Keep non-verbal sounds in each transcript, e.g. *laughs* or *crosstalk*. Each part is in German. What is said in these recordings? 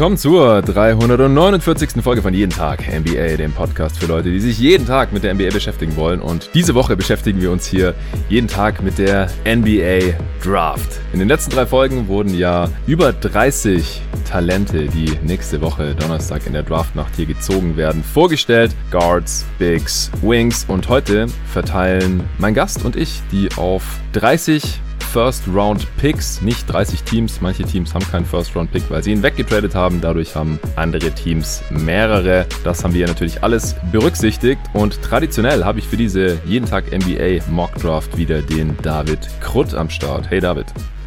willkommen zur 349. Folge von Jeden Tag NBA, dem Podcast für Leute, die sich jeden Tag mit der NBA beschäftigen wollen. Und diese Woche beschäftigen wir uns hier jeden Tag mit der NBA Draft. In den letzten drei Folgen wurden ja über 30 Talente, die nächste Woche Donnerstag in der Draftnacht hier gezogen werden, vorgestellt. Guards, Bigs, Wings und heute verteilen mein Gast und ich die auf 30 First-Round-Picks, nicht 30 Teams. Manche Teams haben keinen First-Round-Pick, weil sie ihn weggetradet haben. Dadurch haben andere Teams mehrere. Das haben wir natürlich alles berücksichtigt. Und traditionell habe ich für diese jeden Tag NBA Mock Draft wieder den David Krutt am Start. Hey David.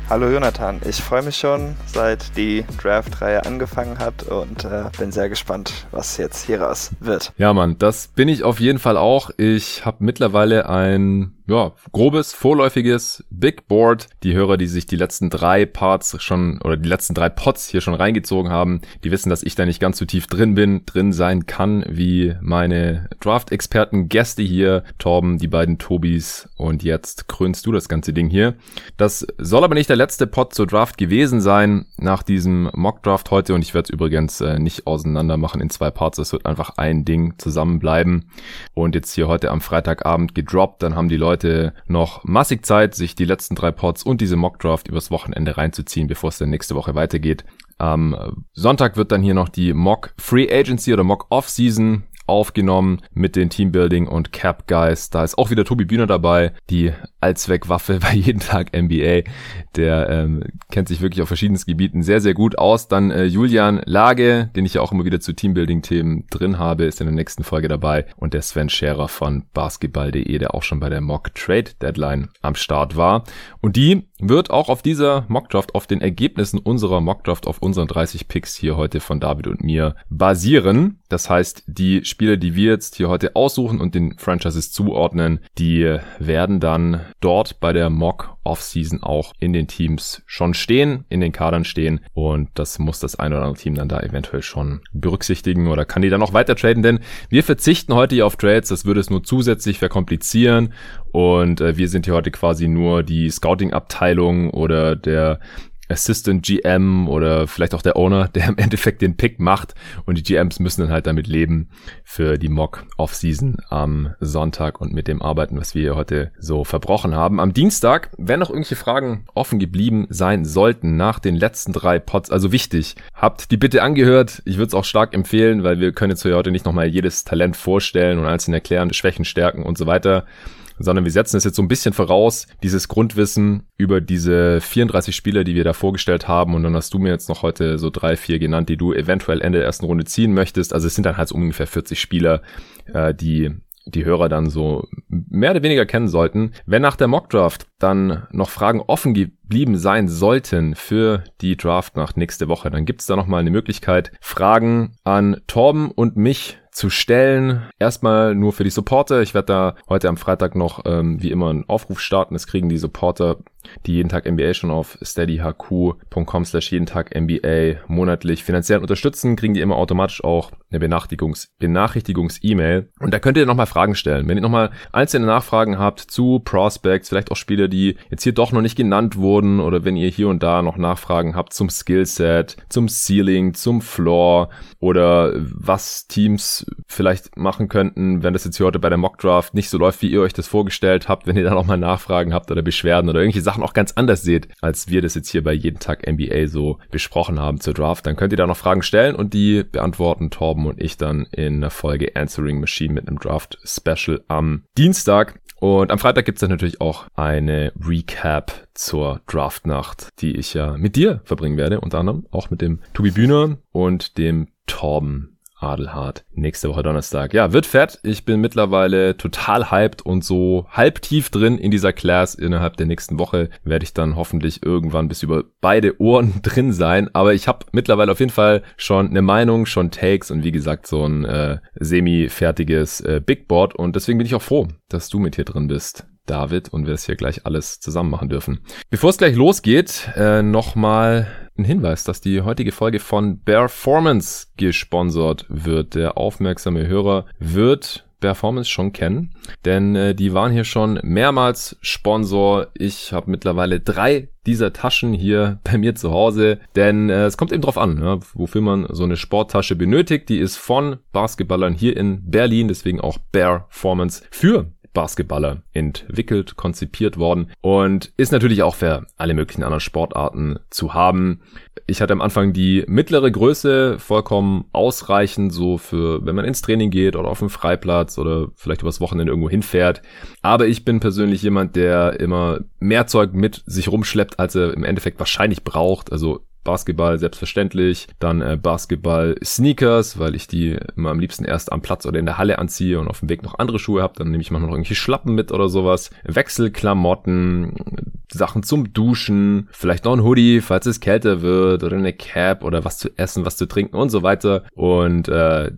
Hallo Jonathan, ich freue mich schon, seit die Draft-Reihe angefangen hat und äh, bin sehr gespannt, was jetzt hieraus wird. Ja, Mann, das bin ich auf jeden Fall auch. Ich habe mittlerweile ein ja, grobes, vorläufiges Big Board. Die Hörer, die sich die letzten drei Parts schon oder die letzten drei Pots hier schon reingezogen haben, die wissen, dass ich da nicht ganz so tief drin bin, drin sein kann, wie meine Draft-Experten Gäste hier, Torben, die beiden Tobis und jetzt krönst du das ganze Ding hier. Das soll aber nicht der letzte Pot zur Draft gewesen sein nach diesem Mock-Draft heute und ich werde es übrigens äh, nicht auseinander machen in zwei Parts. Es wird einfach ein Ding zusammenbleiben und jetzt hier heute am Freitagabend gedroppt, dann haben die Leute Leute noch massig Zeit, sich die letzten drei Pods und diese Mockdraft übers Wochenende reinzuziehen, bevor es dann nächste Woche weitergeht. Am Sonntag wird dann hier noch die Mock Free Agency oder Mock Off Season aufgenommen mit den Teambuilding und Cap Guys. Da ist auch wieder Tobi Bühner dabei, die Allzweckwaffe bei *laughs* jeden Tag NBA. Der ähm, kennt sich wirklich auf verschiedenen Gebieten sehr, sehr gut aus. Dann äh, Julian Lage, den ich ja auch immer wieder zu Teambuilding-Themen drin habe, ist in der nächsten Folge dabei. Und der Sven Scherer von basketball.de, der auch schon bei der Mock Trade Deadline am Start war. Und die wird auch auf dieser Mockdraft, auf den Ergebnissen unserer Mockdraft, auf unseren 30 Picks hier heute von David und mir basieren. Das heißt, die Spieler, die wir jetzt hier heute aussuchen und den Franchises zuordnen, die werden dann dort bei der Mock Offseason auch in den Teams schon stehen, in den Kadern stehen. Und das muss das ein oder andere Team dann da eventuell schon berücksichtigen oder kann die dann auch weiter traden, denn wir verzichten heute hier auf Trades, das würde es nur zusätzlich verkomplizieren. Und äh, wir sind hier heute quasi nur die Scouting-Abteilung oder der Assistant GM oder vielleicht auch der Owner, *laughs* der im Endeffekt den Pick macht und die GMs müssen dann halt damit leben für die Mock Off-Season am Sonntag und mit dem Arbeiten, was wir heute so verbrochen haben. Am Dienstag, wenn noch irgendwelche Fragen offen geblieben sein sollten nach den letzten drei Pots, also wichtig, habt die bitte angehört. Ich würde es auch stark empfehlen, weil wir können jetzt heute nicht nochmal jedes Talent vorstellen und einzeln erklären, Schwächen, Stärken und so weiter sondern wir setzen es jetzt so ein bisschen voraus, dieses Grundwissen über diese 34 Spieler, die wir da vorgestellt haben. Und dann hast du mir jetzt noch heute so drei, vier genannt, die du eventuell Ende der ersten Runde ziehen möchtest. Also es sind dann halt so ungefähr 40 Spieler, äh, die die Hörer dann so mehr oder weniger kennen sollten. Wenn nach der Mockdraft dann noch Fragen offen geblieben sein sollten für die Draft nach nächste Woche, dann gibt es da nochmal eine Möglichkeit, Fragen an Torben und mich zu stellen. Erstmal nur für die Supporter. Ich werde da heute am Freitag noch ähm, wie immer einen Aufruf starten. Das kriegen die Supporter, die jeden Tag NBA schon auf steadyhq.com slash jeden Tag NBA monatlich finanziell unterstützen, kriegen die immer automatisch auch eine Benachrichtigungs Benachrichtigungs-E-Mail. Und da könnt ihr nochmal Fragen stellen. Wenn ihr nochmal einzelne Nachfragen habt zu Prospects, vielleicht auch Spieler, die jetzt hier doch noch nicht genannt wurden oder wenn ihr hier und da noch Nachfragen habt zum Skillset, zum Ceiling, zum Floor oder was Teams vielleicht machen könnten, wenn das jetzt hier heute bei der Mockdraft nicht so läuft, wie ihr euch das vorgestellt habt, wenn ihr da nochmal Nachfragen habt oder Beschwerden oder irgendwelche Sachen auch ganz anders seht, als wir das jetzt hier bei jeden Tag NBA so besprochen haben zur Draft, dann könnt ihr da noch Fragen stellen und die beantworten Torben und ich dann in der Folge Answering Machine mit einem Draft Special am Dienstag. Und am Freitag gibt es dann natürlich auch eine Recap zur Draftnacht, die ich ja mit dir verbringen werde, unter anderem auch mit dem Tobi Bühner und dem Torben Adelhard nächste Woche Donnerstag. Ja, wird fett. Ich bin mittlerweile total hyped und so halb tief drin in dieser Class. Innerhalb der nächsten Woche werde ich dann hoffentlich irgendwann bis über beide Ohren *laughs* drin sein. Aber ich habe mittlerweile auf jeden Fall schon eine Meinung, schon Takes und wie gesagt so ein äh, semi-fertiges äh, Big Board. Und deswegen bin ich auch froh, dass du mit hier drin bist. David und wir es hier gleich alles zusammen machen dürfen. Bevor es gleich losgeht, äh, nochmal ein Hinweis, dass die heutige Folge von Performance gesponsert wird. Der aufmerksame Hörer wird Performance schon kennen, denn äh, die waren hier schon mehrmals Sponsor. Ich habe mittlerweile drei dieser Taschen hier *laughs* bei mir zu Hause, denn äh, es kommt eben drauf an, ja, wofür man so eine Sporttasche benötigt. Die ist von Basketballern hier in Berlin, deswegen auch Performance für Basketballer entwickelt, konzipiert worden und ist natürlich auch für alle möglichen anderen Sportarten zu haben. Ich hatte am Anfang die mittlere Größe vollkommen ausreichend, so für, wenn man ins Training geht oder auf dem Freiplatz oder vielleicht übers Wochenende irgendwo hinfährt. Aber ich bin persönlich jemand, der immer mehr Zeug mit sich rumschleppt, als er im Endeffekt wahrscheinlich braucht. Also Basketball selbstverständlich, dann äh, Basketball Sneakers, weil ich die immer am liebsten erst am Platz oder in der Halle anziehe und auf dem Weg noch andere Schuhe habe, dann nehme ich manchmal noch irgendwelche Schlappen mit oder sowas, Wechselklamotten, Sachen zum Duschen, vielleicht noch ein Hoodie, falls es kälter wird oder eine Cap oder was zu essen, was zu trinken und so weiter und äh,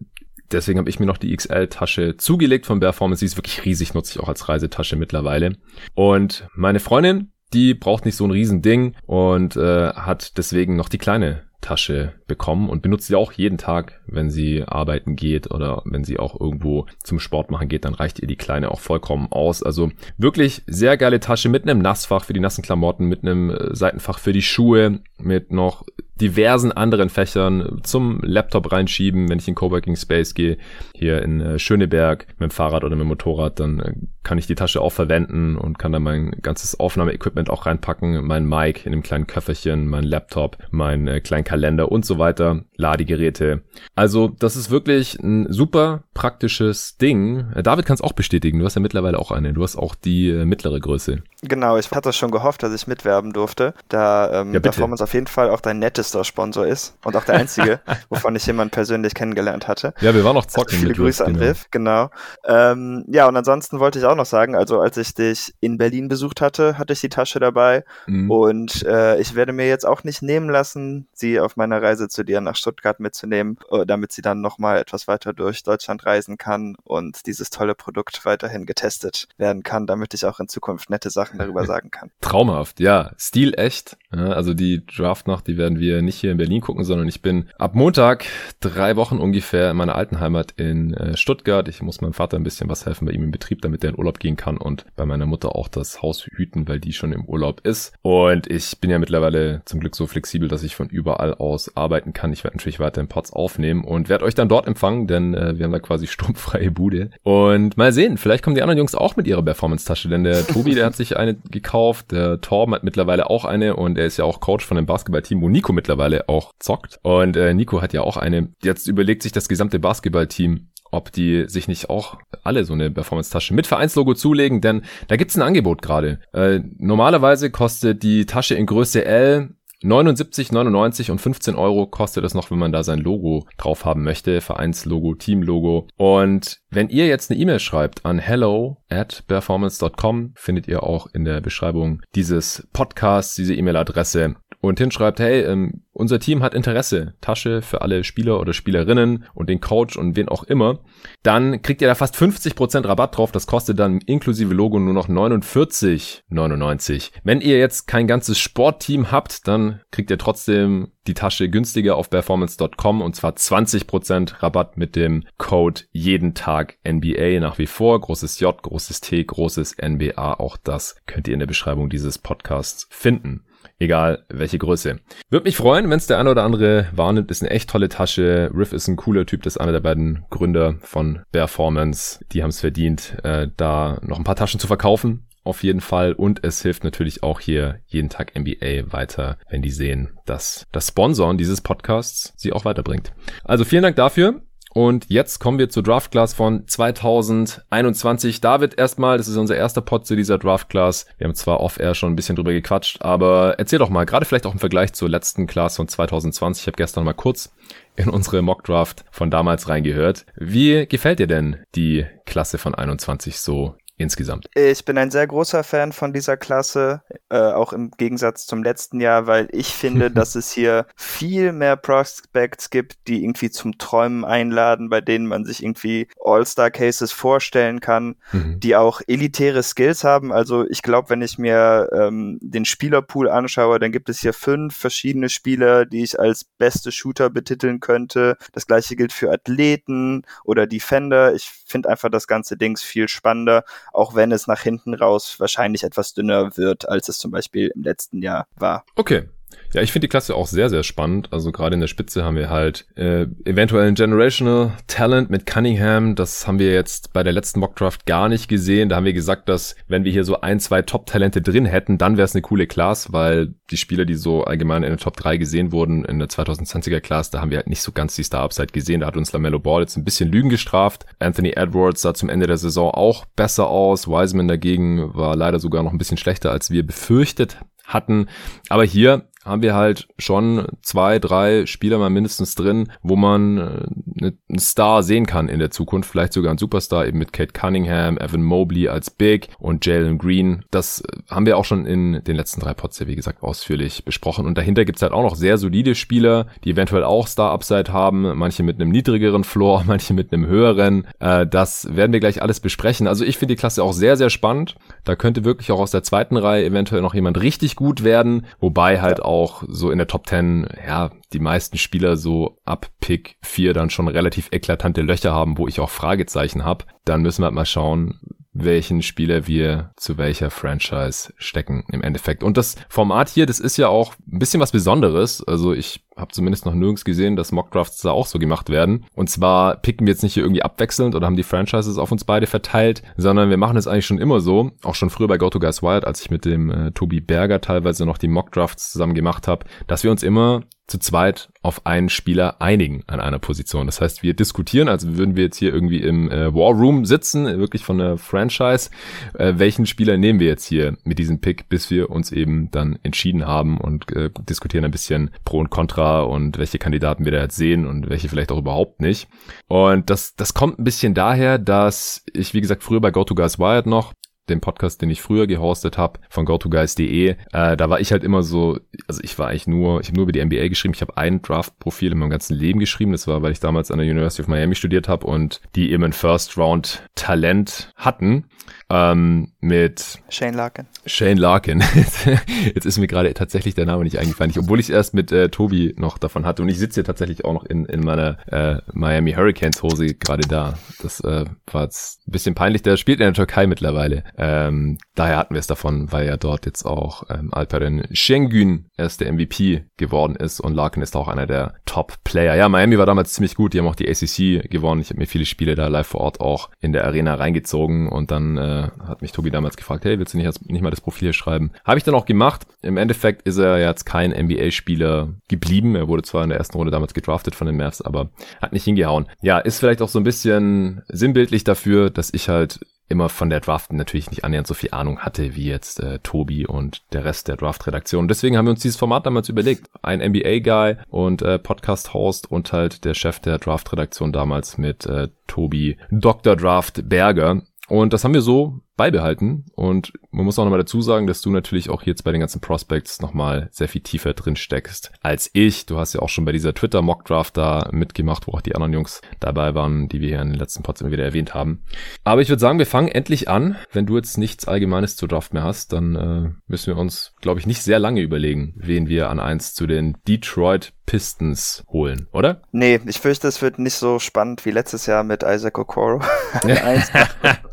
Deswegen habe ich mir noch die XL-Tasche zugelegt von Performance. Die ist wirklich riesig, nutze ich auch als Reisetasche mittlerweile. Und meine Freundin, die braucht nicht so ein Riesending und äh, hat deswegen noch die kleine Tasche bekommen und benutzt sie auch jeden Tag, wenn sie arbeiten geht oder wenn sie auch irgendwo zum Sport machen geht, dann reicht ihr die kleine auch vollkommen aus. Also wirklich sehr geile Tasche mit einem Nassfach für die nassen Klamotten, mit einem äh, Seitenfach für die Schuhe, mit noch diversen anderen Fächern zum Laptop reinschieben, wenn ich in Coworking Space gehe, hier in äh, Schöneberg mit dem Fahrrad oder mit dem Motorrad, dann äh, kann ich die Tasche auch verwenden und kann da mein ganzes Aufnahmeequipment auch reinpacken, mein Mic in einem kleinen Köfferchen, mein Laptop, mein äh, kleinen Kalender und so weiter, Ladegeräte. Also das ist wirklich ein super praktisches Ding. David kann es auch bestätigen, du hast ja mittlerweile auch eine, du hast auch die mittlere Größe. Genau, ich hatte schon gehofft, dass ich mitwerben durfte, da ähm, ja, Performance auf jeden Fall auch dein nettester Sponsor ist und auch der einzige, *laughs* wovon ich jemanden persönlich kennengelernt hatte. Ja, wir waren noch zocken. Also viele Grüße Riff, an genau. Riff, genau. Ähm, ja, und ansonsten wollte ich auch noch sagen, also als ich dich in Berlin besucht hatte, hatte ich die Tasche dabei mhm. und äh, ich werde mir jetzt auch nicht nehmen lassen, sie auf meiner Reise zu dir nach Stuttgart mitzunehmen, äh, damit sie dann nochmal etwas weiter durch Deutschland reisen kann und dieses tolle Produkt weiterhin getestet werden kann, damit ich auch in Zukunft nette Sachen darüber *laughs* sagen kann. Traumhaft, ja. Stil echt. Ja, also die Draftnacht, die werden wir nicht hier in Berlin gucken, sondern ich bin ab Montag drei Wochen ungefähr in meiner alten Heimat in äh, Stuttgart. Ich muss meinem Vater ein bisschen was helfen bei ihm im Betrieb, damit er in Urlaub gehen kann und bei meiner Mutter auch das Haus hüten, weil die schon im Urlaub ist. Und ich bin ja mittlerweile zum Glück so flexibel, dass ich von überall aus arbeiten kann. Ich werde natürlich weiter in Pots aufnehmen und werde euch dann dort empfangen, denn äh, wir haben da quasi *laughs* sturmfreie Bude. Und mal sehen, vielleicht kommen die anderen Jungs auch mit ihrer Performance-Tasche, denn der Tobi, der hat sich eine gekauft. Der Torben hat mittlerweile auch eine und er ist ja auch Coach von dem Basketballteam, wo Nico mittlerweile auch zockt. Und äh, Nico hat ja auch eine. Jetzt überlegt sich das gesamte Basketballteam, ob die sich nicht auch alle so eine Performance-Tasche mit Vereinslogo zulegen, denn da gibt's ein Angebot gerade. Äh, normalerweise kostet die Tasche in Größe L 79,99 und 15 Euro kostet es noch, wenn man da sein Logo drauf haben möchte, Vereinslogo, Teamlogo. Und wenn ihr jetzt eine E-Mail schreibt an hello at performance.com, findet ihr auch in der Beschreibung dieses Podcasts diese E-Mail-Adresse und hinschreibt, hey, ähm, unser Team hat Interesse, Tasche für alle Spieler oder Spielerinnen und den Coach und wen auch immer, dann kriegt ihr da fast 50% Rabatt drauf. Das kostet dann inklusive Logo nur noch 49,99. Wenn ihr jetzt kein ganzes Sportteam habt, dann kriegt ihr trotzdem die Tasche günstiger auf performance.com und zwar 20% Rabatt mit dem Code jeden Tag NBA nach wie vor. Großes J, großes T, großes NBA. Auch das könnt ihr in der Beschreibung dieses Podcasts finden egal welche Größe. Würde mich freuen, wenn es der eine oder andere wahrnimmt. Ist eine echt tolle Tasche. Riff ist ein cooler Typ, das ist einer der beiden Gründer von Performance. Die haben es verdient, äh, da noch ein paar Taschen zu verkaufen. Auf jeden Fall. Und es hilft natürlich auch hier jeden Tag NBA weiter, wenn die sehen, dass das Sponsoren dieses Podcasts sie auch weiterbringt. Also vielen Dank dafür. Und jetzt kommen wir zur Draft Class von 2021. David, erstmal, das ist unser erster Pod zu dieser Draft Class. Wir haben zwar off-air schon ein bisschen drüber gequatscht, aber erzähl doch mal, gerade vielleicht auch im Vergleich zur letzten Class von 2020. Ich habe gestern mal kurz in unsere Mock Draft von damals reingehört. Wie gefällt dir denn die Klasse von 21 so insgesamt? Ich bin ein sehr großer Fan von dieser Klasse, äh, auch im Gegensatz zum letzten Jahr, weil ich finde, *laughs* dass es hier viel mehr Prospects gibt, die irgendwie zum Träumen einladen, bei denen man sich irgendwie All-Star-Cases vorstellen kann, mhm. die auch elitäre Skills haben. Also ich glaube, wenn ich mir ähm, den Spielerpool anschaue, dann gibt es hier fünf verschiedene Spieler, die ich als beste Shooter betiteln könnte. Das gleiche gilt für Athleten oder Defender. Ich finde einfach das ganze Dings viel spannender auch wenn es nach hinten raus wahrscheinlich etwas dünner wird, als es zum Beispiel im letzten Jahr war. Okay, ja, ich finde die Klasse auch sehr, sehr spannend. Also gerade in der Spitze haben wir halt äh, eventuell ein Generational Talent mit Cunningham. Das haben wir jetzt bei der letzten Mockdraft gar nicht gesehen. Da haben wir gesagt, dass wenn wir hier so ein, zwei Top-Talente drin hätten, dann wäre es eine coole Class, weil die Spieler, die so allgemein in der Top 3 gesehen wurden, in der 2020er Class, da haben wir halt nicht so ganz die Star-Upside gesehen. Da hat uns LaMelo Ball jetzt ein bisschen Lügen gestraft. Anthony Edwards sah zum Ende der Saison auch besser aus. Wiseman dagegen war leider sogar noch ein bisschen schlechter, als wir befürchtet hatten. Aber hier haben wir halt schon zwei, drei Spieler mal mindestens drin, wo man äh, einen Star sehen kann in der Zukunft, vielleicht sogar ein Superstar, eben mit Kate Cunningham, Evan Mobley als Big und Jalen Green. Das äh, haben wir auch schon in den letzten drei Pods ja, wie gesagt, ausführlich besprochen. Und dahinter gibt's halt auch noch sehr solide Spieler, die eventuell auch Star-Upside haben, manche mit einem niedrigeren Floor, *laughs* manche mit einem höheren. Äh, das werden wir gleich alles besprechen. Also ich finde die Klasse auch sehr, sehr spannend. Da könnte wirklich auch aus der zweiten Reihe eventuell noch jemand richtig gut werden, wobei halt auch auch so in der Top 10, ja, die meisten Spieler so ab Pick 4 dann schon relativ eklatante Löcher haben, wo ich auch Fragezeichen habe. Dann müssen wir halt mal schauen, welchen Spieler wir zu welcher Franchise stecken im Endeffekt. Und das Format hier, das ist ja auch ein bisschen was Besonderes. Also ich habe zumindest noch nirgends gesehen, dass Mockdrafts da auch so gemacht werden. Und zwar picken wir jetzt nicht hier irgendwie abwechselnd oder haben die Franchises auf uns beide verteilt, sondern wir machen es eigentlich schon immer so, auch schon früher bei GoToGuys Wild, als ich mit dem äh, Tobi Berger teilweise noch die Mockdrafts zusammen gemacht habe, dass wir uns immer zu zweit auf einen Spieler einigen an einer Position. Das heißt, wir diskutieren, also würden wir jetzt hier irgendwie im äh, War Room sitzen, wirklich von der Franchise, äh, welchen Spieler nehmen wir jetzt hier mit diesem Pick, bis wir uns eben dann entschieden haben und äh, diskutieren ein bisschen Pro und Contra und welche Kandidaten wir da jetzt sehen und welche vielleicht auch überhaupt nicht. Und das, das kommt ein bisschen daher, dass ich, wie gesagt, früher bei GoToGuys Wired noch dem Podcast, den ich früher gehostet habe, von GoToGuys.de, äh, da war ich halt immer so, also ich war eigentlich nur, ich habe nur über die NBA geschrieben, ich habe ein Draft-Profil in meinem ganzen Leben geschrieben, das war, weil ich damals an der University of Miami studiert habe und die eben ein First-Round-Talent hatten ähm, mit Shane Larkin. Shane Larkin. *laughs* Jetzt ist mir gerade tatsächlich der Name nicht eingefallen, ich, obwohl ich es erst mit äh, Tobi noch davon hatte und ich sitze hier tatsächlich auch noch in, in meiner äh, Miami Hurricanes Hose gerade da. Das äh, war jetzt ein bisschen peinlich, der spielt in der Türkei mittlerweile. Ähm, daher hatten wir es davon, weil ja dort jetzt auch ähm, Alperen Şengün erst der MVP geworden ist und Larkin ist auch einer der Top-Player. Ja, Miami war damals ziemlich gut, die haben auch die ACC gewonnen. Ich habe mir viele Spiele da live vor Ort auch in der Arena reingezogen und dann äh, hat mich Tobi damals gefragt, hey, willst du nicht, nicht mal das Profil schreiben? Habe ich dann auch gemacht. Im Endeffekt ist er jetzt kein NBA-Spieler geblieben. Er wurde zwar in der ersten Runde damals gedraftet von den Mavs, aber hat nicht hingehauen. Ja, ist vielleicht auch so ein bisschen sinnbildlich dafür, dass ich halt immer von der Draft natürlich nicht annähernd so viel Ahnung hatte wie jetzt äh, Tobi und der Rest der Draft-Redaktion. Deswegen haben wir uns dieses Format damals überlegt. Ein NBA-Guy und äh, Podcast-Host und halt der Chef der Draft-Redaktion damals mit äh, Tobi Dr. Draft Berger. Und das haben wir so beibehalten. Und man muss auch nochmal dazu sagen, dass du natürlich auch jetzt bei den ganzen Prospects nochmal sehr viel tiefer drin steckst als ich. Du hast ja auch schon bei dieser Twitter-Mock-Draft da mitgemacht, wo auch die anderen Jungs dabei waren, die wir hier in den letzten Pods immer wieder erwähnt haben. Aber ich würde sagen, wir fangen endlich an. Wenn du jetzt nichts Allgemeines zur Draft mehr hast, dann äh, müssen wir uns, glaube ich, nicht sehr lange überlegen, wen wir an eins zu den Detroit Pistons holen, oder? Nee, ich fürchte, es wird nicht so spannend wie letztes Jahr mit Isaac Okoro. *laughs* *laughs*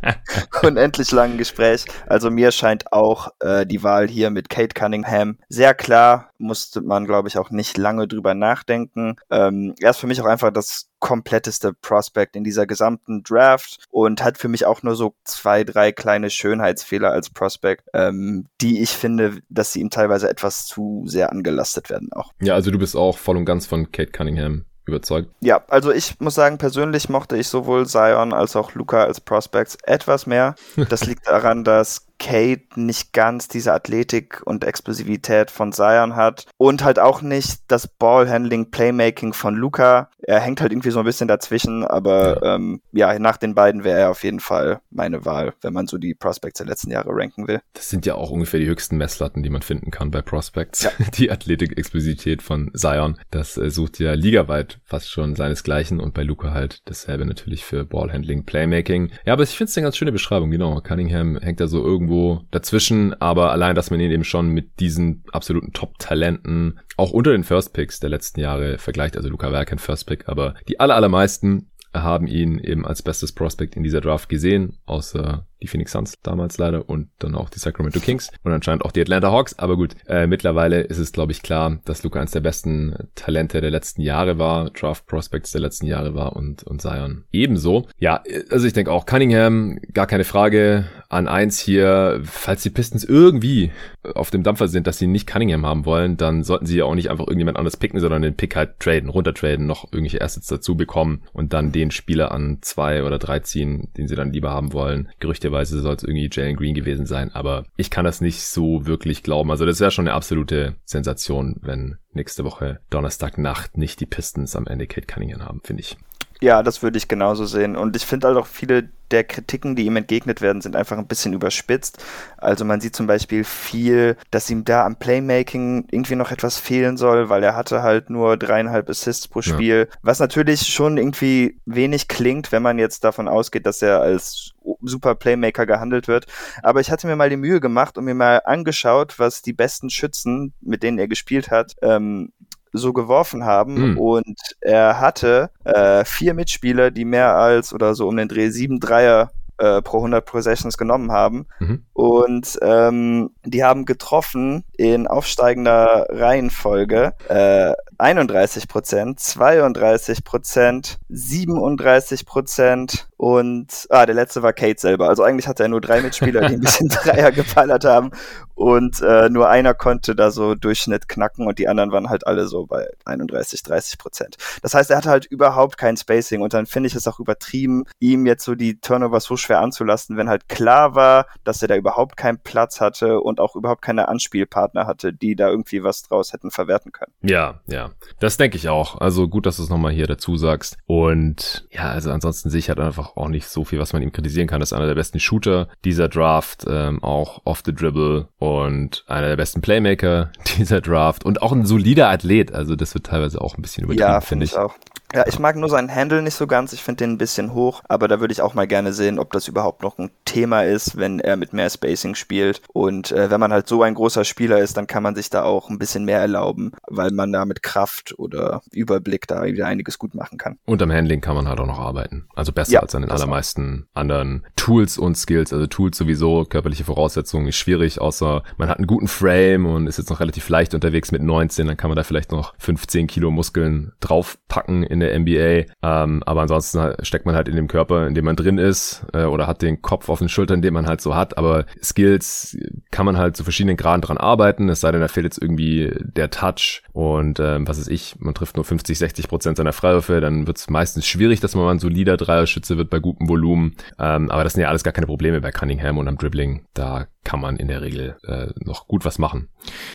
*laughs* Unendlich langen Gespräch. Also mir scheint auch äh, die Wahl hier mit Kate Cunningham sehr klar. Musste man, glaube ich, auch nicht lange drüber nachdenken. Ähm, er ist für mich auch einfach das kompletteste Prospect in dieser gesamten Draft und hat für mich auch nur so zwei, drei kleine Schönheitsfehler als Prospect, ähm, die ich finde, dass sie ihm teilweise etwas zu sehr angelastet werden auch. Ja, also du bist auch voll und ganz von Kate Cunningham überzeugt. Ja, also ich muss sagen, persönlich mochte ich sowohl Zion als auch Luca als Prospects etwas mehr. *laughs* Das liegt daran, dass Kate nicht ganz diese Athletik und Explosivität von Zion hat und halt auch nicht das Ballhandling, Playmaking von Luca. Er hängt halt irgendwie so ein bisschen dazwischen, aber ja, ähm, ja nach den beiden wäre er auf jeden Fall meine Wahl, wenn man so die Prospects der letzten Jahre ranken will. Das sind ja auch ungefähr die höchsten Messlatten, die man finden kann bei Prospects. Ja. *laughs* Die Athletik-Explosivität von Zion, das äh, sucht ja ligaweit fast schon seinesgleichen und bei Luca halt dasselbe natürlich für Ballhandling, Playmaking. Ja, aber ich finde es eine ganz schöne Beschreibung, genau. Cunningham hängt da so irgendwo dazwischen, aber allein, dass man ihn eben schon mit diesen absoluten Top-Talenten auch unter den First Picks der letzten Jahre vergleicht, also Luca war kein First Pick, aber die aller, allermeisten haben ihn eben als bestes Prospect in dieser Draft gesehen, außer die Phoenix Suns damals leider und dann auch die Sacramento Kings und anscheinend auch die Atlanta Hawks. Aber gut, äh, mittlerweile ist es, glaube ich, klar, dass Luca eines der besten Talente der letzten Jahre war, Draft Prospects der letzten Jahre war und, und Zion ebenso. Ja, also ich denke auch Cunningham, gar keine Frage. An eins hier, falls die Pistons irgendwie auf dem Dampfer sind, dass sie nicht Cunningham haben wollen, dann sollten sie ja auch nicht einfach irgendjemand anderes picken, sondern den Pick halt traden, runtertraden, noch irgendwelche Assets dazu bekommen und dann den Spieler an zwei oder drei ziehen, den sie dann lieber haben wollen. Gerüchte Gerüchteweise soll es irgendwie Jalen Green gewesen sein, aber ich kann das nicht so wirklich glauben. Also das wäre schon eine absolute Sensation, wenn nächste Woche Donnerstagnacht nicht die Pistons am Ende Kate Cunningham haben, finde ich. Ja, das würde ich genauso sehen. Und ich finde halt auch viele der Kritiken, die ihm entgegnet werden, sind einfach ein bisschen überspitzt. Also man sieht zum Beispiel viel, dass ihm da am Playmaking irgendwie noch etwas fehlen soll, weil er hatte halt nur dreieinhalb Assists pro Spiel, ja. was natürlich schon irgendwie wenig klingt, wenn man jetzt davon ausgeht, dass er als super Playmaker gehandelt wird. Aber ich hatte mir mal die Mühe gemacht und mir mal angeschaut, was die besten Schützen, mit denen er gespielt hat, ähm, so geworfen haben. Mhm. Und er hatte äh, vier Mitspieler, die mehr als oder so um den Dreh sieben Dreier äh, pro 100 Possessions genommen haben. Mhm. Und ähm, die haben getroffen in aufsteigender Reihenfolge äh, 31 Prozent, 32 Prozent, 37 Prozent und ah, der letzte war Kate selber. Also eigentlich hatte er nur drei Mitspieler, die ein bisschen *laughs* Dreier geballert haben und äh, nur einer konnte da so Durchschnitt knacken und die anderen waren halt alle so bei 31, 30 Prozent. Das heißt, er hatte halt überhaupt kein Spacing und dann finde ich es auch übertrieben, ihm jetzt so die Turnover so schwer anzulassen, wenn halt klar war, dass er da überhaupt keinen Platz hatte und auch überhaupt keine Anspielpartner hatte, die da irgendwie was draus hätten verwerten können. Ja, ja. Das denke ich auch. Also gut, dass du es nochmal hier dazu sagst. Und ja, also ansonsten sehe ich halt einfach auch nicht so viel, was man ihm kritisieren kann. Das ist einer der besten Shooter dieser Draft, ähm, auch off the dribble und einer der besten Playmaker *laughs* dieser Draft und auch ein solider Athlet. Also das wird teilweise auch ein bisschen übertrieben, ja, finde ich. Auch. Ja, ich mag nur seinen Handle nicht so ganz. Ich finde den ein bisschen hoch, aber da würde ich auch mal gerne sehen, ob das überhaupt noch ein Thema ist, wenn er mit mehr Spacing spielt. Und äh, wenn man halt so ein großer Spieler ist, dann kann man sich da auch ein bisschen mehr erlauben, weil man da mit Kraft oder Überblick da wieder einiges gut machen kann. Und am Handling kann man halt auch noch arbeiten. Also besser ja, als an den allermeisten auch. anderen Tools und Skills. Also Tools sowieso, körperliche Voraussetzungen ist schwierig, außer man hat einen guten Frame und ist jetzt noch relativ leicht unterwegs mit 19, dann kann man da vielleicht noch 15 Kilo Muskeln draufpacken in der NBA. Ähm, aber ansonsten steckt man halt in dem Körper, in dem man drin ist, äh, oder hat den Kopf auf den Schultern, den man halt so hat. Aber Skills kann man halt zu verschiedenen Graden dran arbeiten. Es sei denn, da fehlt jetzt irgendwie der Touch und ähm, was ist ich, man trifft nur 50, 60 Prozent seiner Freiwürfe, dann wird es meistens schwierig, dass man mal ein solider Dreierschütze wird bei gutem Volumen. Ähm, aber das sind ja alles gar keine Probleme bei Cunningham und am Dribbling. Da kann man in der Regel äh, noch gut was machen.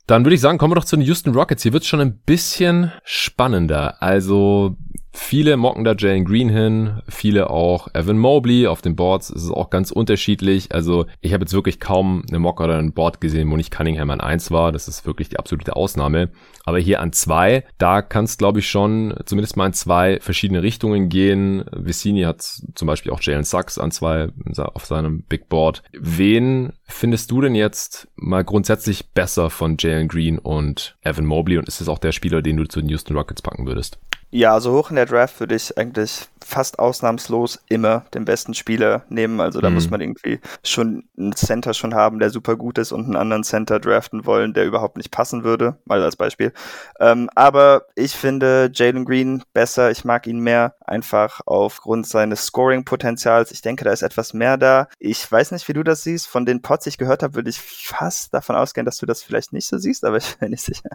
Dann würde ich sagen, kommen wir doch zu den Houston Rockets. Hier wird es schon ein bisschen spannender. Also Viele mocken da Jalen Green hin, viele auch Evan Mobley. Auf den Boards ist es auch ganz unterschiedlich. Also ich habe jetzt wirklich kaum eine Mock oder ein Board gesehen, wo nicht Cunningham an eins war. Das ist wirklich die absolute Ausnahme. Aber hier an zwei, da kann es glaube ich schon zumindest mal in zwei verschiedene Richtungen gehen. Vicini hat zum Beispiel auch Jalen Sachs an zwei auf seinem Big Board. Wen findest du denn jetzt mal grundsätzlich besser von Jalen Green und Evan Mobley? Und ist es auch der Spieler, den du zu den Houston Rockets packen würdest? Ja, also hoch in der Draft würde ich eigentlich fast ausnahmslos immer den besten Spieler nehmen. Also da mhm. muss man irgendwie schon einen Center schon haben, der super gut ist und einen anderen Center draften wollen, der überhaupt nicht passen würde, mal als Beispiel. Ähm, aber ich finde Jalen Green besser. Ich mag ihn mehr, einfach aufgrund seines Scoring-Potenzials. Ich denke, da ist etwas mehr da. Ich weiß nicht, wie du das siehst. Von den Pots, die ich gehört habe, würde ich fast davon ausgehen, dass du das vielleicht nicht so siehst, aber ich bin nicht sicher.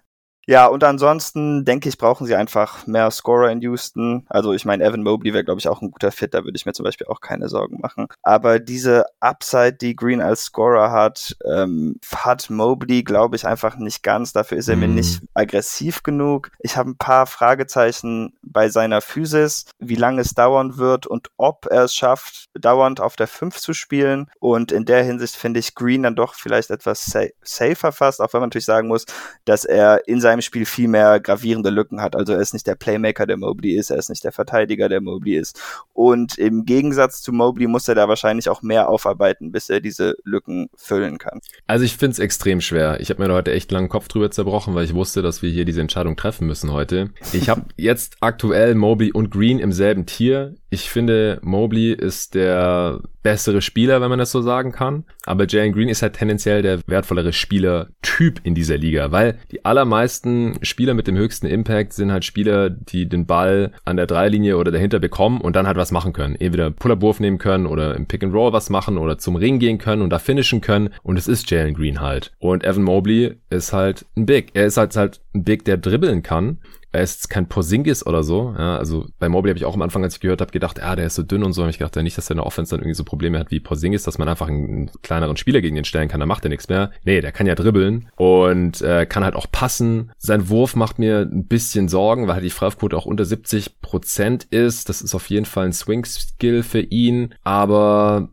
Ja, und ansonsten denke ich, brauchen sie einfach mehr Scorer in Houston. Also ich meine, Evan Mobley wäre, glaube ich, auch ein guter Fit, da würde ich mir zum Beispiel auch keine Sorgen machen. Aber diese Upside, die Green als Scorer hat, ähm, hat Mobley, glaube ich, einfach nicht ganz. Dafür ist er mir mhm. nicht aggressiv genug. Ich habe ein paar Fragezeichen bei seiner Physis, wie lange es dauern wird und ob er es schafft, dauernd auf der 5 zu spielen. Und in der Hinsicht finde ich Green dann doch vielleicht etwas sa safer fast, auch wenn man natürlich sagen muss, dass er in seinem Spiel viel mehr gravierende Lücken hat. Also er ist nicht der Playmaker, der Mobley ist, er ist nicht der Verteidiger, der Mobley ist. Und im Gegensatz zu Mobley muss er da wahrscheinlich auch mehr aufarbeiten, bis er diese Lücken füllen kann. Also ich finde es extrem schwer. Ich habe mir heute echt langen Kopf drüber zerbrochen, weil ich wusste, dass wir hier diese Entscheidung treffen müssen heute. Ich habe *laughs* jetzt aktuell Mobley und Green im selben Tier. Ich finde, Mobley ist der bessere Spieler, wenn man das so sagen kann. Aber Jalen Green ist halt tendenziell der wertvollere Spielertyp in dieser Liga, weil die allermeisten Spieler mit dem höchsten Impact sind halt Spieler, die den Ball an der Dreilinie oder dahinter bekommen und dann halt was machen können. Entweder Pull-Up-Wurf nehmen können oder im Pick-and-Roll was machen oder zum Ring gehen können und da finishen können. Und es ist Jalen Green halt. Und Evan Mobley ist halt ein Big. Er ist halt, halt ein Big, der dribbeln kann er ist kein Porzingis oder so. Ja, also bei Mobley habe ich auch am Anfang, als ich gehört habe, gedacht, ja, der ist so dünn und so. Hab ich gedacht, ja, nicht, dass er in der Offense dann irgendwie so Probleme hat wie Porzingis, dass man einfach einen kleineren Spieler gegen den stellen kann, da macht er nichts mehr. Nee, der kann ja dribbeln und äh, kann halt auch passen. Sein Wurf macht mir ein bisschen Sorgen, weil halt die Freiwurfquote auch unter 70 Prozent ist. Das ist auf jeden Fall ein Swing-Skill für ihn, aber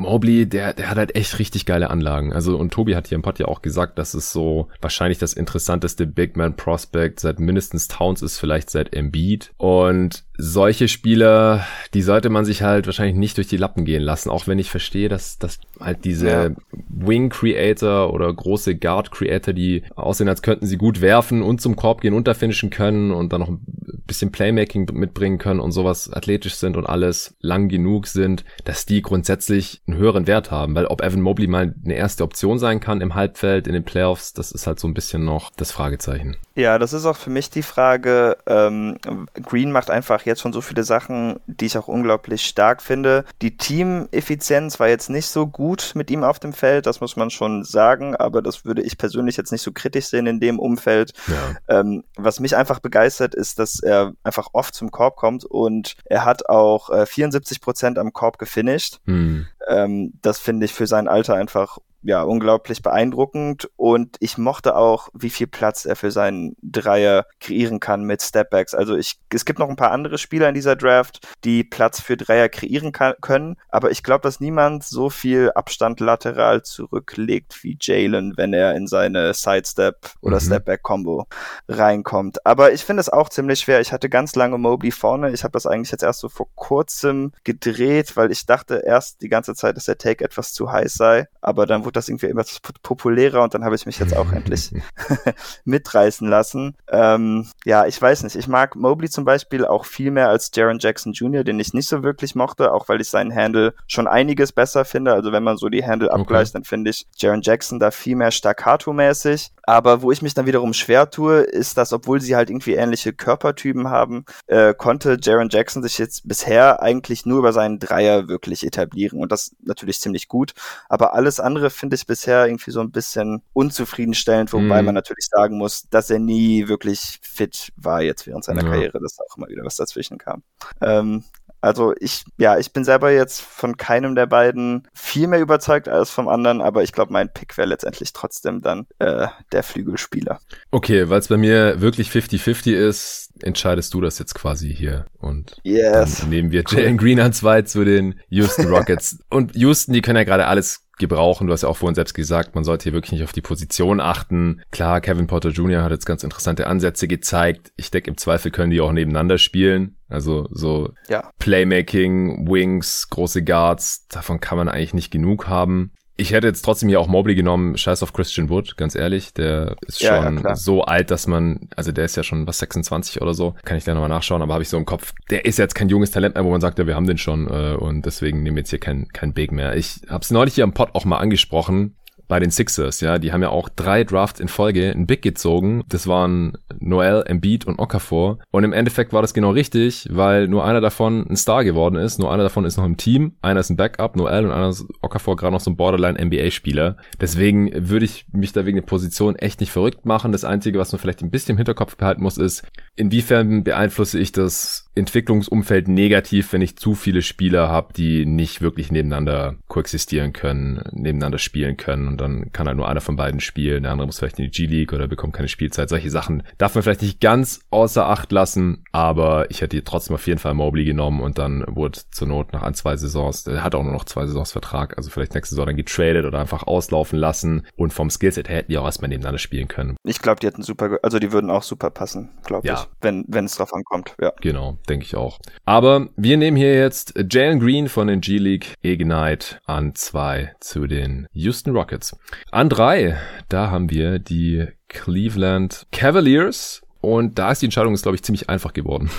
Mobley, der, der hat halt echt richtig geile Anlagen. Also, und Tobi hat hier im Pod ja auch gesagt, dass es so wahrscheinlich das interessanteste Big Man Prospect seit mindestens Towns ist, vielleicht seit Embiid. Und solche Spieler, die sollte man sich halt wahrscheinlich nicht durch die Lappen gehen lassen, auch wenn ich verstehe, dass, dass halt diese ja. Wing Creator oder große Guard Creator, die aussehen, als könnten sie gut werfen und zum Korb gehen, unterfinishen können und dann noch ein bisschen Playmaking mitbringen können und sowas athletisch sind und alles lang genug sind, dass die grundsätzlich einen höheren Wert haben, weil ob Evan Mobley mal eine erste Option sein kann im Halbfeld, in den Playoffs, das ist halt so ein bisschen noch das Fragezeichen. Ja, das ist auch für mich die Frage. Ähm, Green macht einfach jetzt schon so viele Sachen, die ich auch unglaublich stark finde. Die Teameffizienz war jetzt nicht so gut mit ihm auf dem Feld, das muss man schon sagen, aber das würde ich persönlich jetzt nicht so kritisch sehen in dem Umfeld. Ja. Ähm, was mich einfach begeistert, ist, dass er einfach oft zum Korb kommt und er hat auch äh, 74 Prozent am Korb gefinisht. Hm. Ähm, das finde ich für sein Alter einfach ja, unglaublich beeindruckend und ich mochte auch, wie viel Platz er für seinen Dreier kreieren kann mit Stepbacks. Also ich, es gibt noch ein paar andere Spieler in dieser Draft, die Platz für Dreier kreieren kann, können, aber ich glaube, dass niemand so viel Abstand lateral zurücklegt wie Jalen, wenn er in seine Sidestep oder mhm. Stepback-Combo reinkommt. Aber ich finde es auch ziemlich schwer. Ich hatte ganz lange Mobley vorne. Ich habe das eigentlich jetzt erst so vor kurzem gedreht, weil ich dachte erst die ganze Zeit, dass der Take etwas zu heiß sei, aber dann wurde wurde das irgendwie immer populärer und dann habe ich mich jetzt auch endlich *laughs* *laughs* mitreißen lassen. Ähm, ja, ich weiß nicht. Ich mag Mobley zum Beispiel auch viel mehr als Jaron Jackson Jr., den ich nicht so wirklich mochte, auch weil ich seinen Handle schon einiges besser finde. Also wenn man so die Handle abgleicht, okay. dann finde ich Jaron Jackson da viel mehr staccato-mäßig. Aber wo ich mich dann wiederum schwer tue, ist, dass obwohl sie halt irgendwie ähnliche Körpertypen haben, äh, konnte Jaron Jackson sich jetzt bisher eigentlich nur über seinen Dreier wirklich etablieren. Und das natürlich ziemlich gut. Aber alles andere finde ich bisher irgendwie so ein bisschen unzufriedenstellend, wobei mm. man natürlich sagen muss, dass er nie wirklich fit war jetzt während seiner ja. Karriere, dass da auch immer wieder was dazwischen kam. Ähm, also ich, ja, ich bin selber jetzt von keinem der beiden viel mehr überzeugt als vom anderen, aber ich glaube, mein Pick wäre letztendlich trotzdem dann äh, der Flügelspieler. Okay, weil es bei mir wirklich 50-50 ist, entscheidest du das jetzt quasi hier. Und yes. dann nehmen wir Jalen Green an zwei zu den Houston Rockets. *laughs* Und Houston, die können ja gerade alles gebrauchen. Du hast ja auch vorhin selbst gesagt, man sollte hier wirklich nicht auf die Position achten. Klar, Kevin Porter Jr. hat jetzt ganz interessante Ansätze gezeigt. Ich denke, im Zweifel können die auch nebeneinander spielen. Also so ja. Playmaking, Wings, große Guards, davon kann man eigentlich nicht genug haben. Ich hätte jetzt trotzdem hier auch Mobley genommen, scheiß auf Christian Wood, ganz ehrlich. Der ist schon ja, so alt, dass man, also der ist ja schon was 26 oder so, kann ich da nochmal nachschauen, aber habe ich so im Kopf, der ist jetzt kein junges Talent mehr, wo man sagt, ja, wir haben den schon äh, und deswegen nehmen wir jetzt hier kein, kein Big mehr. Ich habe es neulich hier am Pod auch mal angesprochen, bei den Sixers, ja, die haben ja auch drei Drafts in Folge ein Big gezogen. Das waren Noel, Embiid und Okafor. Und im Endeffekt war das genau richtig, weil nur einer davon ein Star geworden ist. Nur einer davon ist noch im Team. Einer ist ein Backup, Noel, und einer ist Okafor gerade noch so ein Borderline-NBA-Spieler. Deswegen würde ich mich da wegen der Position echt nicht verrückt machen. Das Einzige, was man vielleicht ein bisschen im Hinterkopf behalten muss, ist, inwiefern beeinflusse ich das Entwicklungsumfeld negativ, wenn ich zu viele Spieler habe, die nicht wirklich nebeneinander koexistieren können, nebeneinander spielen können und dann kann halt nur einer von beiden spielen, der andere muss vielleicht in die G-League oder bekommt keine Spielzeit. Solche Sachen darf man vielleicht nicht ganz außer Acht lassen, aber ich hätte trotzdem auf jeden Fall Mobley genommen und dann wurde zur Not nach ein, zwei Saisons, der hat auch nur noch zwei Saisons Vertrag, also vielleicht nächste Saison dann getradet oder einfach auslaufen lassen und vom Skillset her hätten die auch erstmal nebeneinander spielen können. Ich glaube, die hätten super, also die würden auch super passen, glaube ja. ich, wenn wenn es drauf ankommt, ja. Genau, denke ich auch. Aber wir nehmen hier jetzt Jalen Green von den G-League Ignite an zwei zu den Houston Rockets. An drei, da haben wir die Cleveland Cavaliers. Und da ist die Entscheidung, ist, glaube ich, ziemlich einfach geworden.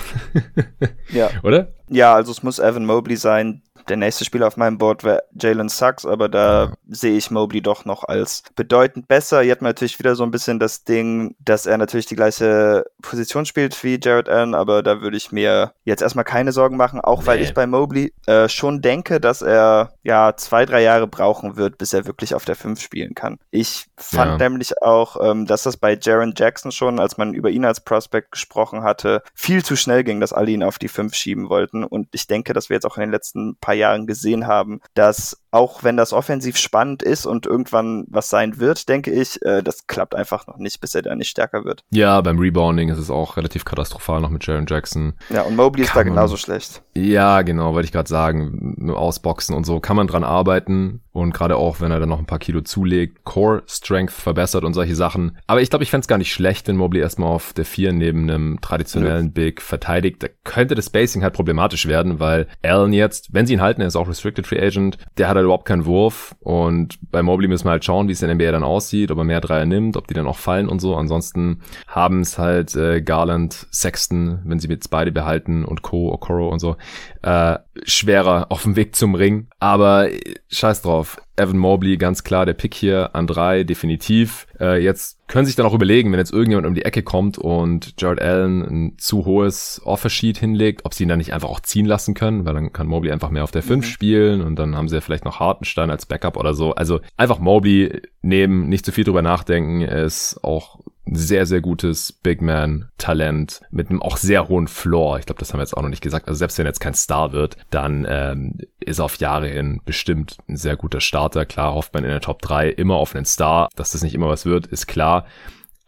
*laughs* ja. Oder? Ja, also es muss Evan Mobley sein, der nächste Spieler auf meinem Board wäre Jalen Sachs, aber da ja. sehe ich Mobley doch noch als bedeutend besser. Hier hat man natürlich wieder so ein bisschen das Ding, dass er natürlich die gleiche Position spielt wie Jared Allen, aber da würde ich mir jetzt erstmal keine Sorgen machen, auch nee. weil ich bei Mobley äh, schon denke, dass er ja zwei, drei Jahre brauchen wird, bis er wirklich auf der 5 spielen kann. Ich fand ja. nämlich auch, ähm, dass das bei Jaron Jackson schon, als man über ihn als Prospect gesprochen hatte, viel zu schnell ging, dass alle ihn auf die 5 schieben wollten. Und ich denke, dass wir jetzt auch in den letzten paar Jahren gesehen haben, dass auch wenn das offensiv spannend ist und irgendwann was sein wird, denke ich, äh, das klappt einfach noch nicht, bis er da nicht stärker wird. Ja, beim Rebounding ist es auch relativ katastrophal noch mit Jaron Jackson. Ja, und Mobley ist da genauso schlecht. Ja, genau, wollte ich gerade sagen. Ausboxen und so kann man dran arbeiten. Und gerade auch, wenn er dann noch ein paar Kilo zulegt, Core Strength verbessert und solche Sachen. Aber ich glaube, ich fände es gar nicht schlecht, wenn Mobley erstmal auf der 4 neben einem traditionellen ja. Big verteidigt. Da könnte das Spacing halt problematisch werden, weil Allen jetzt, wenn sie ihn halten, er ist auch Restricted Free Agent, der hat halt überhaupt keinen Wurf. Und bei Mobley müssen wir halt schauen, wie es in der NBA dann aussieht, ob er mehr Dreier nimmt, ob die dann auch fallen und so. Ansonsten haben es halt äh, Garland, Sexton, wenn sie jetzt beide behalten und Co, Okoro und so, äh, schwerer auf dem Weg zum Ring. Aber äh, scheiß drauf auf Evan Mobley, ganz klar der Pick hier an drei, definitiv. Äh, jetzt können sich dann auch überlegen, wenn jetzt irgendjemand um die Ecke kommt und Jared Allen ein zu hohes Offersheet hinlegt, ob sie ihn dann nicht einfach auch ziehen lassen können, weil dann kann Mobley einfach mehr auf der 5 mhm. spielen und dann haben sie ja vielleicht noch Hartenstein als Backup oder so. Also einfach Mobley nehmen, nicht zu viel drüber nachdenken. Er ist auch sehr, sehr gutes Big Man-Talent mit einem auch sehr hohen Floor. Ich glaube, das haben wir jetzt auch noch nicht gesagt. Also selbst wenn er jetzt kein Star wird, dann ähm, ist er auf Jahre hin bestimmt ein sehr guter Starter. Klar hofft man in der Top 3 immer auf einen Star. Dass das nicht immer was wird, ist klar.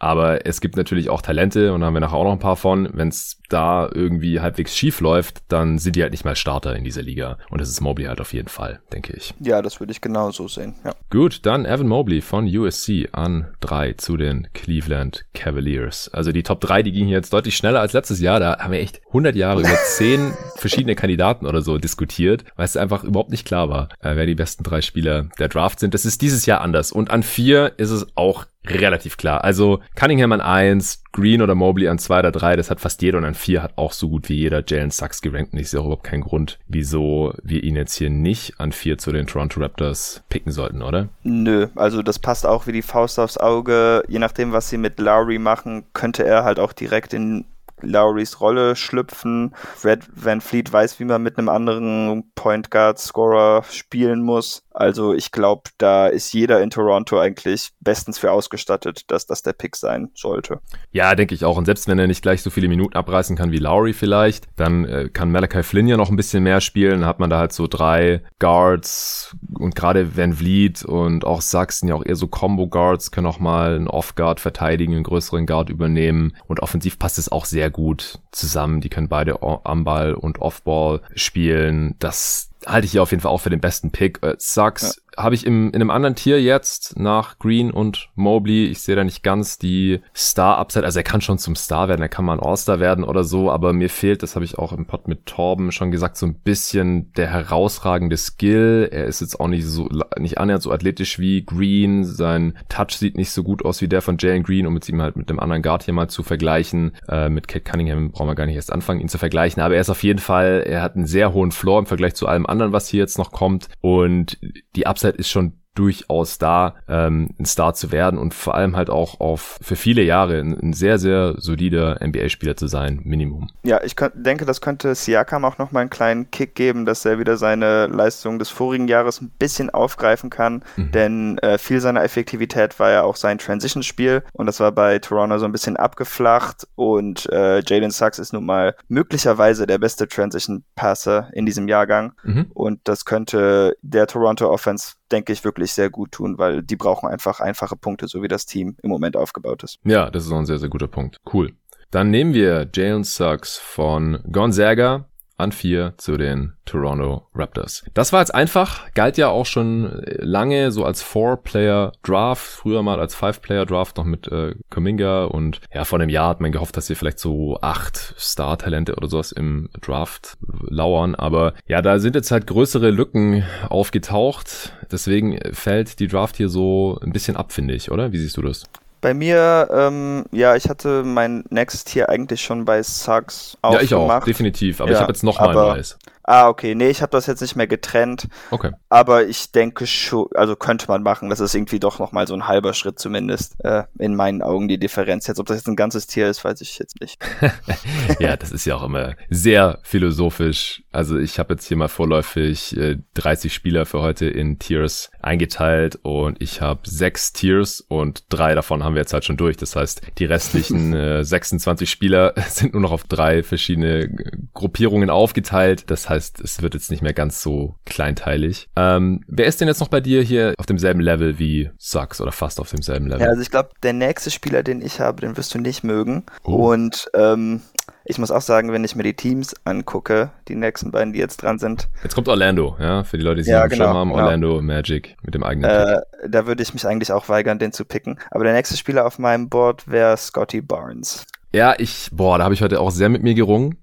Aber es gibt natürlich auch Talente und da haben wir nachher auch noch ein paar von. Wenn es da irgendwie halbwegs schief läuft, dann sind die halt nicht mal Starter in dieser Liga. Und das ist Mobley halt auf jeden Fall, denke ich. Ja, das würde ich genauso sehen. Ja. Gut, dann Evan Mobley von USC an drei zu den Cleveland Cavaliers. Also die Top 3, die gingen jetzt deutlich schneller als letztes Jahr. Da haben wir echt 100 Jahre über *laughs* 10 verschiedene Kandidaten oder so diskutiert, weil es einfach überhaupt nicht klar war, äh, wer die besten drei Spieler der Draft sind. Das ist dieses Jahr anders. Und an vier ist es auch relativ klar. Also Cunningham an eins, Green oder Mobley an zwei oder drei, das hat fast jeder und an vier hat auch so gut wie jeder Jalen Sachs gerankt und ich sehe auch überhaupt keinen Grund, wieso wir ihn jetzt hier nicht an vier zu den Toronto Raptors picken sollten, oder? Nö, also das passt auch wie die Faust aufs Auge. Je nachdem, was sie mit Lowry machen, könnte er halt auch direkt in Lowrys Rolle schlüpfen. Red Van Fleet weiß, wie man mit einem anderen Point Guard Scorer spielen muss. Also ich glaube, da ist jeder in Toronto eigentlich bestens für ausgestattet, dass das der Pick sein sollte. Ja, denke ich auch. Und selbst wenn er nicht gleich so viele Minuten abreißen kann wie Lowry vielleicht, dann äh, kann Malachi Flynn ja noch ein bisschen mehr spielen. Dann hat man da halt so drei Guards und gerade Van Vliet und auch Sachsen ja auch eher so Combo Guards können auch mal einen Off-Guard verteidigen, einen größeren Guard übernehmen. Und offensiv passt es auch sehr gut zusammen. Die können beide am Ball und Off-Ball spielen. Das halte ich hier auf jeden Fall auch für den besten Pick. Äh, Sucks habe ich im, in einem anderen Tier jetzt nach Green und Mobley. Ich sehe da nicht ganz die Star-Upside. Also er kann schon zum Star werden, er kann mal ein All-Star werden oder so, aber mir fehlt, das habe ich auch im Pod mit Torben schon gesagt, so ein bisschen der herausragende Skill. Er ist jetzt auch nicht so, nicht annähernd so athletisch wie Green. Sein Touch sieht nicht so gut aus wie der von Jalen Green, um jetzt ihm halt mit dem anderen Guard hier mal zu vergleichen. Äh, mit Kate Cunningham brauchen wir gar nicht erst anfangen, ihn zu vergleichen, aber er ist auf jeden Fall, er hat einen sehr hohen Floor im Vergleich zu allem anderen, was hier jetzt noch kommt und die Upside ist schon durchaus da, ähm, ein Star zu werden und vor allem halt auch auf für viele Jahre ein, ein sehr, sehr solider NBA-Spieler zu sein, Minimum. Ja, ich denke, das könnte Siakam auch nochmal einen kleinen Kick geben, dass er wieder seine Leistung des vorigen Jahres ein bisschen aufgreifen kann, mhm. denn äh, viel seiner Effektivität war ja auch sein Transition-Spiel und das war bei Toronto so ein bisschen abgeflacht und äh, Jalen Sachs ist nun mal möglicherweise der beste Transition-Passer in diesem Jahrgang mhm. und das könnte der Toronto Offense denke ich, wirklich sehr gut tun, weil die brauchen einfach einfache Punkte, so wie das Team im Moment aufgebaut ist. Ja, das ist auch ein sehr, sehr guter Punkt. Cool. Dann nehmen wir Jalen Suggs von Gonzaga an vier zu den Toronto Raptors. Das war jetzt einfach, galt ja auch schon lange so als Four-Player-Draft, früher mal als Five-Player-Draft noch mit äh, Kuminga und ja, vor einem Jahr hat man gehofft, dass hier vielleicht so acht Star-Talente oder sowas im Draft lauern, aber ja, da sind jetzt halt größere Lücken aufgetaucht, deswegen fällt die Draft hier so ein bisschen ab, finde ich, oder? Wie siehst du das? Bei mir, ähm, ja, ich hatte mein Next hier eigentlich schon bei Sucks auch Ja, ich auch, definitiv. Aber ja, ich habe jetzt noch mal ein neues. Ah, okay. Nee, ich habe das jetzt nicht mehr getrennt. Okay. Aber ich denke schon, also könnte man machen. Das ist irgendwie doch nochmal so ein halber Schritt zumindest. Äh, in meinen Augen die Differenz. Jetzt, ob das jetzt ein ganzes Tier ist, weiß ich jetzt nicht. *laughs* ja, das ist ja auch immer sehr philosophisch. Also ich habe jetzt hier mal vorläufig äh, 30 Spieler für heute in Tiers eingeteilt und ich habe sechs Tiers und drei davon haben wir jetzt halt schon durch. Das heißt, die restlichen *laughs* äh, 26 Spieler *laughs* sind nur noch auf drei verschiedene Gruppierungen aufgeteilt. Das heißt, heißt, es wird jetzt nicht mehr ganz so kleinteilig. Ähm, wer ist denn jetzt noch bei dir hier auf demselben Level wie Sucks oder fast auf demselben Level? Ja, also ich glaube, der nächste Spieler, den ich habe, den wirst du nicht mögen. Oh. Und ähm, ich muss auch sagen, wenn ich mir die Teams angucke, die nächsten beiden, die jetzt dran sind. Jetzt kommt Orlando, ja, für die Leute, die ja, genau, haben, genau. Orlando Magic mit dem eigenen äh, Da würde ich mich eigentlich auch weigern, den zu picken. Aber der nächste Spieler auf meinem Board wäre Scotty Barnes. Ja, ich, boah, da habe ich heute auch sehr mit mir gerungen.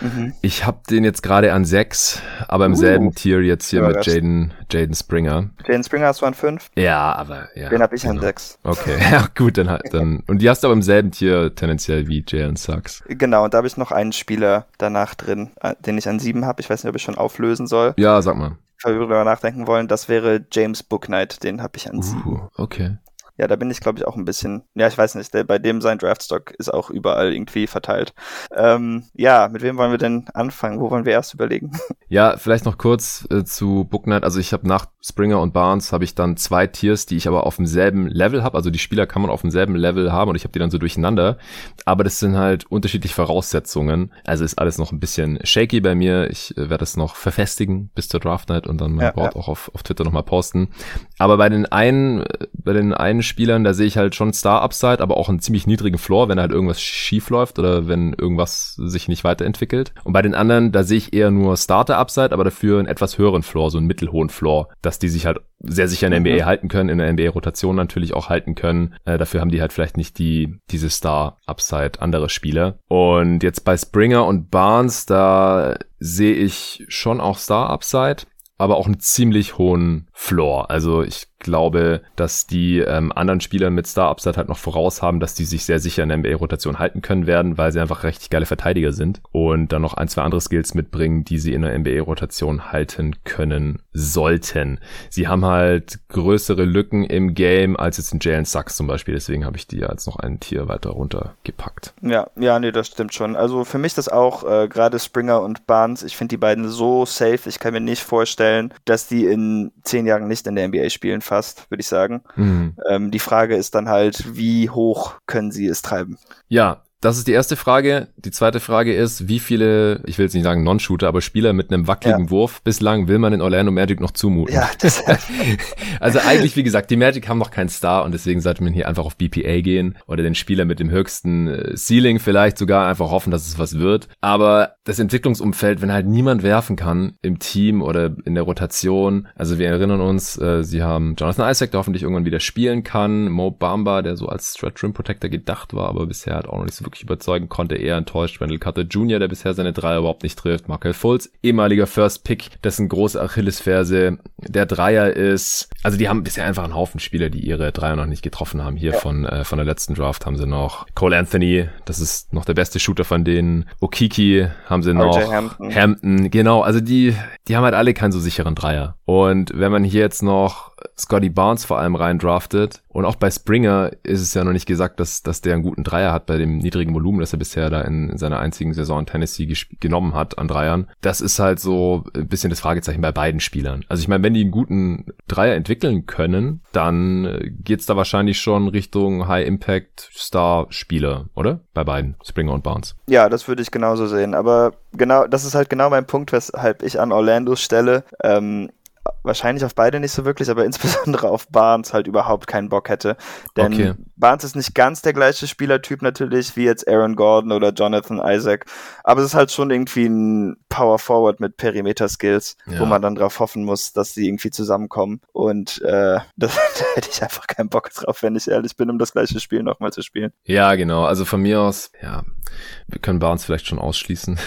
Mhm. Ich habe den jetzt gerade an sechs, aber im uh, selben Tier jetzt hier mit Jaden, Jaden Springer. Jaden Springer hast du an fünf? Ja, aber ja. Den habe ich genau. an sechs. Okay, *laughs* ja gut, dann halt dann. Und die hast du aber im selben Tier tendenziell wie Jalen Sucks. Genau, und da habe ich noch einen Spieler danach drin, äh, den ich an sieben habe. Ich weiß nicht, ob ich schon auflösen soll. Ja, sag mal. Darüber nachdenken wollen. Das wäre James Booknight, den habe ich an uh, sieben. Okay ja, da bin ich, glaube ich, auch ein bisschen, ja, ich weiß nicht, der, bei dem sein Draftstock ist auch überall irgendwie verteilt. Ähm, ja, mit wem wollen wir denn anfangen? Wo wollen wir erst überlegen? *laughs* Ja, vielleicht noch kurz äh, zu Booknight. Also ich habe nach Springer und Barnes habe ich dann zwei Tiers, die ich aber auf demselben Level habe. Also die Spieler kann man auf demselben Level haben und ich habe die dann so durcheinander. Aber das sind halt unterschiedliche Voraussetzungen. Also ist alles noch ein bisschen shaky bei mir. Ich äh, werde es noch verfestigen bis zur Draft Night und dann mein ja, Board ja. auch auf, auf Twitter nochmal posten. Aber bei den einen, bei den einen Spielern, da sehe ich halt schon Star-Upside, aber auch einen ziemlich niedrigen Floor, wenn halt irgendwas schief läuft oder wenn irgendwas sich nicht weiterentwickelt. Und bei den anderen, da sehe ich eher nur Starter-Upside, aber dafür einen etwas höheren Floor, so einen mittelhohen Floor, dass die sich halt sehr sicher in der NBA mhm. halten können, in der NBA-Rotation natürlich auch halten können. Äh, dafür haben die halt vielleicht nicht die diese Star-Upside andere Spieler. Und jetzt bei Springer und Barnes, da sehe ich schon auch Star-Upside aber auch einen ziemlich hohen Floor. Also ich glaube, dass die ähm, anderen Spieler mit Star Upside halt noch voraus haben, dass die sich sehr sicher in der NBA-Rotation halten können werden, weil sie einfach richtig geile Verteidiger sind und dann noch ein, zwei andere Skills mitbringen, die sie in der NBA-Rotation halten können sollten. Sie haben halt größere Lücken im Game als jetzt in Jalen Sachs zum Beispiel, deswegen habe ich die als noch ein Tier weiter runtergepackt. Ja, ja, nee, das stimmt schon. Also für mich das auch, äh, gerade Springer und Barnes, ich finde die beiden so safe, ich kann mir nicht vorstellen, dass die in zehn Jahren nicht in der NBA spielen fast, würde ich sagen. Mhm. Ähm, die Frage ist dann halt, wie hoch können sie es treiben? Ja, das ist die erste Frage. Die zweite Frage ist, wie viele, ich will jetzt nicht sagen Non-Shooter, aber Spieler mit einem wackeligen ja. Wurf bislang will man in Orlando Magic noch zumuten? Ja, das *laughs* also eigentlich, wie gesagt, die Magic haben noch keinen Star und deswegen sollte man hier einfach auf BPA gehen oder den Spieler mit dem höchsten äh, Ceiling vielleicht sogar einfach hoffen, dass es was wird. Aber das Entwicklungsumfeld, wenn halt niemand werfen kann im Team oder in der Rotation, also wir erinnern uns, äh, sie haben Jonathan Isaac, der hoffentlich irgendwann wieder spielen kann, Mo Bamba, der so als Stretch Rim Protector gedacht war, aber bisher hat auch noch nicht so wirklich überzeugen konnte, eher enttäuscht. Wendell Carter Jr., der bisher seine Dreier überhaupt nicht trifft. Markel Fultz, ehemaliger First Pick, dessen große Achillesferse der Dreier ist. Also die haben bisher einfach einen Haufen Spieler, die ihre Dreier noch nicht getroffen haben. Hier ja. von, äh, von der letzten Draft haben sie noch Cole Anthony, das ist noch der beste Shooter von denen. Okiki haben sie noch. Hampton. Hampton, genau. Also die, die haben halt alle keinen so sicheren Dreier. Und wenn man hier jetzt noch Scotty Barnes vor allem rein draftet. Und auch bei Springer ist es ja noch nicht gesagt, dass, dass der einen guten Dreier hat bei dem niedrigen Volumen, das er bisher da in, in seiner einzigen Saison in Tennessee genommen hat an Dreiern. Das ist halt so ein bisschen das Fragezeichen bei beiden Spielern. Also ich meine, wenn die einen guten Dreier entwickeln können, dann geht's da wahrscheinlich schon Richtung High-Impact-Star-Spieler, oder? Bei beiden, Springer und Barnes. Ja, das würde ich genauso sehen. Aber genau, das ist halt genau mein Punkt, weshalb ich an Orlando stelle. Ähm, wahrscheinlich auf beide nicht so wirklich, aber *laughs* insbesondere auf Barnes halt überhaupt keinen Bock hätte. Denn okay. Barnes ist nicht ganz der gleiche Spielertyp natürlich wie jetzt Aaron Gordon oder Jonathan Isaac, aber es ist halt schon irgendwie ein Power Forward mit Perimeter-Skills, ja. wo man dann drauf hoffen muss, dass sie irgendwie zusammenkommen. Und äh, *laughs* das, da hätte ich einfach keinen Bock drauf, wenn ich ehrlich bin, um das gleiche Spiel nochmal zu spielen. Ja, genau. Also von mir aus, ja, wir können Barnes vielleicht schon ausschließen.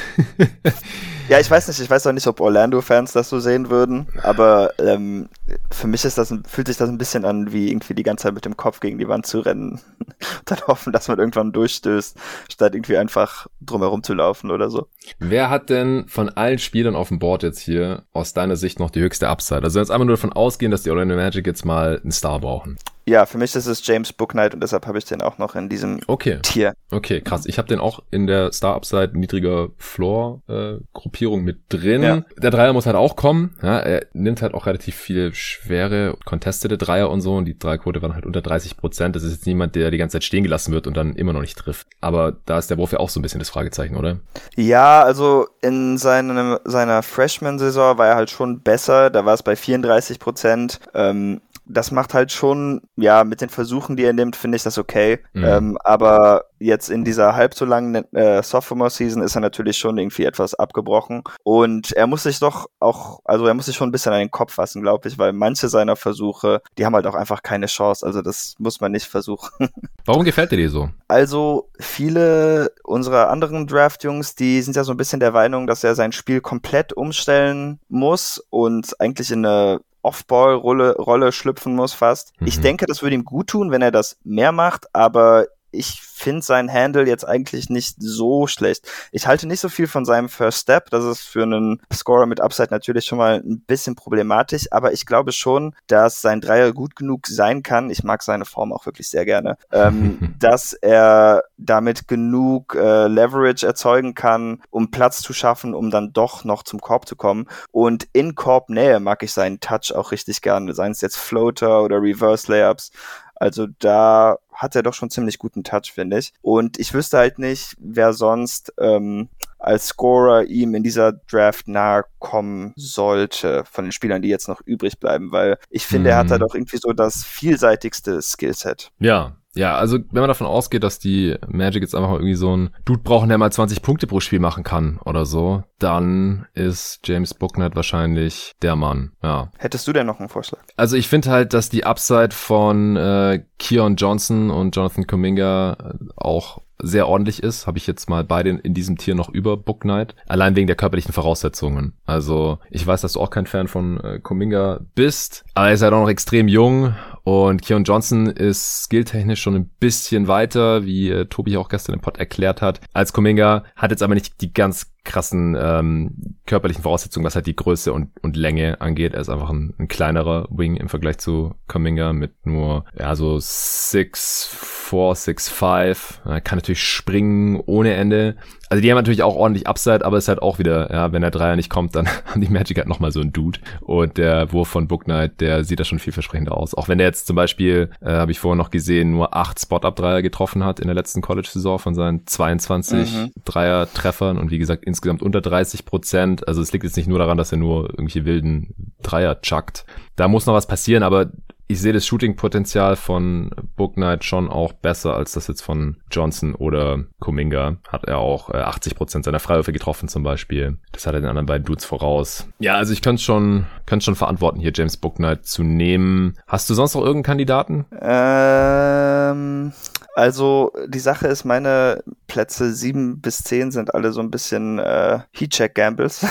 ja, ich weiß nicht, ich weiß auch nicht, ob Orlando-Fans das so sehen würden, aber ähm, für mich ist das, fühlt sich das ein bisschen an, wie irgendwie die ganze Zeit mit dem Kopf gegen die Wand zu rennen und *laughs* dann hoffen, dass man irgendwann durchstößt, statt irgendwie einfach drumherum zu laufen oder so. Wer hat denn von allen Spielern auf dem Board jetzt hier aus deiner Sicht noch die höchste Upside? Also jetzt einfach nur davon ausgehen, dass die Orlando Magic jetzt mal einen Star brauchen. Ja, für mich ist es James Booknight und deshalb habe ich den auch noch in diesem okay. Tier. Okay, krass. Ich habe den auch in der Star Upside niedriger Floor äh, Gruppierung mit drin. Ja. Der Dreier muss halt auch kommen. Ja, er nimmt halt auch relativ viele schwere contestete Dreier und so und die Dreierquote waren halt unter 30 Prozent. Das ist jetzt niemand, der die ganze Zeit stehen gelassen wird und dann immer noch nicht trifft. Aber da ist der Wurf ja auch so ein bisschen das Fragezeichen, oder? Ja, also in seinem, seiner Freshman-Saison war er halt schon besser. Da war es bei 34 Prozent. Ähm, das macht halt schon, ja, mit den Versuchen, die er nimmt, finde ich das okay. Mhm. Ähm, aber jetzt in dieser halb so langen äh, Sophomore-Season ist er natürlich schon irgendwie etwas abgebrochen. Und er muss sich doch auch, also er muss sich schon ein bisschen an den Kopf fassen, glaube ich, weil manche seiner Versuche, die haben halt auch einfach keine Chance. Also das muss man nicht versuchen. *laughs* Warum gefällt dir so? Also viele unserer anderen Draft-Jungs, die sind ja so ein bisschen der Meinung, dass er sein Spiel komplett umstellen muss und eigentlich in eine Off-Ball-Rolle Rolle schlüpfen muss fast. Mhm. Ich denke, das würde ihm gut tun, wenn er das mehr macht, aber ich finde sein Handle jetzt eigentlich nicht so schlecht. Ich halte nicht so viel von seinem First Step. Das ist für einen Scorer mit Upside natürlich schon mal ein bisschen problematisch, aber ich glaube schon, dass sein Dreier gut genug sein kann. Ich mag seine Form auch wirklich sehr gerne, *laughs* ähm, dass er damit genug äh, Leverage erzeugen kann, um Platz zu schaffen, um dann doch noch zum Korb zu kommen. Und in Korbnähe mag ich seinen Touch auch richtig gerne, seien es jetzt Floater oder Reverse Layups. Also da hat er doch schon ziemlich guten Touch, finde ich. Und ich wüsste halt nicht, wer sonst ähm, als Scorer ihm in dieser Draft nahe kommen sollte von den Spielern, die jetzt noch übrig bleiben, weil ich finde, mhm. er hat da mhm. doch irgendwie so das vielseitigste Skillset. Ja, ja, also wenn man davon ausgeht, dass die Magic jetzt einfach mal irgendwie so ein Dude brauchen, der mal 20 Punkte pro Spiel machen kann oder so, dann ist James Booknet wahrscheinlich der Mann, ja. Hättest du denn noch einen Vorschlag? Also ich finde halt, dass die Upside von äh, Keon Johnson und Jonathan Kuminga äh, auch sehr ordentlich ist, habe ich jetzt mal beide in diesem Tier noch über Book Knight. Allein wegen der körperlichen Voraussetzungen. Also ich weiß, dass du auch kein Fan von äh, Kuminga bist, aber er ist halt auch noch extrem jung und Keon Johnson ist skilltechnisch schon ein bisschen weiter, wie äh, Tobi auch gestern im Pod erklärt hat, als Kuminga, hat jetzt aber nicht die ganz krassen ähm, körperlichen Voraussetzungen, was halt die Größe und, und Länge angeht. Er ist einfach ein, ein kleinerer Wing im Vergleich zu Kuminga mit nur ja so 6'4, 6'5. Er kann natürlich springen ohne Ende. Also die haben natürlich auch ordentlich Upside, aber es ist halt auch wieder, ja, wenn der Dreier nicht kommt, dann *laughs* haben die Magic halt nochmal so einen Dude. Und der Wurf von Book Knight, der sieht da schon vielversprechender aus. Auch wenn der jetzt zum Beispiel, äh, habe ich vorher noch gesehen, nur acht Spot-Up-Dreier getroffen hat in der letzten College-Saison von seinen 22 mhm. Dreier-Treffern und wie gesagt insgesamt unter 30 Prozent. Also es liegt jetzt nicht nur daran, dass er nur irgendwelche wilden Dreier chuckt. Da muss noch was passieren, aber ich sehe das Shooting-Potenzial von Book Knight schon auch besser als das jetzt von Johnson oder Kuminga. Hat er auch äh, 80% seiner Freiwürfe getroffen zum Beispiel. Das hat er den anderen beiden Dudes voraus. Ja, also ich könnte schon, könnte schon verantworten, hier James Book Knight zu nehmen. Hast du sonst noch irgendeinen Kandidaten? Ähm, also die Sache ist, meine Plätze sieben bis zehn sind alle so ein bisschen äh, Heatcheck-Gambles.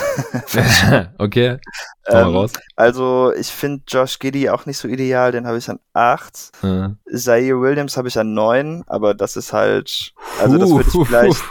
*laughs* okay. Ähm, also ich finde Josh Giddy auch nicht so ideal, den habe ich an acht. Mhm. Zaire Williams habe ich an neun, aber das ist halt, also das würde ich vielleicht,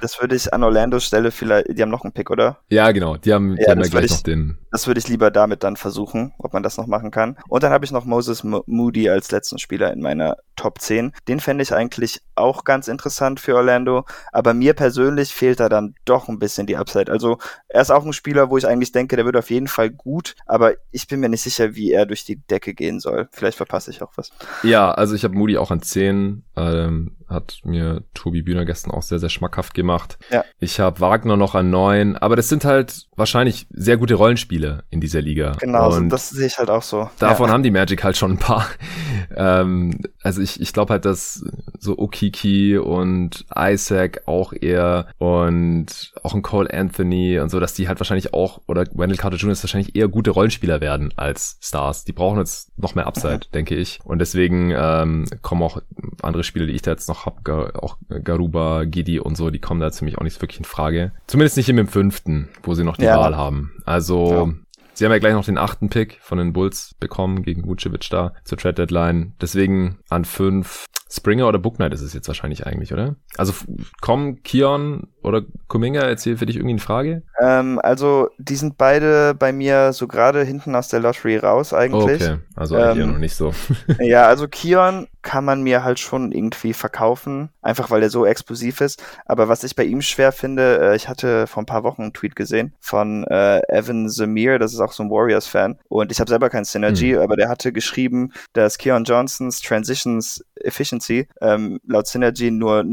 das würde ich an Orlandos Stelle vielleicht, die haben noch einen Pick, oder? Ja, genau, die haben, die ja, haben ja gleich ich, noch den. Das würde ich lieber damit dann versuchen, ob man das noch machen kann. Und dann habe ich noch Moses Moody als letzten Spieler in meiner Top 10. Den fände ich eigentlich auch ganz interessant für Orlando, aber mir persönlich fehlt da dann doch ein bisschen die Upside. Also er ist auch ein Spieler, wo ich eigentlich denke, der wird auf jeden Fall gut, aber ich bin mir nicht sicher, wie er durch die Decke gehen soll. Vielleicht verpasse ich auch was. Ja, also ich habe Moody auch an 10. Ähm, hat mir Tobi Bühner gestern auch sehr, sehr schmackhaft gemacht. Ja. Ich habe Wagner noch an neun, aber das sind halt wahrscheinlich sehr gute Rollenspiele in dieser Liga. Genau, und das sehe ich halt auch so. Davon ja. haben die Magic halt schon ein paar. *laughs* ähm, also ich, ich glaube halt, dass so Okiki und Isaac auch eher und auch ein Cole Anthony und so, dass die halt wahrscheinlich auch, oder Wendell Carter Jr. wahrscheinlich eher gute Rollenspieler werden als Stars. Die brauchen jetzt noch mehr Upside, mhm. denke ich. Und deswegen ähm, kommen auch andere Spiele, die ich da jetzt noch hab, auch Garuba, Gidi und so, die kommen da ziemlich auch nicht wirklich in Frage. Zumindest nicht im fünften, wo sie noch die ja. Wahl haben. Also ja. Sie haben ja gleich noch den achten Pick von den Bulls bekommen gegen Vucevic da zur Trade Deadline. Deswegen an fünf Springer oder Book Knight ist es jetzt wahrscheinlich eigentlich, oder? Also kommen Kion oder Kuminga jetzt hier für dich irgendwie in Frage? Ähm, also die sind beide bei mir so gerade hinten aus der Lottery raus eigentlich. Okay, also ähm, hier noch nicht so. *laughs* ja, also Kion kann man mir halt schon irgendwie verkaufen, einfach weil er so explosiv ist. Aber was ich bei ihm schwer finde, äh, ich hatte vor ein paar Wochen einen Tweet gesehen von äh, Evan Zamir, das ist auch so ein Warriors-Fan. Und ich habe selber kein Synergy, mhm. aber der hatte geschrieben, dass Keon Johnsons Transitions Efficiency ähm, laut Synergy nur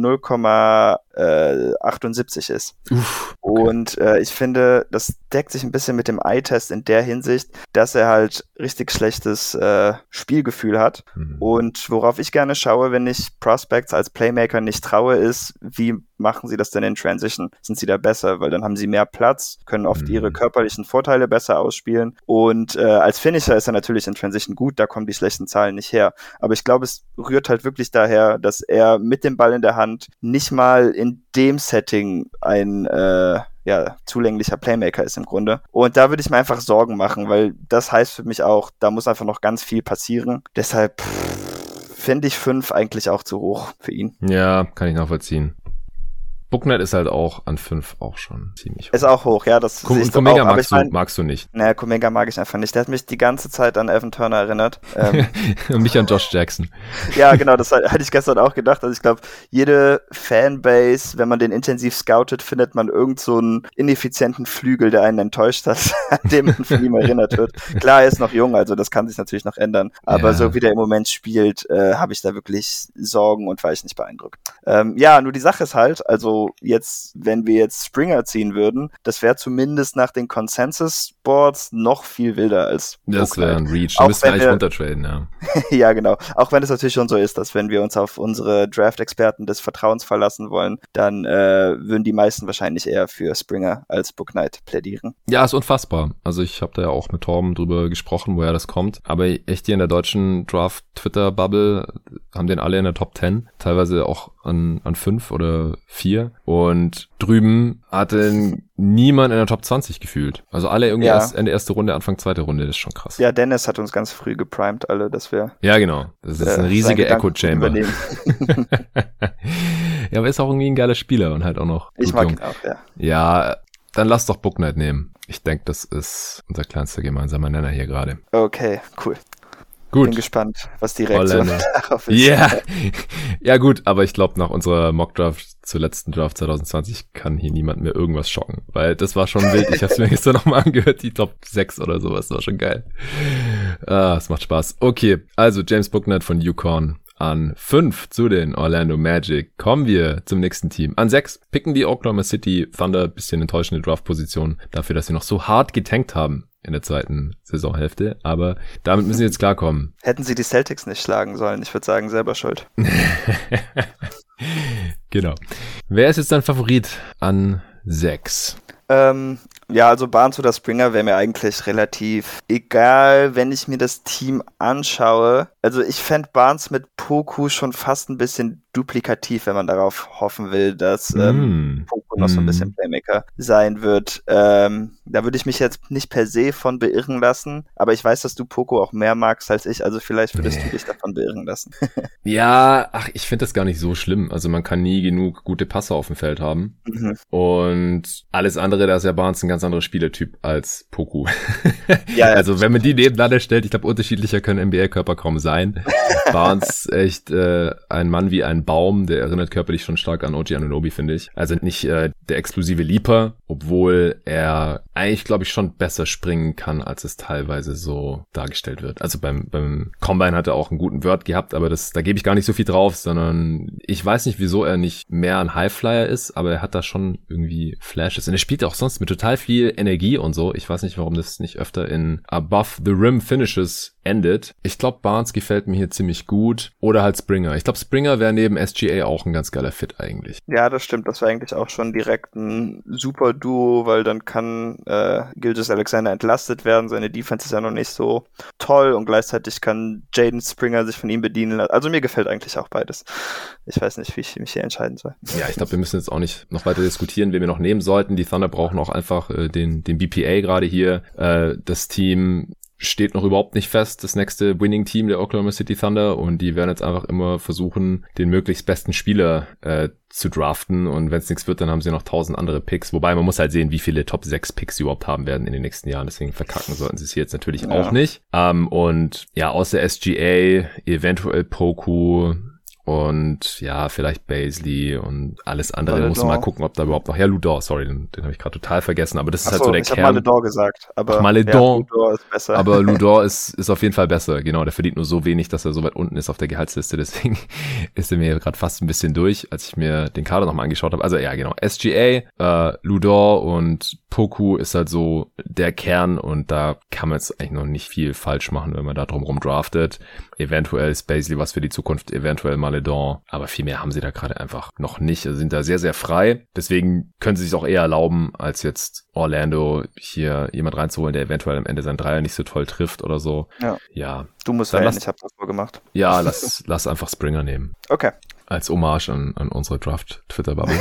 0,78 ist. Uff, okay. Und äh, ich finde, das deckt sich ein bisschen mit dem Eye-Test in der Hinsicht, dass er halt richtig schlechtes äh, Spielgefühl hat. Mhm. Und worauf ich gerne schaue, wenn ich Prospects als Playmaker nicht traue, ist, wie machen sie das denn in Transition? Sind sie da besser? Weil dann haben sie mehr Platz, können oft mhm. ihre körperlichen Vorteile besser ausspielen. Und äh, als Finisher ist er natürlich in Transition gut, da kommen die schlechten Zahlen nicht her. Aber ich glaube, es rührt halt wirklich daher, dass er mit dem Ball in der Hand nicht mal in dem Setting ein äh, ja, zulänglicher Playmaker ist im Grunde. Und da würde ich mir einfach Sorgen machen, weil das heißt für mich auch, da muss einfach noch ganz viel passieren. Deshalb fände ich fünf eigentlich auch zu hoch für ihn. Ja, kann ich nachvollziehen. Booknet ist halt auch an 5 auch schon ziemlich hoch. Ist auch hoch, ja. Das Kum Kuminga magst, du, mein, magst du nicht. Naja, Kuminga mag ich einfach nicht. Der hat mich die ganze Zeit an Evan Turner erinnert. Ähm, *laughs* mich an Josh Jackson. ja, genau, das hatte ich gestern auch gedacht. Also ich glaube, jede Fanbase, wenn man den intensiv scoutet, findet man irgend so einen ineffizienten Flügel, der einen enttäuscht hat, *laughs* an dem man von ihm erinnert wird. Klar, er ist noch jung, also das kann sich natürlich noch ändern. Aber ja. so wie der im Moment spielt, äh, habe ich da wirklich Sorgen und war ich nicht beeindruckt. Ähm, ja, nur die Sache ist halt, also jetzt, wenn wir jetzt Springer ziehen würden, das wäre zumindest nach den Consensus-Boards noch viel wilder als Das wäre ein Reach. Du müssten eigentlich runtertraden, ja. *laughs* ja, genau. Auch wenn es natürlich schon so ist, dass wenn wir uns auf unsere Draft-Experten des Vertrauens verlassen wollen, dann äh, würden die meisten wahrscheinlich eher für Springer als Book Knight plädieren. Ja, ist unfassbar. Also ich habe da ja auch mit Torben drüber gesprochen, woher das kommt. Aber echt hier in der deutschen Draft-Twitter-Bubble haben den alle in der Top 10, teilweise auch an, an fünf oder vier. Und drüben hatte niemand in der Top 20 gefühlt. Also alle irgendwie ja. erst Ende erste Runde, Anfang zweite Runde, das ist schon krass. Ja, Dennis hat uns ganz früh geprimed, alle, dass wir. Ja, genau. Das ist äh, eine riesige Echo-Chamber. *laughs* ja, aber ist auch irgendwie ein geiler Spieler und halt auch noch. Ich mag jung. ihn auch, ja. Ja, dann lass doch Book Knight nehmen. Ich denke, das ist unser kleinster gemeinsamer Nenner hier gerade. Okay, cool. Gut. Bin gespannt, was die Reaktion *laughs* darauf ist. Ja, yeah. *laughs* ja gut, aber ich glaube, nach unserer Mockdraft zur letzten Draft 2020 kann hier niemand mehr irgendwas schocken, weil das war schon wild. Ich habe es mir *laughs* gestern nochmal angehört, die Top 6 oder sowas, das war schon geil. Ah, es macht Spaß. Okay, also James Booknet von Yukon an 5 zu den Orlando Magic. Kommen wir zum nächsten Team. An 6 picken die Oklahoma City Thunder, bisschen enttäuschende Draftposition dafür, dass sie noch so hart getankt haben in der zweiten Saisonhälfte. Aber damit müssen sie jetzt klarkommen. Hätten sie die Celtics nicht schlagen sollen. Ich würde sagen, selber schuld. *laughs* genau. Wer ist jetzt dein Favorit an sechs? Ähm, ja, also Barnes oder Springer wäre mir eigentlich relativ egal, wenn ich mir das Team anschaue. Also ich fände Barnes mit Poku schon fast ein bisschen duplikativ, wenn man darauf hoffen will, dass ähm, mm. Poku noch mm. so ein bisschen mm. Playmaker sein wird. Ähm, da würde ich mich jetzt nicht per se von beirren lassen, aber ich weiß, dass du Poco auch mehr magst als ich, also vielleicht würdest nee. du dich davon beirren lassen. *laughs* ja, ach, ich finde das gar nicht so schlimm. Also man kann nie genug gute Passer auf dem Feld haben. Mhm. Und alles andere, da ist ja Barnes ein ganz anderer Spielertyp als Poku. *laughs* ja, also wenn man die nebeneinander stellt, ich glaube, unterschiedlicher können NBA-Körper kaum sein. *laughs* Barnes echt äh, ein Mann wie ein Baum, der erinnert körperlich schon stark an OG Anunobi, finde ich. Also nicht äh, der explosive Leaper, obwohl er eigentlich, glaube ich, schon besser springen kann, als es teilweise so dargestellt wird. Also beim, beim Combine hat er auch einen guten Word gehabt, aber das, da gebe ich gar nicht so viel drauf, sondern ich weiß nicht, wieso er nicht mehr ein Highflyer ist, aber er hat da schon irgendwie Flashes. Und er spielt auch sonst mit total viel Energie und so. Ich weiß nicht, warum das nicht öfter in Above the Rim Finishes endet. Ich glaube, Barnes gefällt mir hier ziemlich gut. Oder halt Springer. Ich glaube, Springer wäre neben SGA auch ein ganz geiler Fit eigentlich. Ja, das stimmt. Das wäre eigentlich auch schon direkt ein super Duo, weil dann kann äh, Gilgis Alexander entlastet werden. Seine Defense ist ja noch nicht so toll und gleichzeitig kann Jaden Springer sich von ihm bedienen lassen. Also mir gefällt eigentlich auch beides. Ich weiß nicht, wie ich mich hier entscheiden soll. Ja, ich glaube, wir müssen jetzt auch nicht noch weiter diskutieren, wen wir noch nehmen sollten. Die Thunder brauchen auch einfach äh, den, den BPA gerade hier. Äh, das Team steht noch überhaupt nicht fest, das nächste Winning-Team der Oklahoma City Thunder und die werden jetzt einfach immer versuchen, den möglichst besten Spieler äh, zu draften und wenn es nichts wird, dann haben sie noch tausend andere Picks, wobei man muss halt sehen, wie viele Top 6 Picks sie überhaupt haben werden in den nächsten Jahren, deswegen verkacken sollten sie es hier jetzt natürlich ja. auch nicht. Ähm, und ja, außer SGA, eventuell Poku, und ja, vielleicht Baisley und alles andere. Maledor. Muss mal gucken, ob da überhaupt noch. Ja, Ludor, sorry, den, den habe ich gerade total vergessen. Aber das ist Ach halt so der ich Kern. Ich habe Maledor gesagt. Aber Ach, Maledor, ja, Ludor ist besser. Aber *laughs* Ludor ist, ist auf jeden Fall besser. Genau, der verdient nur so wenig, dass er so weit unten ist auf der Gehaltsliste. Deswegen *laughs* ist er mir gerade fast ein bisschen durch, als ich mir den Kader nochmal angeschaut habe. Also ja, genau. SGA, äh, Ludor und Poku ist halt so der Kern und da kann man jetzt eigentlich noch nicht viel falsch machen, wenn man da drumherum draftet. Eventuell ist Baisley was für die Zukunft, eventuell Maledon, aber viel mehr haben sie da gerade einfach noch nicht. Also sind da sehr, sehr frei. Deswegen können sie sich auch eher erlauben, als jetzt Orlando hier jemand reinzuholen, der eventuell am Ende seinen Dreier nicht so toll trifft oder so. Ja. ja. Du musst ja, ich habe das so gemacht. Ja, *laughs* lass, lass einfach Springer nehmen. Okay als Hommage an, an unsere Draft-Twitter-Bubble.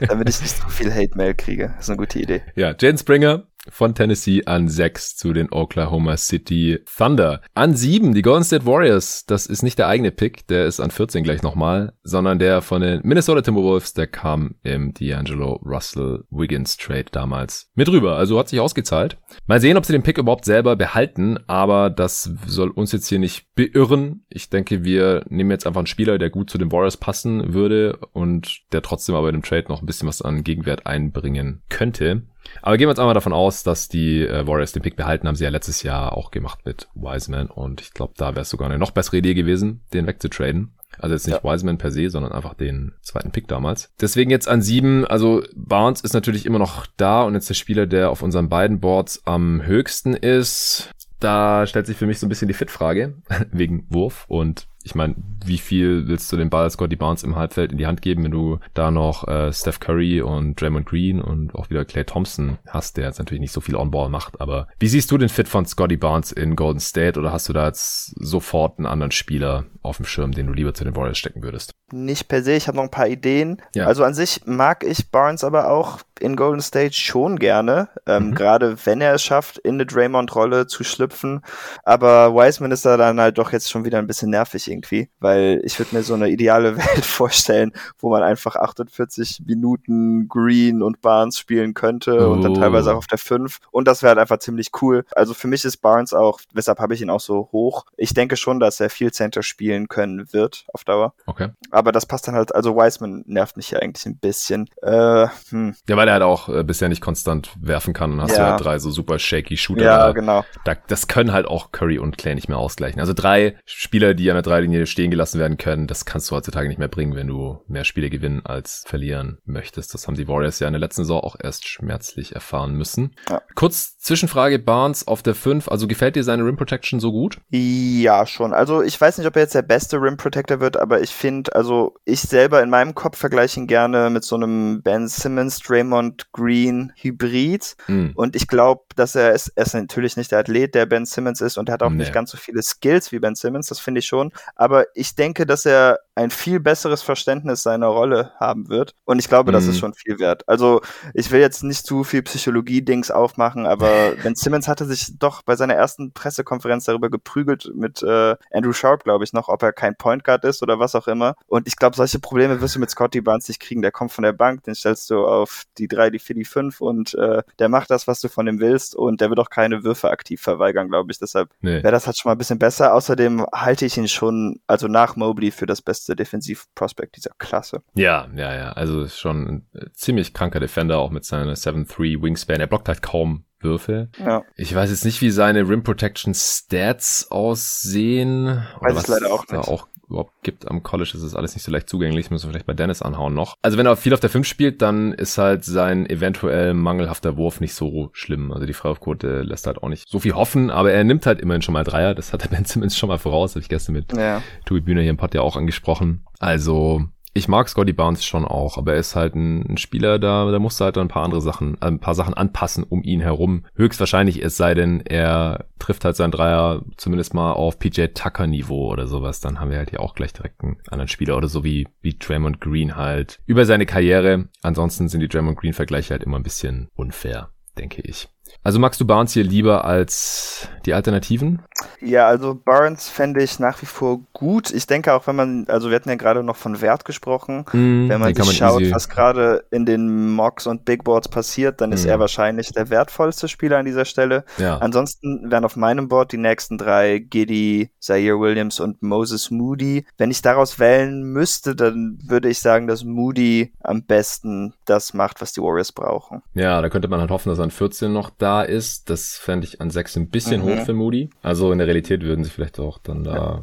*laughs* Damit ich nicht so viel Hate-Mail kriege. Das ist eine gute Idee. Ja, Jane Springer von Tennessee an 6 zu den Oklahoma City Thunder. An 7 die Golden State Warriors. Das ist nicht der eigene Pick, der ist an 14 gleich nochmal, sondern der von den Minnesota Timberwolves, der kam im D'Angelo Russell Wiggins Trade damals mit rüber. Also hat sich ausgezahlt. Mal sehen, ob sie den Pick überhaupt selber behalten, aber das soll uns jetzt hier nicht beirren. Ich denke, wir nehmen jetzt einfach einen Spieler, der gut zu den Warriors passen würde und der trotzdem aber in dem Trade noch ein bisschen was an Gegenwert einbringen könnte. Aber gehen wir jetzt einmal davon aus, dass die äh, Warriors den Pick behalten, haben sie ja letztes Jahr auch gemacht mit Wiseman und ich glaube, da wäre es sogar eine noch bessere Idee gewesen, den wegzutraden. Also jetzt nicht ja. Wiseman per se, sondern einfach den zweiten Pick damals. Deswegen jetzt an sieben, also Barnes ist natürlich immer noch da und jetzt der Spieler, der auf unseren beiden Boards am höchsten ist. Da stellt sich für mich so ein bisschen die Fit-Frage *laughs* wegen Wurf und ich meine, wie viel willst du den Ball Scotty Barnes im Halbfeld in die Hand geben, wenn du da noch äh, Steph Curry und Draymond Green und auch wieder Clay Thompson hast, der jetzt natürlich nicht so viel On-Ball macht. Aber wie siehst du den Fit von Scotty Barnes in Golden State oder hast du da jetzt sofort einen anderen Spieler auf dem Schirm, den du lieber zu den Warriors stecken würdest? Nicht per se, ich habe noch ein paar Ideen. Ja. Also an sich mag ich Barnes aber auch in Golden State schon gerne, ähm, mhm. gerade wenn er es schafft, in eine Draymond-Rolle zu schlüpfen. Aber Wiseman ist da dann halt doch jetzt schon wieder ein bisschen nervig irgendwie, weil ich würde mir so eine ideale *laughs* Welt vorstellen, wo man einfach 48 Minuten Green und Barnes spielen könnte oh. und dann teilweise auch oh. auf der 5 und das wäre halt einfach ziemlich cool. Also für mich ist Barnes auch, weshalb habe ich ihn auch so hoch. Ich denke schon, dass er viel Center spielen können wird auf Dauer. Okay. Aber das passt dann halt, also Wiseman nervt mich ja eigentlich ein bisschen. Äh, hm. Ja, weil er halt auch äh, bisher nicht konstant werfen kann und hast ja. du halt drei so super shaky Shooter. Ja, genau. Da, das können halt auch Curry und Clay nicht mehr ausgleichen. Also drei Spieler, die an der Dreilinie stehen gelassen werden können, das kannst du heutzutage nicht mehr bringen, wenn du mehr Spiele gewinnen als verlieren möchtest. Das haben die Warriors ja in der letzten Saison auch erst schmerzlich erfahren müssen. Ja. Kurz Zwischenfrage Barnes auf der 5. Also gefällt dir seine Rim Protection so gut? Ja, schon. Also ich weiß nicht, ob er jetzt der beste Rim Protector wird, aber ich finde, also ich selber in meinem Kopf vergleiche ihn gerne mit so einem Ben Simmons, Draymond Green Hybrid. Mhm. Und ich glaube, dass er ist, er ist natürlich nicht der Athlet, der Ben Simmons ist und er hat auch nee. nicht ganz so viele Skills wie Ben Simmons, das finde ich schon. Aber ich denke, dass er ein viel besseres Verständnis seiner Rolle haben wird. Und ich glaube, mhm. das ist mhm. schon viel wert. Also ich will jetzt nicht zu viel Psychologie-Dings aufmachen, aber *laughs* Ben Simmons hatte sich doch bei seiner ersten Pressekonferenz darüber geprügelt mit äh, Andrew Sharp, glaube ich, noch ob er kein Point Guard ist oder was auch immer. Und ich glaube, solche Probleme wirst du mit Scotty Barnes nicht kriegen. Der kommt von der Bank, den stellst du auf die drei, die vier, die fünf und äh, der macht das, was du von ihm willst und der wird auch keine Würfe aktiv verweigern, glaube ich. Deshalb nee. wäre das halt schon mal ein bisschen besser. Außerdem halte ich ihn schon, also nach Mobley, für das beste Defensivprospekt dieser Klasse. Ja, ja, ja. Also schon ein ziemlich kranker Defender, auch mit seiner 7-3 Wingspan. Er blockt halt kaum Würfel. Ja. Ich weiß jetzt nicht, wie seine Rim Protection Stats aussehen. Weiß ich leider auch nicht. Auch überhaupt gibt am College, ist es alles nicht so leicht zugänglich, müssen wir vielleicht bei Dennis anhauen noch. Also wenn er viel auf der 5 spielt, dann ist halt sein eventuell mangelhafter Wurf nicht so schlimm. Also die Freiwurfquote lässt halt auch nicht so viel hoffen, aber er nimmt halt immerhin schon mal Dreier. Das hat der *laughs* Ben Simmons schon mal voraus, habe ich gestern mit ja. Tobi Bühner hier im Pod ja auch angesprochen. Also ich mag Scotty Barnes schon auch, aber er ist halt ein, ein Spieler, da, da musst du halt ein paar andere Sachen, äh, ein paar Sachen anpassen um ihn herum. Höchstwahrscheinlich es sei denn, er trifft halt seinen Dreier zumindest mal auf PJ Tucker Niveau oder sowas. Dann haben wir halt hier auch gleich direkt einen anderen Spieler oder so wie, wie Draymond Green halt über seine Karriere. Ansonsten sind die Draymond Green Vergleiche halt immer ein bisschen unfair, denke ich. Also magst du Barnes hier lieber als die Alternativen? Ja, also Barnes fände ich nach wie vor gut. Ich denke auch, wenn man, also wir hatten ja gerade noch von Wert gesprochen, mm, wenn man sich man schaut, easy. was gerade in den Mocks und Big Boards passiert, dann mm. ist er wahrscheinlich der wertvollste Spieler an dieser Stelle. Ja. Ansonsten wären auf meinem Board die nächsten drei Giddy, Zaire Williams und Moses Moody. Wenn ich daraus wählen müsste, dann würde ich sagen, dass Moody am besten das macht, was die Warriors brauchen. Ja, da könnte man halt hoffen, dass er an 14 noch da ist. Das fände ich an 6 ein bisschen mhm. hoch für Moody. Also in der Realität würden sie vielleicht auch dann da ja,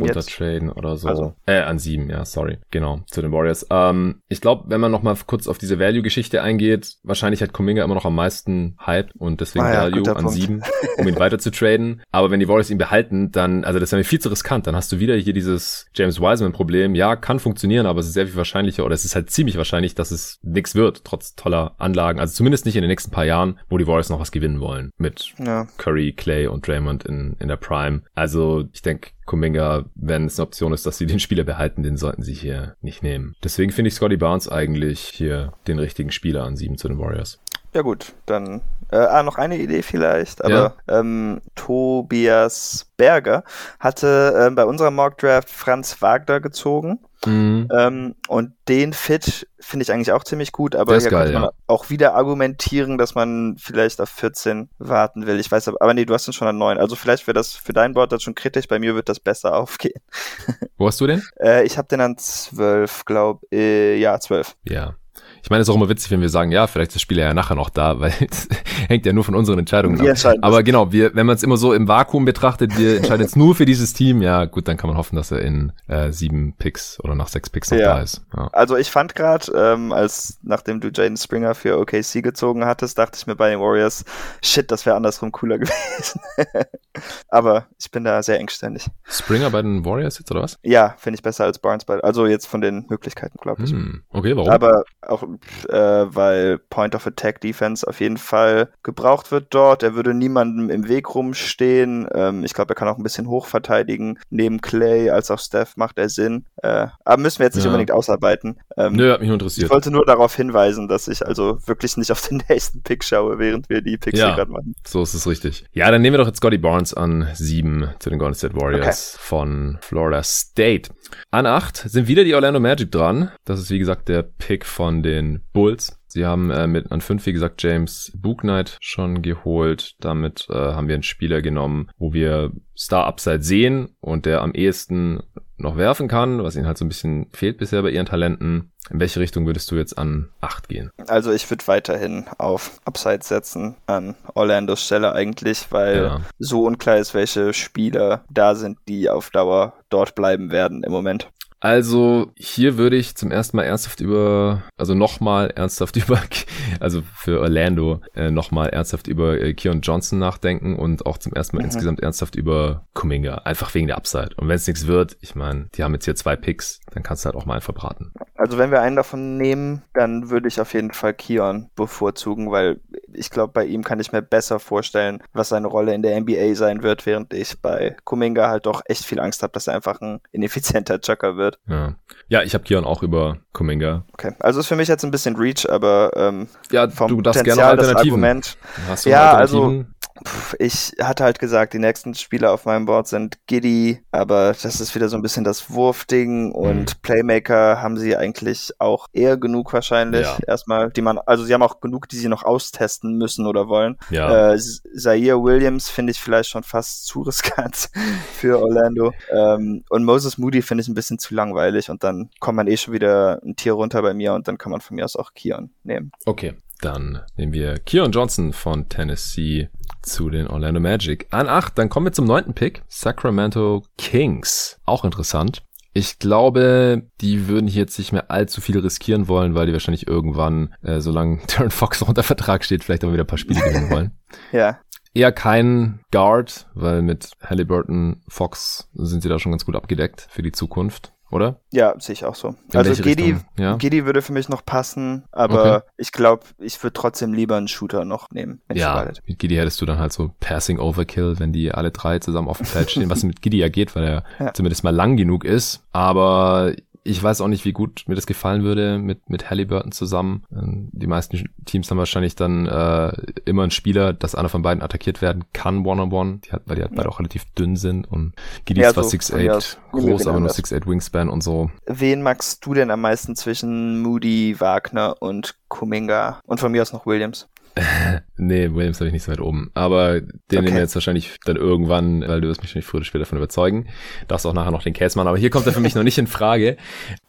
runter traden oder so. Also. Äh, an 7, ja, sorry. Genau, zu den Warriors. Ähm, ich glaube, wenn man noch mal kurz auf diese Value-Geschichte eingeht, wahrscheinlich hat Kuminga immer noch am meisten Hype und deswegen ah, ja, Value an 7, um ihn *laughs* weiter zu traden. Aber wenn die Warriors ihn behalten, dann, also das wäre mir viel zu riskant. Dann hast du wieder hier dieses James Wiseman-Problem. Ja, kann funktionieren, aber es ist sehr viel wahrscheinlicher oder es ist halt ziemlich wahrscheinlich, dass es nichts wird, trotz toller Anlagen. Also zumindest nicht in den nächsten paar Jahren, wo die Warriors noch was gewinnen wollen mit ja. Curry, Clay und Draymond in, in der Prime. Also ich denke, Kuminga, wenn es eine Option ist, dass sie den Spieler behalten, den sollten sie hier nicht nehmen. Deswegen finde ich Scotty Barnes eigentlich hier den richtigen Spieler an sieben zu den Warriors. Ja gut, dann äh, ah, noch eine Idee vielleicht, aber ja. ähm, Tobias Berger hatte äh, bei unserem Mock Draft Franz Wagner gezogen. Mhm. Ähm, und den Fit finde ich eigentlich auch ziemlich gut, aber hier geil, kann man ja. auch wieder argumentieren, dass man vielleicht auf 14 warten will. Ich weiß aber, aber nee, du hast ihn schon an 9. Also vielleicht wäre das für dein Board das schon kritisch, bei mir wird das besser *laughs* aufgehen. Wo hast du den? äh, ich habe den an 12, glaube äh, ja, 12. Ja. Ich meine, es ist auch immer witzig, wenn wir sagen, ja, vielleicht ist das Spiel ja nachher noch da, weil es *laughs* hängt ja nur von unseren Entscheidungen wir ab. Aber genau, wir, wenn man es immer so im Vakuum betrachtet, wir entscheiden jetzt nur für dieses Team, ja gut, dann kann man hoffen, dass er in äh, sieben Picks oder nach sechs Picks noch ja. da ist. Ja. Also ich fand gerade, ähm, als nachdem du Jaden Springer für OKC gezogen hattest, dachte ich mir bei den Warriors, shit, das wäre andersrum cooler *laughs* gewesen. Aber ich bin da sehr engständig. Springer bei den Warriors jetzt oder was? Ja, finde ich besser als Barnes bei, also jetzt von den Möglichkeiten, glaube ich. Hm, okay, warum? Aber auch äh, weil Point of Attack Defense auf jeden Fall gebraucht wird dort. Er würde niemandem im Weg rumstehen. Ähm, ich glaube, er kann auch ein bisschen hoch verteidigen. Neben Clay als auch Steph macht er Sinn. Äh, aber müssen wir jetzt nicht ja. unbedingt ausarbeiten. Ähm, Nö, hat mich interessiert. Ich wollte nur darauf hinweisen, dass ich also wirklich nicht auf den *laughs* nächsten Pick schaue, während wir die Picks ja, hier gerade machen. So ist es richtig. Ja, dann nehmen wir doch jetzt Scotty Barnes an sieben zu den Golden State Warriors okay. von Florida State. An acht sind wieder die Orlando Magic dran. Das ist wie gesagt der Pick von den Bulls. Sie haben äh, mit an fünf, wie gesagt, James Booknight schon geholt. Damit äh, haben wir einen Spieler genommen, wo wir Star Upside sehen und der am ehesten noch werfen kann, was ihnen halt so ein bisschen fehlt bisher bei ihren Talenten. In welche Richtung würdest du jetzt an 8 gehen? Also ich würde weiterhin auf Upside setzen, an Orlandos Stelle eigentlich, weil ja. so unklar ist, welche Spieler da sind, die auf Dauer dort bleiben werden im Moment. Also hier würde ich zum ersten Mal ernsthaft über, also nochmal ernsthaft *laughs* über, also für Orlando äh, nochmal ernsthaft über äh, Keon Johnson nachdenken und auch zum ersten Mal mhm. insgesamt ernsthaft über Kuminga, einfach wegen der Upside. Und wenn es nichts wird, ich meine, die haben jetzt hier zwei Picks, dann kannst du halt auch mal einen verbraten. Also wenn wir einen davon nehmen, dann würde ich auf jeden Fall Keon bevorzugen, weil ich glaube, bei ihm kann ich mir besser vorstellen, was seine Rolle in der NBA sein wird, während ich bei Kuminga halt doch echt viel Angst habe, dass er einfach ein *laughs* ineffizienter Chucker wird. Ja, ja ich habe Kion auch über Kuminga. Okay, also ist für mich jetzt ein bisschen Reach, aber ähm, ja, du darfst Potenzial, gerne Alternativen. Argument. Hast du ja, also ich hatte halt gesagt, die nächsten Spieler auf meinem Board sind Giddy, aber das ist wieder so ein bisschen das Wurfding und mhm. Playmaker haben sie eigentlich auch eher genug wahrscheinlich. Ja. Erstmal, die man, also sie haben auch genug, die sie noch austesten müssen oder wollen. Ja. Äh, Zaire Williams finde ich vielleicht schon fast *laughs* zu riskant für Orlando. Ähm, und Moses Moody finde ich ein bisschen zu langweilig und dann kommt man eh schon wieder ein Tier runter bei mir und dann kann man von mir aus auch Kion nehmen. Okay, dann nehmen wir Keon Johnson von Tennessee zu den Orlando Magic. An 8, dann kommen wir zum neunten Pick. Sacramento Kings. Auch interessant. Ich glaube, die würden hier jetzt nicht mehr allzu viel riskieren wollen, weil die wahrscheinlich irgendwann, äh, solange *laughs* Darren Fox noch unter Vertrag steht, vielleicht auch wieder ein paar Spiele gewinnen wollen. *laughs* ja. Eher kein Guard, weil mit Halliburton, Fox sind sie da schon ganz gut abgedeckt für die Zukunft oder? Ja, sehe ich auch so. In also Gedi, ja? Gedi würde für mich noch passen, aber okay. ich glaube, ich würde trotzdem lieber einen Shooter noch nehmen. Ja, mit Gidi hättest du dann halt so Passing Overkill, wenn die alle drei zusammen auf dem Feld stehen, was mit Gidi ja *laughs* geht, weil er ja. zumindest mal lang genug ist. Aber ich weiß auch nicht, wie gut mir das gefallen würde mit, mit Halliburton zusammen. Ähm, die meisten Teams haben wahrscheinlich dann äh, immer einen Spieler, dass einer von beiden attackiert werden kann, one-on-one, die hat, weil die halt ja. beide auch relativ dünn sind und Gidi ja, ist zwar so, 6'8 groß, aber nur 6'8 Wingspan und so. Wen magst du denn am meisten zwischen Moody, Wagner und Kuminga? Und von mir aus noch Williams? *laughs* nee, Williams habe ich nicht so weit oben. Aber den okay. nehmen wir jetzt wahrscheinlich dann irgendwann, weil du wirst mich nicht früher oder später davon überzeugen. Darfst auch nachher noch den Case machen. Aber hier kommt er für mich noch nicht in Frage.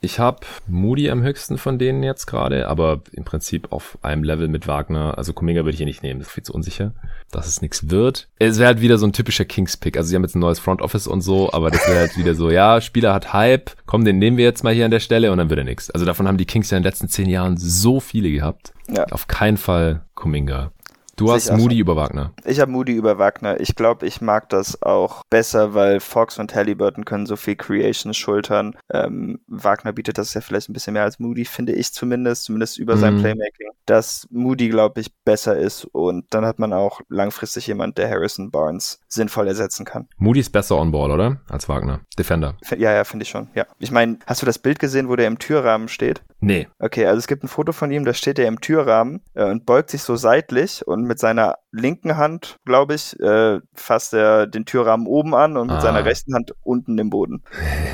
Ich habe Moody am höchsten von denen jetzt gerade, aber im Prinzip auf einem Level mit Wagner. Also Kuminga würde ich hier nicht nehmen, das ist viel zu unsicher, dass es nichts wird. Es wäre halt wieder so ein typischer Kings-Pick. Also sie haben jetzt ein neues Front Office und so, aber das wäre halt wieder so, ja, Spieler hat Hype, komm, den nehmen wir jetzt mal hier an der Stelle und dann wird er nichts. Also davon haben die Kings ja in den letzten zehn Jahren so viele gehabt. Ja. Auf keinen Fall Kuminga. Du hast Moody über Wagner. Ich habe Moody über Wagner. Ich glaube, ich mag das auch besser, weil Fox und Halliburton können so viel Creation schultern. Ähm, Wagner bietet das ja vielleicht ein bisschen mehr als Moody, finde ich zumindest, zumindest über mhm. sein Playmaking. Dass Moody, glaube ich, besser ist und dann hat man auch langfristig jemand, der Harrison Barnes sinnvoll ersetzen kann. Moody ist besser on ball, oder? Als Wagner. Defender. Ja, ja, finde ich schon. Ja. Ich meine, hast du das Bild gesehen, wo der im Türrahmen steht? Nee. Okay, also es gibt ein Foto von ihm, da steht er im Türrahmen äh, und beugt sich so seitlich und mit seiner linken Hand, glaube ich, äh, fasst er den Türrahmen oben an und mit ah. seiner rechten Hand unten im Boden.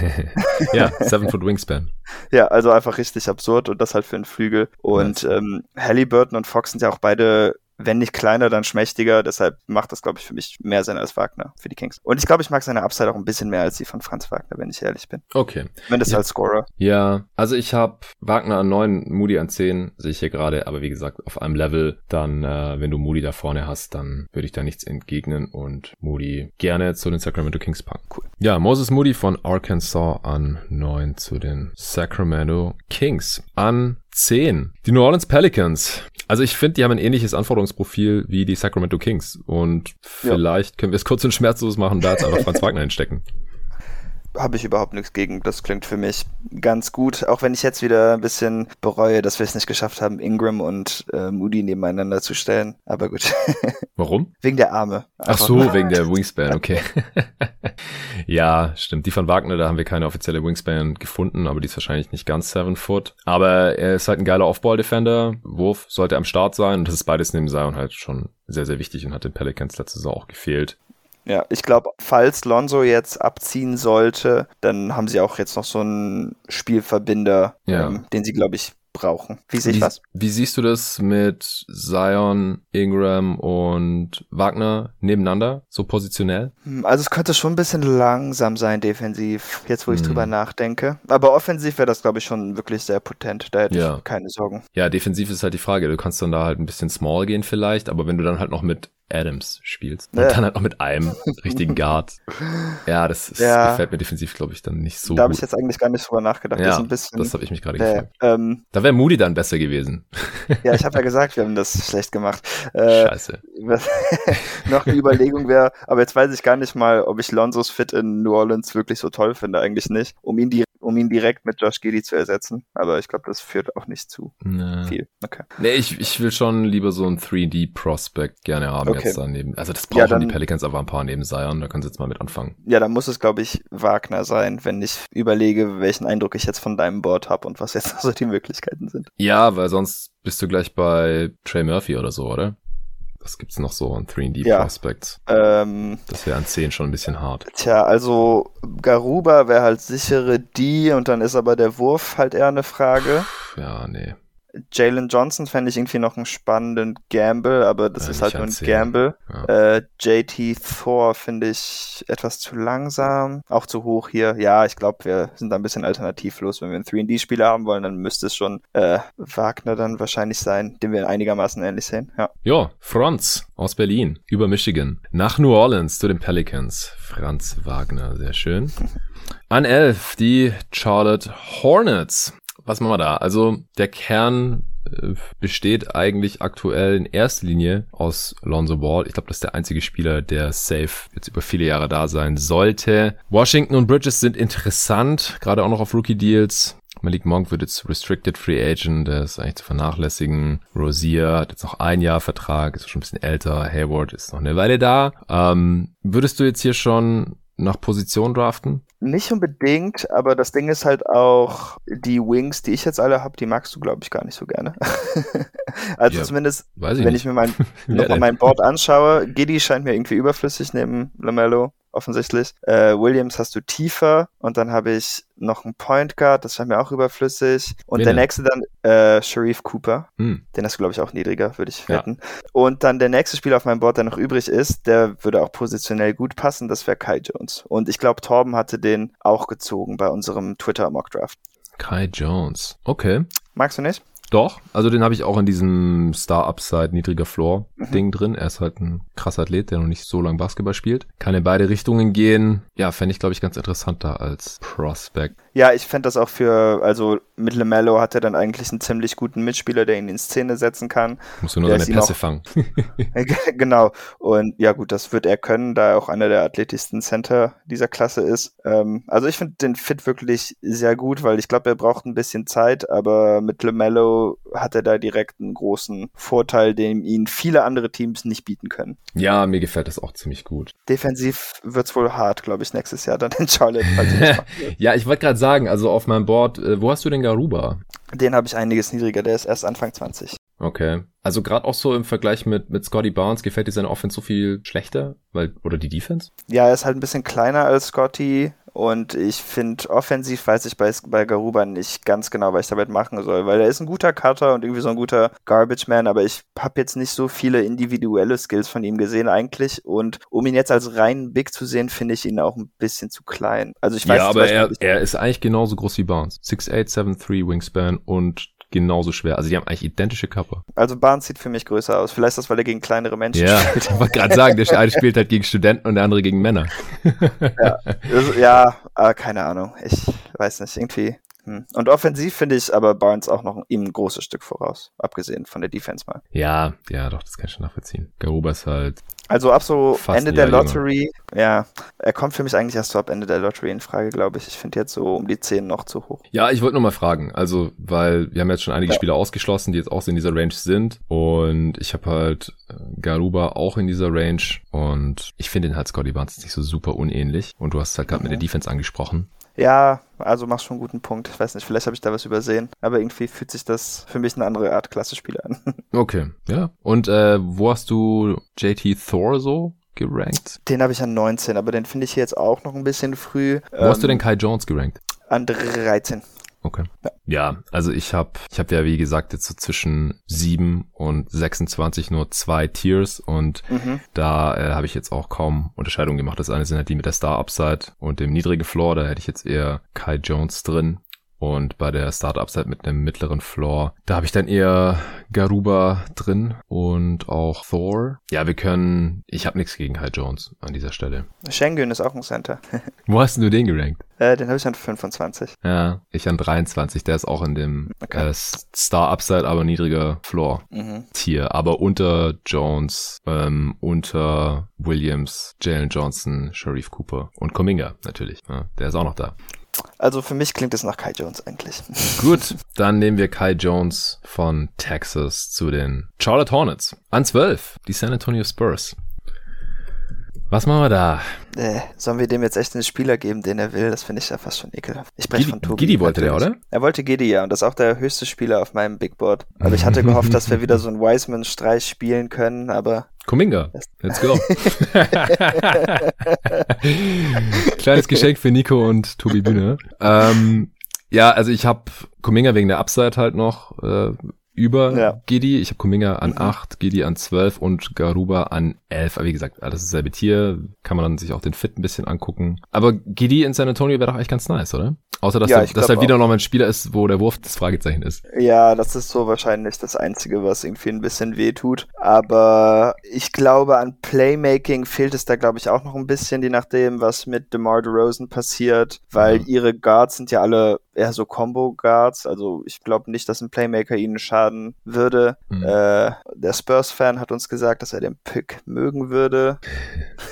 *laughs* ja, Seven Foot Wingspan. *laughs* Ja, also einfach richtig absurd und das halt für einen Flügel. Und ähm, Halliburton und Fox sind ja auch beide wenn nicht kleiner, dann schmächtiger. Deshalb macht das, glaube ich, für mich mehr Sinn als Wagner für die Kings. Und ich glaube, ich mag seine Upside auch ein bisschen mehr als die von Franz Wagner, wenn ich ehrlich bin. Okay. Wenn das ja. als Scorer. Ja, also ich habe Wagner an 9, Moody an 10, sehe ich hier gerade, aber wie gesagt, auf einem Level, dann, äh, wenn du Moody da vorne hast, dann würde ich da nichts entgegnen und Moody gerne zu den Sacramento Kings packen. Cool. Ja, Moses Moody von Arkansas an 9 zu den Sacramento Kings. An 10. Die New Orleans Pelicans. Also ich finde, die haben ein ähnliches Anforderungsprofil wie die Sacramento Kings. Und vielleicht ja. können wir es kurz und schmerzlos machen, da jetzt einfach Franz Wagner einstecken habe ich überhaupt nichts gegen. Das klingt für mich ganz gut. Auch wenn ich jetzt wieder ein bisschen bereue, dass wir es nicht geschafft haben, Ingram und äh, Moody nebeneinander zu stellen. Aber gut. *laughs* Warum? Wegen der Arme. Ach so, wegen der *laughs* Wingspan, okay. *laughs* ja, stimmt. Die von Wagner, da haben wir keine offizielle Wingspan gefunden, aber die ist wahrscheinlich nicht ganz seven foot. Aber er ist halt ein geiler Off-Ball-Defender. Wurf sollte am Start sein und das ist beides neben Zion halt schon sehr, sehr wichtig und hat den Pelicans letzte Saison auch gefehlt. Ja, ich glaube, falls Lonzo jetzt abziehen sollte, dann haben sie auch jetzt noch so einen Spielverbinder, ja. ähm, den sie, glaube ich, brauchen. Wie sehe ich was? Wie siehst du das mit Zion, Ingram und Wagner nebeneinander, so positionell? Hm, also es könnte schon ein bisschen langsam sein defensiv, jetzt wo ich hm. drüber nachdenke. Aber offensiv wäre das, glaube ich, schon wirklich sehr potent. Da hätte ja. ich keine Sorgen. Ja, defensiv ist halt die Frage. Du kannst dann da halt ein bisschen small gehen vielleicht, aber wenn du dann halt noch mit Adams spielst. Und ja. dann halt noch mit einem richtigen Guard. *laughs* Ja, das ist, ja. gefällt mir defensiv, glaube ich, dann nicht so. Da habe ich jetzt eigentlich gar nicht drüber nachgedacht. Ja, das, bisschen, das habe ich mich gerade gefragt. Ähm, da wäre Moody dann besser gewesen. Ja, ich *laughs* habe ja gesagt, wir haben das schlecht gemacht. Äh, Scheiße. *laughs* noch eine Überlegung wäre, aber jetzt weiß ich gar nicht mal, ob ich Lonzos Fit in New Orleans wirklich so toll finde, eigentlich nicht. Um ihn die um ihn direkt mit Josh Giddy zu ersetzen. Aber ich glaube, das führt auch nicht zu nee. viel. Okay. Nee, ich, ich will schon lieber so ein 3D-Prospect gerne haben okay. jetzt daneben. Also das brauchen ja, dann, die Pelicans aber ein paar neben Zion, da können sie jetzt mal mit anfangen. Ja, dann muss es, glaube ich, Wagner sein, wenn ich überlege, welchen Eindruck ich jetzt von deinem Board habe und was jetzt *laughs* so die Möglichkeiten sind. Ja, weil sonst bist du gleich bei Trey Murphy oder so, oder? Was gibt's noch so an 3D-Prospects? Ja, ähm, das wäre an 10 schon ein bisschen hart. Tja, also Garuba wäre halt sichere die und dann ist aber der Wurf halt eher eine Frage. Ja, nee. Jalen Johnson fände ich irgendwie noch einen spannenden Gamble, aber das ja, ist halt nur ein Gamble. Ja. Äh, JT Thor finde ich etwas zu langsam, auch zu hoch hier. Ja, ich glaube, wir sind da ein bisschen alternativlos. Wenn wir einen 3D-Spieler haben wollen, dann müsste es schon äh, Wagner dann wahrscheinlich sein, den wir einigermaßen ähnlich sehen. Ja, ja Franz aus Berlin über Michigan nach New Orleans zu den Pelicans. Franz Wagner, sehr schön. *laughs* An 11 die Charlotte Hornets was machen wir da? Also der Kern äh, besteht eigentlich aktuell in erster Linie aus Lonzo Ball. Ich glaube, das ist der einzige Spieler, der safe jetzt über viele Jahre da sein sollte. Washington und Bridges sind interessant, gerade auch noch auf Rookie-Deals. Malik Monk wird jetzt Restricted Free Agent, der ist eigentlich zu vernachlässigen. Rosier hat jetzt noch ein Jahr Vertrag, ist schon ein bisschen älter. Hayward ist noch eine Weile da. Ähm, würdest du jetzt hier schon nach Position draften? Nicht unbedingt, aber das Ding ist halt auch, die Wings, die ich jetzt alle habe, die magst du, glaube ich, gar nicht so gerne. *laughs* also ja, zumindest, ich wenn nicht. ich mir mein, *laughs* nochmal mein Board anschaue, Giddy scheint mir irgendwie überflüssig neben Lamello offensichtlich. Äh, Williams hast du tiefer und dann habe ich noch einen Point Guard, das war mir auch überflüssig. Und Wen der nächste dann äh, Sharif Cooper. Hm. Den hast du, glaube ich, auch niedriger, würde ich wetten. Ja. Und dann der nächste Spieler auf meinem Board, der noch übrig ist, der würde auch positionell gut passen, das wäre Kai Jones. Und ich glaube, Torben hatte den auch gezogen bei unserem Twitter Mock Draft. Kai Jones. Okay. Magst du nicht? Doch, also den habe ich auch in diesem Star Upside niedriger Floor Ding mhm. drin. Er ist halt ein krasser Athlet, der noch nicht so lange Basketball spielt. Kann in beide Richtungen gehen. Ja, fände ich glaube ich ganz interessant da als Prospect. Ja, ich fände das auch für, also mit LeMelo hat er dann eigentlich einen ziemlich guten Mitspieler, der ihn in Szene setzen kann. Musst du nur seine Pässe fangen. *laughs* genau. Und ja gut, das wird er können, da er auch einer der athletischsten Center dieser Klasse ist. Ähm, also ich finde den Fit wirklich sehr gut, weil ich glaube, er braucht ein bisschen Zeit, aber mit LeMelo hat er da direkt einen großen Vorteil, den ihn viele andere Teams nicht bieten können. Ja, mir gefällt das auch ziemlich gut. Defensiv wird's wohl hart, glaube ich, nächstes Jahr dann in Charlotte. *laughs* ja, ich wollte gerade sagen, sagen, also auf meinem Board, äh, wo hast du den Garuba? Den habe ich einiges niedriger, der ist erst Anfang 20. Okay. Also gerade auch so im Vergleich mit, mit Scotty Barnes, gefällt dir seine Offense so viel schlechter? Weil, oder die Defense? Ja, er ist halt ein bisschen kleiner als Scotty, und ich finde, offensiv weiß ich bei, bei Garuba nicht ganz genau, was ich damit machen soll, weil er ist ein guter Cutter und irgendwie so ein guter Garbage Man, aber ich habe jetzt nicht so viele individuelle Skills von ihm gesehen eigentlich. Und um ihn jetzt als reinen Big zu sehen, finde ich ihn auch ein bisschen zu klein. Also ich weiß Ja, aber er, er ist eigentlich genauso groß wie Barnes. 6'8, 7'3 Wingspan und genauso schwer. Also die haben eigentlich identische Körper. Also Barnes sieht für mich größer aus. Vielleicht ist das, weil er gegen kleinere Menschen ja, spielt. ich wollte gerade sagen, der eine spielt halt gegen Studenten und der andere gegen Männer. ja, also, ja äh, keine Ahnung. Ich weiß nicht, irgendwie. Hm. Und offensiv finde ich aber Barnes auch noch ihm ein großes Stück voraus, abgesehen von der Defense mal. Ja, ja, doch, das kann ich schon nachvollziehen. Garuba ist halt also ab so Ende der Lottery, jünger. ja, er kommt für mich eigentlich erst so ab Ende der Lottery in Frage, glaube ich. Ich finde jetzt so um die 10 noch zu hoch. Ja, ich wollte nur mal fragen, also, weil wir haben jetzt schon einige ja. Spieler ausgeschlossen, die jetzt auch so in dieser Range sind. Und ich habe halt äh, Garuba auch in dieser Range. Und ich finde den halt Scotty Barnes nicht so super unähnlich. Und du hast halt gerade mhm. mit der Defense angesprochen. Ja, also machst schon einen guten Punkt. Ich weiß nicht, vielleicht habe ich da was übersehen, aber irgendwie fühlt sich das für mich eine andere Art Klasse-Spieler an. *laughs* Okay, ja. Und äh, wo hast du JT Thor so gerankt? Den habe ich an 19, aber den finde ich jetzt auch noch ein bisschen früh. Wo ähm, hast du ähm, denn Kai Jones gerankt? An 13. Okay. Ja, ja also ich habe ich hab ja wie gesagt jetzt so zwischen 7 und 26 nur zwei Tiers und mhm. da äh, habe ich jetzt auch kaum Unterscheidungen gemacht. Das eine sind halt die mit der Star Upside und dem niedrigen Floor, da hätte ich jetzt eher Kai Jones drin. Und bei der Startup-Seite mit einem mittleren Floor, da habe ich dann eher Garuba drin und auch Thor. Ja, wir können, ich habe nichts gegen Kai Jones an dieser Stelle. Schengen ist auch ein Center. *laughs* Wo hast du den gerankt? Äh, den habe ich an 25. Ja, ich an 23. Der ist auch in dem okay. äh, Star Upside, aber niedriger Floor mhm. Aber unter Jones, ähm, unter Williams, Jalen Johnson, Sharif Cooper und Kominga natürlich. Ja, der ist auch noch da. Also für mich klingt es nach Kai Jones eigentlich. *laughs* Gut, dann nehmen wir Kai Jones von Texas zu den Charlotte Hornets. An 12, die San Antonio Spurs. Was machen wir da? Äh, sollen wir dem jetzt echt einen Spieler geben, den er will? Das finde ich ja fast schon ekelhaft. Ich spreche von Tobi. Gidi wollte natürlich. der, oder? Er wollte Gidi, ja. Und das ist auch der höchste Spieler auf meinem Big Board. Aber ich hatte *laughs* gehofft, dass wir wieder so einen Wiseman-Streich spielen können, aber Kuminga, let's go. *laughs* Kleines Geschenk für Nico und Tobi Bühne. Ähm, ja, also ich habe Kuminga wegen der Upside halt noch äh, über ja. Gidi. Ich habe Kuminga an mhm. 8, Gidi an 12 und Garuba an 11. Aber wie gesagt, alles dasselbe Tier. Kann man dann sich auch den Fit ein bisschen angucken. Aber Gidi in San Antonio wäre doch eigentlich ganz nice, oder? Außer, dass, ja, er, dass er wieder noch mal ein Spieler ist, wo der Wurf das Fragezeichen ist. Ja, das ist so wahrscheinlich das Einzige, was irgendwie ein bisschen weh tut. Aber ich glaube, an Playmaking fehlt es da, glaube ich, auch noch ein bisschen, je nachdem, was mit DeMar DeRozan passiert. Weil ja. ihre Guards sind ja alle eher so Combo-Guards. Also ich glaube nicht, dass ein Playmaker ihnen schaden würde. Mhm. Äh, der Spurs-Fan hat uns gesagt, dass er den Pick mögen würde.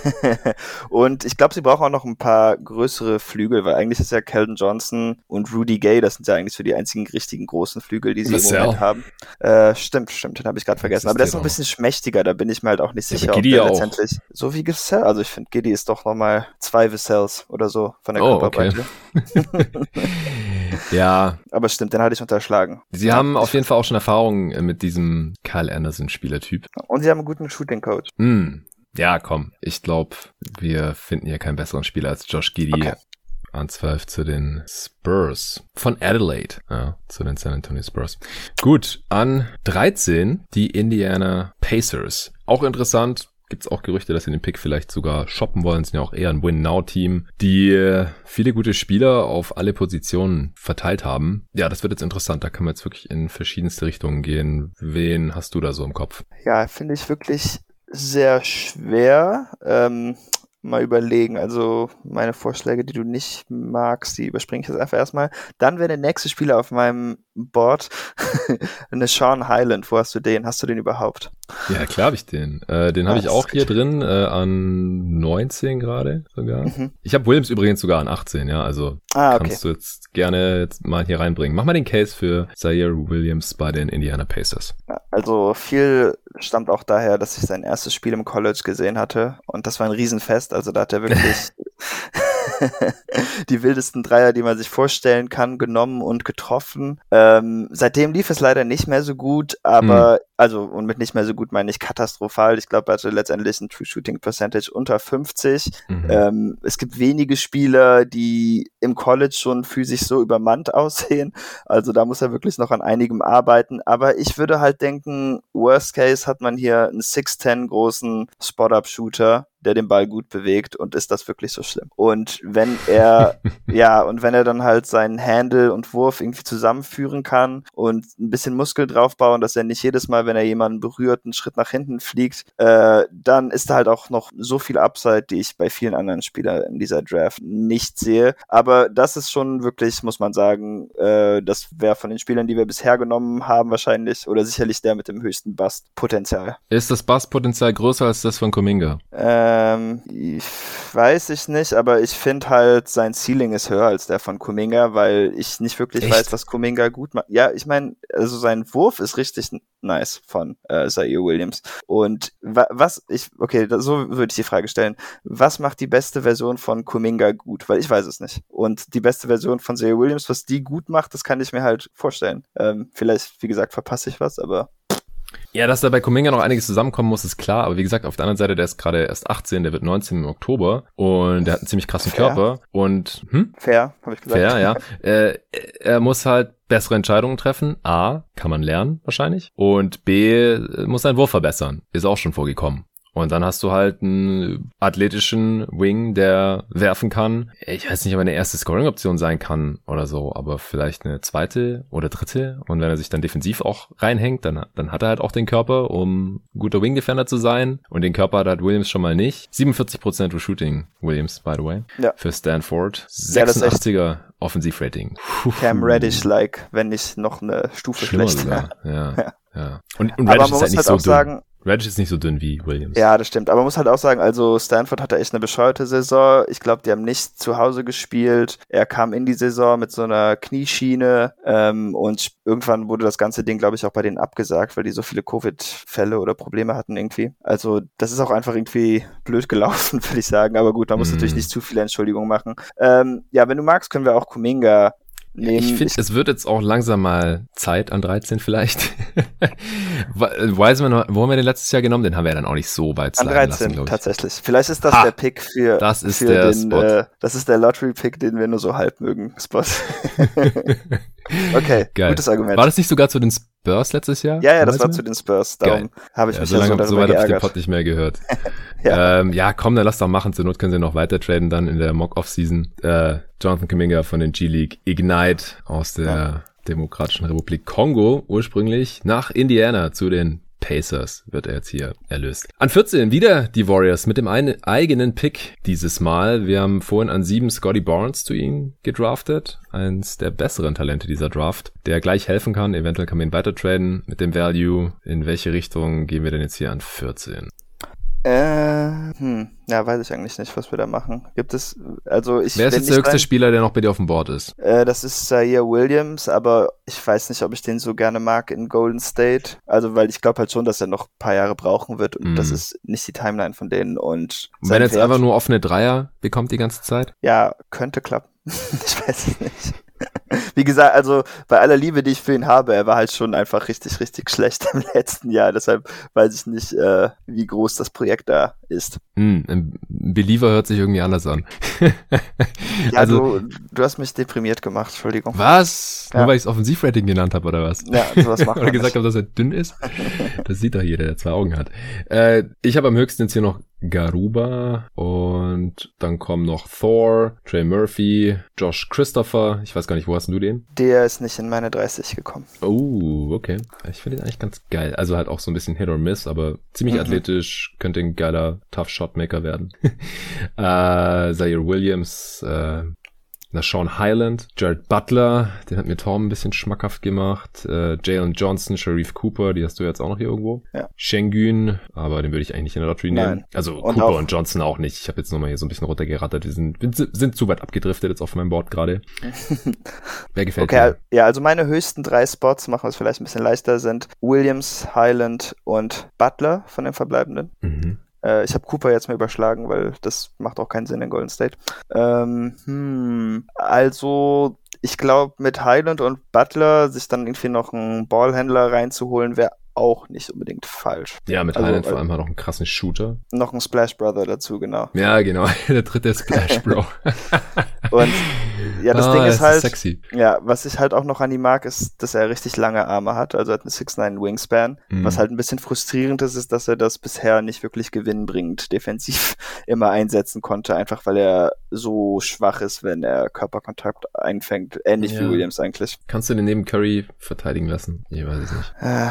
*laughs* und ich glaube, sie brauchen auch noch ein paar größere Flügel, weil eigentlich ist ja Keldon Johnson und Rudy Gay, das sind ja eigentlich so die einzigen richtigen großen Flügel, die sie im Moment haben. Äh, stimmt, stimmt, den habe ich gerade vergessen. Aber der ist noch ein bisschen schmächtiger, da bin ich mir halt auch nicht sicher, ja, ob der letztendlich so wie Giselle, also ich finde Giddy ist doch nochmal zwei Vissels oder so von der oh, Körperbreite. Okay. *laughs* *laughs* *laughs* ja. Aber stimmt, den hatte ich unterschlagen. Sie ja, haben auf jeden Fall auch schon Erfahrung äh, mit diesem Kyle Anderson-Spielertyp. Und sie haben einen guten Shooting-Coach. Mm. Ja, komm. Ich glaube, wir finden hier keinen besseren Spieler als Josh Giddy. Okay. An 12 zu den Spurs von Adelaide, ja, zu den San Antonio Spurs. Gut, an 13 die Indiana Pacers. Auch interessant, gibt es auch Gerüchte, dass sie den Pick vielleicht sogar shoppen wollen. Sind ja auch eher ein Win-Now-Team, die äh, viele gute Spieler auf alle Positionen verteilt haben. Ja, das wird jetzt interessant. Da kann man jetzt wirklich in verschiedenste Richtungen gehen. Wen hast du da so im Kopf? Ja, finde ich wirklich sehr schwer. Ähm, mal überlegen. Also meine Vorschläge, die du nicht magst, die überspringe ich jetzt einfach erstmal. Dann wäre der nächste Spieler auf meinem Board *laughs* eine Sean Highland. Wo hast du den? Hast du den überhaupt? Ja, klar habe ich den. Äh, den habe ich auch hier drin äh, an 19 gerade sogar. Mhm. Ich habe Williams übrigens sogar an 18, ja. Also ah, okay. kannst du jetzt gerne jetzt mal hier reinbringen. Mach mal den Case für Zaire Williams bei den Indiana Pacers. Also viel stammt auch daher, dass ich sein erstes Spiel im College gesehen hatte und das war ein Riesenfest. Also da hat er wirklich *laughs* *laughs* die wildesten Dreier, die man sich vorstellen kann, genommen und getroffen. Ähm, seitdem lief es leider nicht mehr so gut, aber, mhm. also, und mit nicht mehr so gut meine ich katastrophal. Ich glaube, er hatte letztendlich ein True Shooting Percentage unter 50. Mhm. Ähm, es gibt wenige Spieler, die im College schon physisch so übermannt *laughs* aussehen. Also da muss er wirklich noch an einigem arbeiten. Aber ich würde halt denken, worst case hat man hier einen 6'10 großen Spot-Up-Shooter, der den Ball gut bewegt und ist das wirklich so schlimm? Und wenn er, *laughs* ja, und wenn er dann halt seinen Handle und Wurf irgendwie zusammenführen kann und ein bisschen Muskel draufbauen, dass er nicht jedes Mal, wenn er jemanden berührt, einen Schritt nach hinten fliegt, äh, dann ist da halt auch noch so viel Upside, die ich bei vielen anderen Spielern in dieser Draft nicht sehe. Aber das ist schon wirklich, muss man sagen, äh, das wäre von den Spielern, die wir bisher genommen haben, wahrscheinlich oder sicherlich der mit dem höchsten Bust-Potenzial. Ist das Bust-Potenzial größer als das von Kuminga? Äh, ähm, ich weiß ich nicht, aber ich finde halt, sein Ceiling ist höher als der von Kuminga, weil ich nicht wirklich Echt? weiß, was Kuminga gut macht. Ja, ich meine, also sein Wurf ist richtig nice von äh, Zaire Williams. Und wa was, ich, okay, so würde ich die Frage stellen. Was macht die beste Version von Kuminga gut? Weil ich weiß es nicht. Und die beste Version von Zaire Williams, was die gut macht, das kann ich mir halt vorstellen. Ähm, vielleicht, wie gesagt, verpasse ich was, aber ja, dass da bei Kuminga noch einiges zusammenkommen muss, ist klar. Aber wie gesagt, auf der anderen Seite, der ist gerade erst 18, der wird 19 im Oktober und der hat einen ziemlich krassen Fair. Körper. Und hm? Fair, habe ich gesagt. Fair, ja. *laughs* äh, er muss halt bessere Entscheidungen treffen. A, kann man lernen wahrscheinlich. Und B, muss seinen Wurf verbessern. Ist auch schon vorgekommen. Und dann hast du halt einen athletischen Wing, der werfen kann. Ich weiß nicht, ob er eine erste Scoring-Option sein kann oder so, aber vielleicht eine zweite oder dritte. Und wenn er sich dann defensiv auch reinhängt, dann, dann hat er halt auch den Körper, um guter Wing-Defender zu sein. Und den Körper hat halt Williams schon mal nicht. 47% Shooting Williams, by the way. Ja. Für Stanford. 86er ja, Offensivrating. Cam Reddish-like, wenn nicht noch eine Stufe Schlimmer schlechter. Sogar. Ja. *laughs* ja. Ja. Und, und Reddish aber man ist halt nicht halt so auch dünn. sagen, Reddish ist nicht so dünn wie Williams. Ja, das stimmt. Aber man muss halt auch sagen, also Stanford hatte echt eine bescheuerte Saison. Ich glaube, die haben nicht zu Hause gespielt. Er kam in die Saison mit so einer Knieschiene ähm, und irgendwann wurde das ganze Ding, glaube ich, auch bei denen abgesagt, weil die so viele Covid-Fälle oder Probleme hatten irgendwie. Also das ist auch einfach irgendwie blöd gelaufen, *laughs* würde ich sagen. Aber gut, man muss mm. natürlich nicht zu viele Entschuldigungen machen. Ähm, ja, wenn du magst, können wir auch Kuminga nehmen. Ich finde, es wird jetzt auch langsam mal Zeit an 13 vielleicht. *laughs* Wiseman, wo haben wir den letztes Jahr genommen? Den haben wir ja dann auch nicht so weit An 13 lassen, tatsächlich. Vielleicht ist das ha, der Pick für, das ist für der den, Spot. Äh, das ist der Lottery-Pick, den wir nur so halb mögen, Spot. *laughs* okay, *laughs* Geil. gutes Argument. War das nicht sogar zu den Spurs letztes Jahr? Ja, ja, das war zu den Spurs. Darum habe ich ja, mich so lange so, weit habe ich den Pod nicht mehr gehört. *laughs* ja. Ähm, ja, komm, dann lass doch machen. Zur Not können sie noch weiter traden dann in der Mock-Off-Season. Äh, Jonathan Kuminga von den G-League Ignite aus der ja. Demokratischen Republik Kongo ursprünglich nach Indiana zu den Pacers wird er jetzt hier erlöst. An 14 wieder die Warriors mit dem einen eigenen Pick dieses Mal. Wir haben vorhin an 7 Scotty Barnes zu ihnen gedraftet. Eins der besseren Talente dieser Draft, der gleich helfen kann. Eventuell kann man ihn weiter traden mit dem Value. In welche Richtung gehen wir denn jetzt hier an 14? Äh, hm, ja, weiß ich eigentlich nicht, was wir da machen. Gibt es, also ich. Wer ist jetzt der höchste rein, Spieler, der noch bei dir auf dem Board ist? Äh, das ist Zaire Williams, aber ich weiß nicht, ob ich den so gerne mag in Golden State. Also, weil ich glaube halt schon, dass er noch ein paar Jahre brauchen wird und mm. das ist nicht die Timeline von denen und. Wenn er jetzt Wert, einfach nur offene Dreier bekommt die ganze Zeit? Ja, könnte klappen. *laughs* ich weiß es nicht. *laughs* Wie gesagt, also bei aller Liebe, die ich für ihn habe, er war halt schon einfach richtig, richtig schlecht *laughs* im letzten Jahr. Deshalb weiß ich nicht, äh, wie groß das Projekt da ist. Hm, Believer hört sich irgendwie anders an. *laughs* ja, also, du, du, hast mich deprimiert gemacht, Entschuldigung. Was? Ja. Nur weil ich es Offensivrating genannt habe, oder was? Ja, sowas macht *laughs* Oder gesagt habe, dass er dünn ist? *laughs* das sieht doch jeder, der zwei Augen hat. Äh, ich habe am höchsten jetzt hier noch Garuba und dann kommen noch Thor, Trey Murphy, Josh Christopher. Ich weiß gar nicht, wo hast du den? Der ist nicht in meine 30 gekommen. Oh, okay. Ich finde den eigentlich ganz geil. Also halt auch so ein bisschen Hit or Miss, aber ziemlich mhm. athletisch, könnte ein geiler Tough Shotmaker werden. *laughs* äh, Zaire Williams, äh, na, Sean Highland, Jared Butler, den hat mir Tom ein bisschen schmackhaft gemacht, äh, Jalen Johnson, Sharif Cooper, die hast du jetzt auch noch hier irgendwo. Ja. Schengen, aber den würde ich eigentlich nicht in der Lottery nehmen. Nein. Also und Cooper und Johnson auch nicht. Ich habe jetzt nochmal hier so ein bisschen runtergerattert. Die sind, sind zu weit abgedriftet jetzt auf meinem Board gerade. *laughs* Wer gefällt okay, dir? Ja, also meine höchsten drei Spots, machen wir es vielleicht ein bisschen leichter, sind Williams, Highland und Butler von den Verbleibenden. Mhm. Äh, ich habe Cooper jetzt mal überschlagen, weil das macht auch keinen Sinn in Golden State. Ähm, hm, also ich glaube, mit Highland und Butler sich dann irgendwie noch einen Ballhändler reinzuholen, wäre auch nicht unbedingt falsch. Ja, mit also, Highland vor allem halt noch einen krassen Shooter. Noch ein Splash Brother dazu, genau. Ja, genau. *laughs* Der dritte Splash Bro. *laughs* und ja, das ah, Ding ist halt, sexy. ja, was ich halt auch noch an ihm mag, ist, dass er richtig lange Arme hat, also er hat eine 6'9 Wingspan. Mhm. Was halt ein bisschen frustrierend ist, ist, dass er das bisher nicht wirklich gewinnbringend defensiv *laughs* immer einsetzen konnte, einfach weil er so schwach ist, wenn er Körperkontakt einfängt. Ähnlich ja. wie Williams eigentlich. Kannst du den neben Curry verteidigen lassen? Ich weiß es nicht. Äh,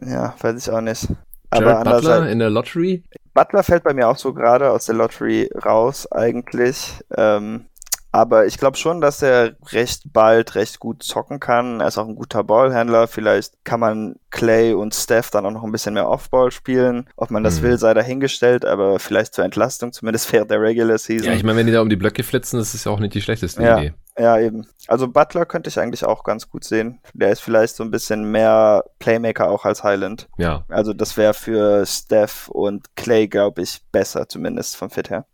ja, weiß ich auch nicht. Jared Aber Butler in der Lottery? Butler fällt bei mir auch so gerade aus der Lottery raus, eigentlich. Ähm, aber ich glaube schon, dass er recht bald recht gut zocken kann. Er ist auch ein guter Ballhändler. Vielleicht kann man Clay und Steph dann auch noch ein bisschen mehr Offball spielen. Ob man das mhm. will, sei dahingestellt, aber vielleicht zur Entlastung, zumindest *laughs* während der Regular Season. Ja, ich meine, wenn die da um die Blöcke flitzen, das ist ja auch nicht die schlechteste ja. Idee. Ja, eben. Also Butler könnte ich eigentlich auch ganz gut sehen. Der ist vielleicht so ein bisschen mehr Playmaker auch als Highland. Ja. Also das wäre für Steph und Clay, glaube ich, besser, zumindest vom Fit her.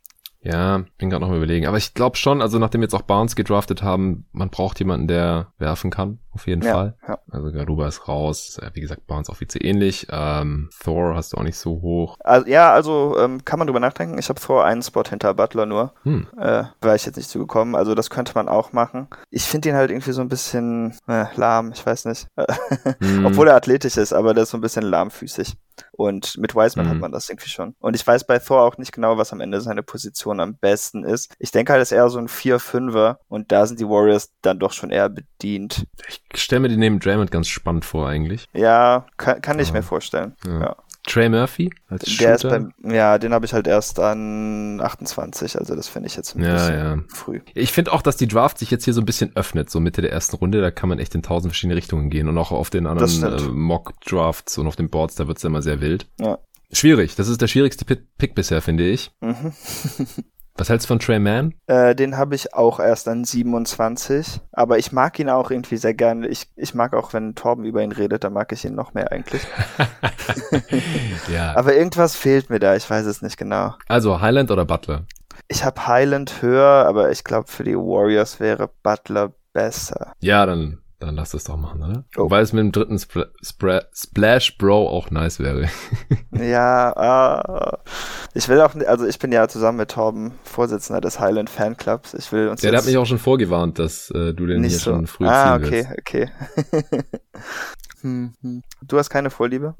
Ja, bin gerade noch mal überlegen. Aber ich glaube schon, also nachdem jetzt auch Barnes gedraftet haben, man braucht jemanden, der werfen kann, auf jeden ja, Fall. Ja. Also Garuba ist raus. Wie gesagt, Barnes auch vize ähnlich. Ähm, Thor hast du auch nicht so hoch. Also, ja, also ähm, kann man drüber nachdenken. Ich habe Thor einen Spot hinter Butler nur. Hm. Äh, war ich jetzt nicht zugekommen. Also das könnte man auch machen. Ich finde ihn halt irgendwie so ein bisschen äh, lahm, ich weiß nicht. *laughs* hm. Obwohl er athletisch ist, aber der ist so ein bisschen lahmfüßig. Und mit Wiseman mhm. hat man das irgendwie schon. Und ich weiß bei Thor auch nicht genau, was am Ende seine Position am besten ist. Ich denke halt, es ist eher so ein 4-5er und da sind die Warriors dann doch schon eher bedient. Ich stelle mir den neben Draymond ganz spannend vor eigentlich. Ja, kann, kann ich mir vorstellen. Ja. ja. Trey Murphy als Der Shooter? ist beim, ja, den habe ich halt erst an 28, also das finde ich jetzt ein ja, bisschen ja. früh. Ich finde auch, dass die Draft sich jetzt hier so ein bisschen öffnet, so Mitte der ersten Runde, da kann man echt in tausend verschiedene Richtungen gehen und auch auf den anderen äh, Mock-Drafts und auf den Boards, da wird's ja immer sehr wild. Ja. Schwierig. Das ist der schwierigste Pick bisher, finde ich. Mhm. *laughs* Was hältst du von Trey Mann? Äh, den habe ich auch erst an 27, aber ich mag ihn auch irgendwie sehr gerne. Ich, ich mag auch, wenn Torben über ihn redet, dann mag ich ihn noch mehr eigentlich. *laughs* ja. Aber irgendwas fehlt mir da, ich weiß es nicht genau. Also Highland oder Butler? Ich habe Highland höher, aber ich glaube für die Warriors wäre Butler besser. Ja, dann dann lass das doch machen, oder? Oh. Weil es mit dem dritten Spl Spl Splash Bro auch nice wäre. *laughs* ja, uh, ich will auch, also ich bin ja zusammen mit Torben Vorsitzender des Highland Fanclubs. Ich will uns Ja, der hat mich auch schon vorgewarnt, dass äh, du den hier so. schon früh ah, ziehen okay, okay. *laughs* hm, hm. Du hast keine Vorliebe?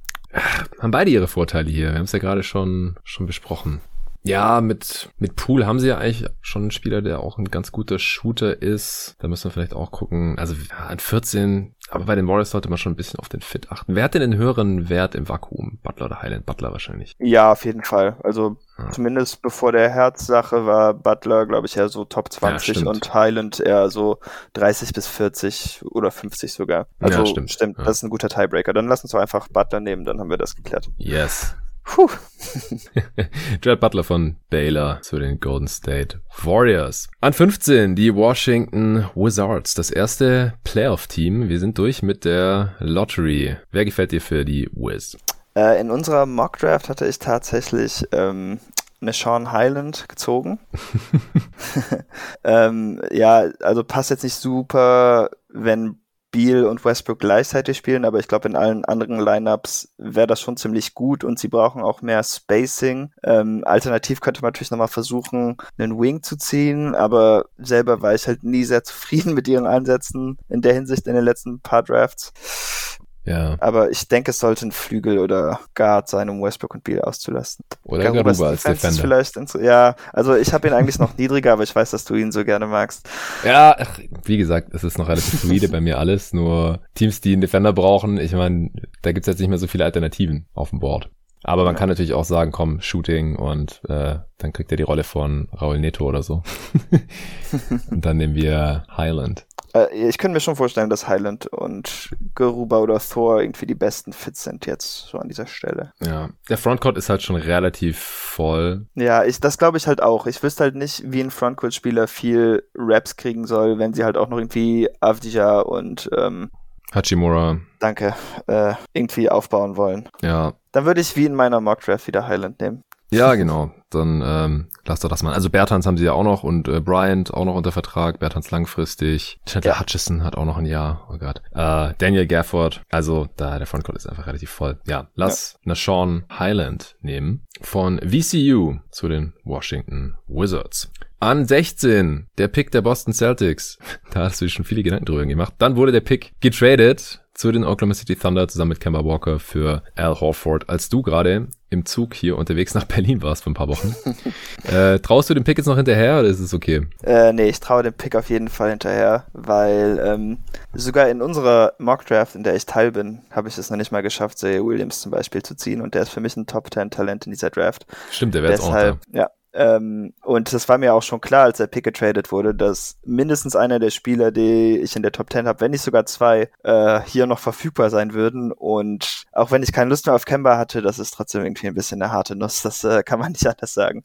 Haben beide ihre Vorteile hier. Wir haben es ja gerade schon, schon besprochen. Ja, mit, mit Pool haben sie ja eigentlich schon einen Spieler, der auch ein ganz guter Shooter ist. Da müssen wir vielleicht auch gucken. Also an 14, aber bei den Warriors sollte man schon ein bisschen auf den Fit achten. Wer hat denn den höheren Wert im Vakuum? Butler oder Highland? Butler wahrscheinlich. Ja, auf jeden Fall. Also ah. zumindest bevor der Herzsache war Butler, glaube ich, eher so Top 20 ja, und Highland eher so 30 bis 40 oder 50 sogar. Also ja, stimmt. stimmt. Ja. Das ist ein guter Tiebreaker. Dann lass uns doch einfach Butler nehmen, dann haben wir das geklärt. Yes. Puh. *laughs* Jared Butler von Baylor zu den Golden State Warriors. An 15 die Washington Wizards, das erste Playoff-Team. Wir sind durch mit der Lottery. Wer gefällt dir für die Wiz? Äh, in unserer Mock Draft hatte ich tatsächlich ähm, eine Sean Highland gezogen. *laughs* *laughs* ähm, ja, also passt jetzt nicht super, wenn Beal und Westbrook gleichzeitig spielen, aber ich glaube, in allen anderen Lineups wäre das schon ziemlich gut und sie brauchen auch mehr Spacing. Ähm, alternativ könnte man natürlich nochmal versuchen, einen Wing zu ziehen, aber selber war ich halt nie sehr zufrieden *laughs* mit ihren Einsätzen in der Hinsicht in den letzten paar Drafts. Ja. Aber ich denke, es sollte ein Flügel oder Guard sein, um Westbrook und Beal auszulassen. Oder Garuba, Garuba als Defender. Vielleicht ja, also ich habe ihn eigentlich noch *laughs* niedriger, aber ich weiß, dass du ihn so gerne magst. Ja, wie gesagt, es ist noch relativ fluide bei mir alles. Nur Teams, die einen Defender brauchen, ich meine, da gibt's jetzt nicht mehr so viele Alternativen auf dem Board. Aber man ja. kann natürlich auch sagen, komm, Shooting und äh, dann kriegt er die Rolle von Raul Neto oder so. *laughs* und dann nehmen wir Highland. Äh, ich könnte mir schon vorstellen, dass Highland und Geruba oder Thor irgendwie die besten Fits sind jetzt so an dieser Stelle. Ja, der Frontcourt ist halt schon relativ voll. Ja, ich, das glaube ich halt auch. Ich wüsste halt nicht, wie ein Frontcourt-Spieler viel Raps kriegen soll, wenn sie halt auch noch irgendwie Avdija und ähm, Hachimura. Danke, äh, irgendwie aufbauen wollen. Ja. Dann würde ich wie in meiner Mock Draft wieder Highland nehmen. Ja, genau. Dann ähm, lass doch das mal. Also Bertans haben sie ja auch noch und äh, Bryant auch noch unter Vertrag. Bertans langfristig. Chandler ja. Hutchison hat auch noch ein Jahr. Oh Gott. Äh, Daniel Gafford. Also da der Frontcourt ist einfach relativ voll. Ja, lass ja. Sean Highland nehmen von VCU zu den Washington Wizards. An 16 der Pick der Boston Celtics. *laughs* Da hast du schon viele Gedanken drüber gemacht. Dann wurde der Pick getradet zu den Oklahoma City Thunder zusammen mit Kemba Walker für Al Horford, als du gerade im Zug hier unterwegs nach Berlin warst vor ein paar Wochen. *laughs* äh, traust du dem Pick jetzt noch hinterher oder ist es okay? Äh, nee, ich traue dem Pick auf jeden Fall hinterher, weil ähm, sogar in unserer Mock Draft, in der ich teil bin, habe ich es noch nicht mal geschafft, Zay Williams zum Beispiel zu ziehen und der ist für mich ein Top 10 Talent in dieser Draft. Stimmt, der wäre jetzt auch da. Ja, ähm, und das war mir auch schon klar, als der Pick getradet wurde, dass mindestens einer der Spieler, die ich in der Top 10 habe, wenn nicht sogar zwei, äh, hier noch verfügbar sein würden. Und auch wenn ich keine Lust mehr auf Kemba hatte, das ist trotzdem irgendwie ein bisschen eine harte Nuss. Das äh, kann man *laughs* nicht anders sagen.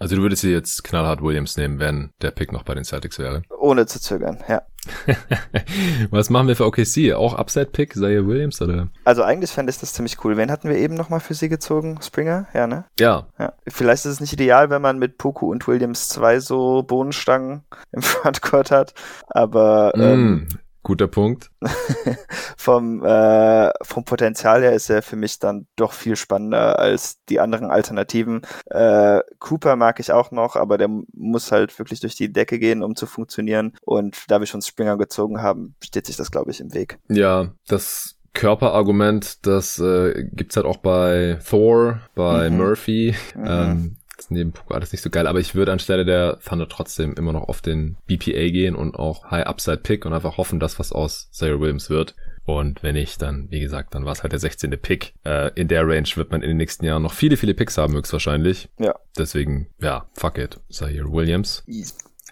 Also du würdest sie jetzt knallhart Williams nehmen, wenn der Pick noch bei den Celtics wäre? Ohne zu zögern, ja. *laughs* Was machen wir für OKC? Auch Upside-Pick, Zaire Williams, oder? Also eigentlich fände ich das ziemlich cool. Wen hatten wir eben nochmal für sie gezogen? Springer? Ja, ne? Ja. ja. Vielleicht ist es nicht ideal, wenn man mit Poku und Williams zwei so Bohnenstangen *laughs* im Frontcourt hat, aber... Mm. Ähm, Guter Punkt. *laughs* vom, äh, vom Potenzial her ist er für mich dann doch viel spannender als die anderen Alternativen. Äh, Cooper mag ich auch noch, aber der muss halt wirklich durch die Decke gehen, um zu funktionieren. Und da wir schon Springer gezogen haben, steht sich das, glaube ich, im Weg. Ja, das Körperargument, das äh, gibt's halt auch bei Thor, bei mhm. Murphy. Mhm. Ähm, das neben Poco alles nicht so geil, aber ich würde anstelle der Thunder trotzdem immer noch auf den BPA gehen und auch High Upside Pick und einfach hoffen, dass was aus Sarah Williams wird. Und wenn nicht, dann, wie gesagt, dann war es halt der 16. Pick. Äh, in der Range wird man in den nächsten Jahren noch viele, viele Picks haben, höchstwahrscheinlich. Ja. Deswegen, ja, fuck it. Zaire Williams.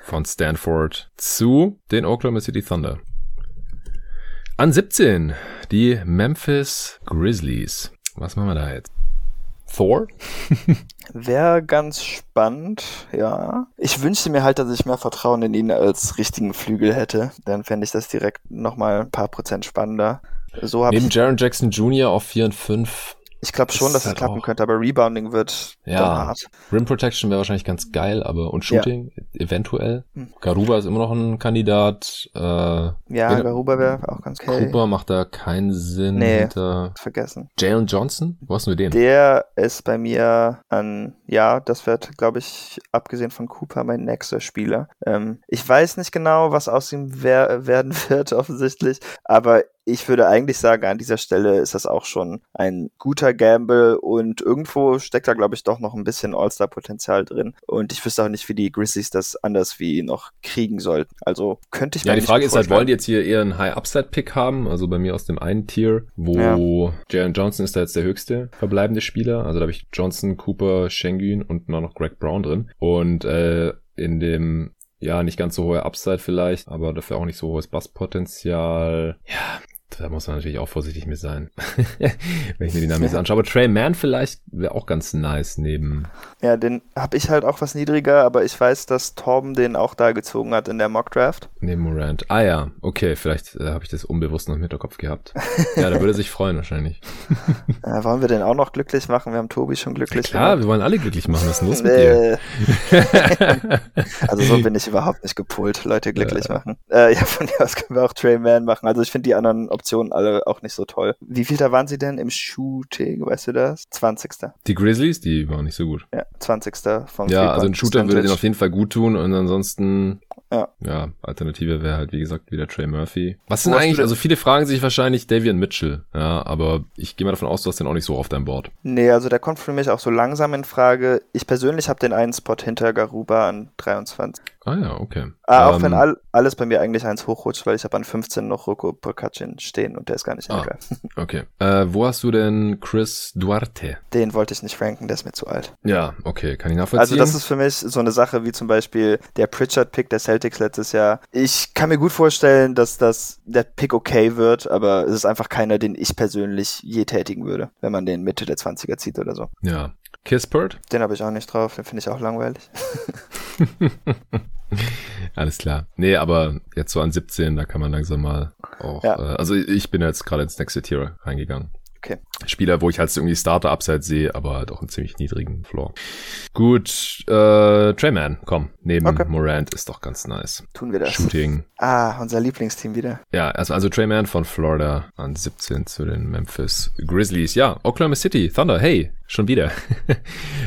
Von Stanford zu den Oklahoma City Thunder. An 17 die Memphis Grizzlies. Was machen wir da jetzt? Thor? Wäre ganz spannend, ja. Ich wünschte mir halt, dass ich mehr Vertrauen in ihn als richtigen Flügel hätte. Dann fände ich das direkt nochmal ein paar Prozent spannender. So Neben Jaron Jackson Jr. auf 4 und 5 ich glaube schon, dass es halt klappen könnte, aber Rebounding wird ja. hart. Rim Protection wäre wahrscheinlich ganz geil, aber und Shooting ja. eventuell. Hm. Garuba ist immer noch ein Kandidat. Äh, ja, Garuba wäre auch ganz geil. Cooper macht da keinen Sinn. Nee, hinter. vergessen. Jalen Johnson? Wo hast du den? Der ist bei mir an, ja, das wird, glaube ich, abgesehen von Cooper mein nächster Spieler. Ähm, ich weiß nicht genau, was aus ihm wer werden *laughs* wird, offensichtlich, aber ich würde eigentlich sagen, an dieser Stelle ist das auch schon ein guter Gamble und irgendwo steckt da, glaube ich, doch noch ein bisschen All-Star-Potenzial drin. Und ich wüsste auch nicht, wie die Grizzlies das anders wie noch kriegen sollten. Also könnte ich mir Ja, die Frage ist halt, wollen die jetzt hier eher einen High-Upside-Pick haben? Also bei mir aus dem einen Tier, wo ja. Jalen Johnson ist da jetzt der höchste verbleibende Spieler. Also da habe ich Johnson, Cooper, Schengen und noch Greg Brown drin. Und äh, in dem ja, nicht ganz so hohe Upside vielleicht, aber dafür auch nicht so hohes Basspotenzial. Ja, da muss man natürlich auch vorsichtig mit sein, *laughs* wenn ich mir die Namen jetzt anschaue. Aber Trey Mann vielleicht wäre auch ganz nice neben. Ja, den habe ich halt auch was niedriger, aber ich weiß, dass Torben den auch da gezogen hat in der Mock Draft. Neben Morant. Ah ja, okay, vielleicht äh, habe ich das unbewusst noch im Hinterkopf gehabt. ja, da würde er sich freuen wahrscheinlich. *laughs* äh, wollen wir den auch noch glücklich machen? Wir haben Tobi schon glücklich ja, klar, gemacht. wir wollen alle glücklich machen. Was ist los mit dir? *laughs* also so bin ich überhaupt nicht gepolt, Leute glücklich äh. machen. Äh, ja, von mir aus können wir auch Trey Mann machen. Also ich finde die anderen Optionen Optionen alle auch nicht so toll. Wie viel da waren sie denn im Shooting, weißt du das? 20. Die Grizzlies, die waren nicht so gut. Ja, 20. vom Ja, also ein Shooter würde den auf jeden Fall gut tun und ansonsten ja. Ja, Alternative wäre halt, wie gesagt, wieder Trey Murphy. Was sind eigentlich, also viele fragen sich wahrscheinlich Davian Mitchell, ja, aber ich gehe mal davon aus, du hast den auch nicht so auf deinem Board. Nee, also der kommt für mich auch so langsam in Frage. Ich persönlich habe den einen Spot hinter Garuba an 23. Ah ja, okay. Ah, auch ähm, wenn all, alles bei mir eigentlich eins hochrutscht, weil ich habe an 15 noch Roko Pokacin stehen und der ist gar nicht ah, *laughs* Okay. Äh, wo hast du denn Chris Duarte? Den wollte ich nicht ranken, der ist mir zu alt. Ja, okay, kann ich nachvollziehen. Also das ist für mich so eine Sache wie zum Beispiel der Pritchard-Pick der Celtics letztes Jahr. Ich kann mir gut vorstellen, dass das der Pick okay wird, aber es ist einfach keiner, den ich persönlich je tätigen würde, wenn man den Mitte der 20er zieht oder so. Ja. Kisspert? Den habe ich auch nicht drauf, den finde ich auch langweilig. *laughs* *laughs* *laughs* Alles klar. Nee, aber jetzt so an 17, da kann man langsam mal auch. Ja. Äh, also ich bin jetzt gerade ins nächste Tier reingegangen. Okay. Spieler, wo ich halt irgendwie Starter-Upside sehe, aber halt auch einen ziemlich niedrigen Floor. Gut, äh, Treyman, komm, neben okay. Morant ist doch ganz nice. Tun wir das. Shooting. Ah, unser Lieblingsteam wieder. Ja, also, also Treyman von Florida an 17 zu den Memphis Grizzlies. Ja, Oklahoma City, Thunder, hey, Schon wieder. *laughs*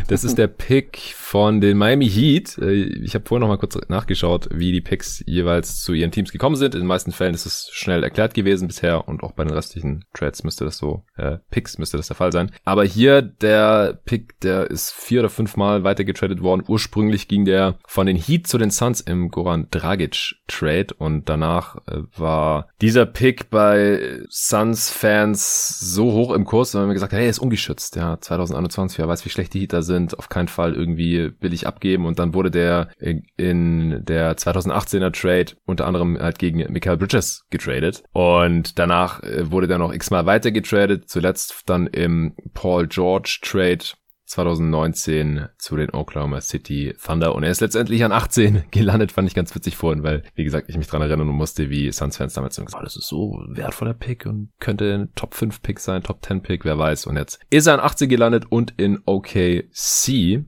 Das ist der Pick von den Miami Heat. Äh, ich habe vorher noch mal kurz nachgeschaut, wie die Picks jeweils zu ihren Teams gekommen sind. In den meisten Fällen ist es schnell erklärt gewesen bisher und auch bei den restlichen Trades müsste das so, äh, Picks müsste das der Fall sein. Aber hier der Pick, der ist vier oder fünf Mal weiter getradet worden. Ursprünglich ging der von den Heat zu den Suns im Goran Dragic Trade und danach äh, war dieser Pick bei Suns-Fans so hoch im Kurs, haben wir gesagt, hey, er ist ungeschützt. Ja, 2000 2021, wer weiß, wie schlecht die Heater sind, auf keinen Fall irgendwie billig abgeben. Und dann wurde der in der 2018er Trade unter anderem halt gegen Michael Bridges getradet. Und danach äh, wurde der noch x-mal weiter getradet. Zuletzt dann im Paul George Trade 2019 zu den Oklahoma City Thunder und er ist letztendlich an 18 *laughs* gelandet, fand ich ganz witzig vorhin, weil, wie gesagt, ich mich dran erinnern musste, wie Suns-Fans damals gesagt oh, das ist so wertvoller Pick und könnte ein Top 5 Pick sein, Top 10 Pick, wer weiß. Und jetzt ist er an 18 gelandet und in OKC.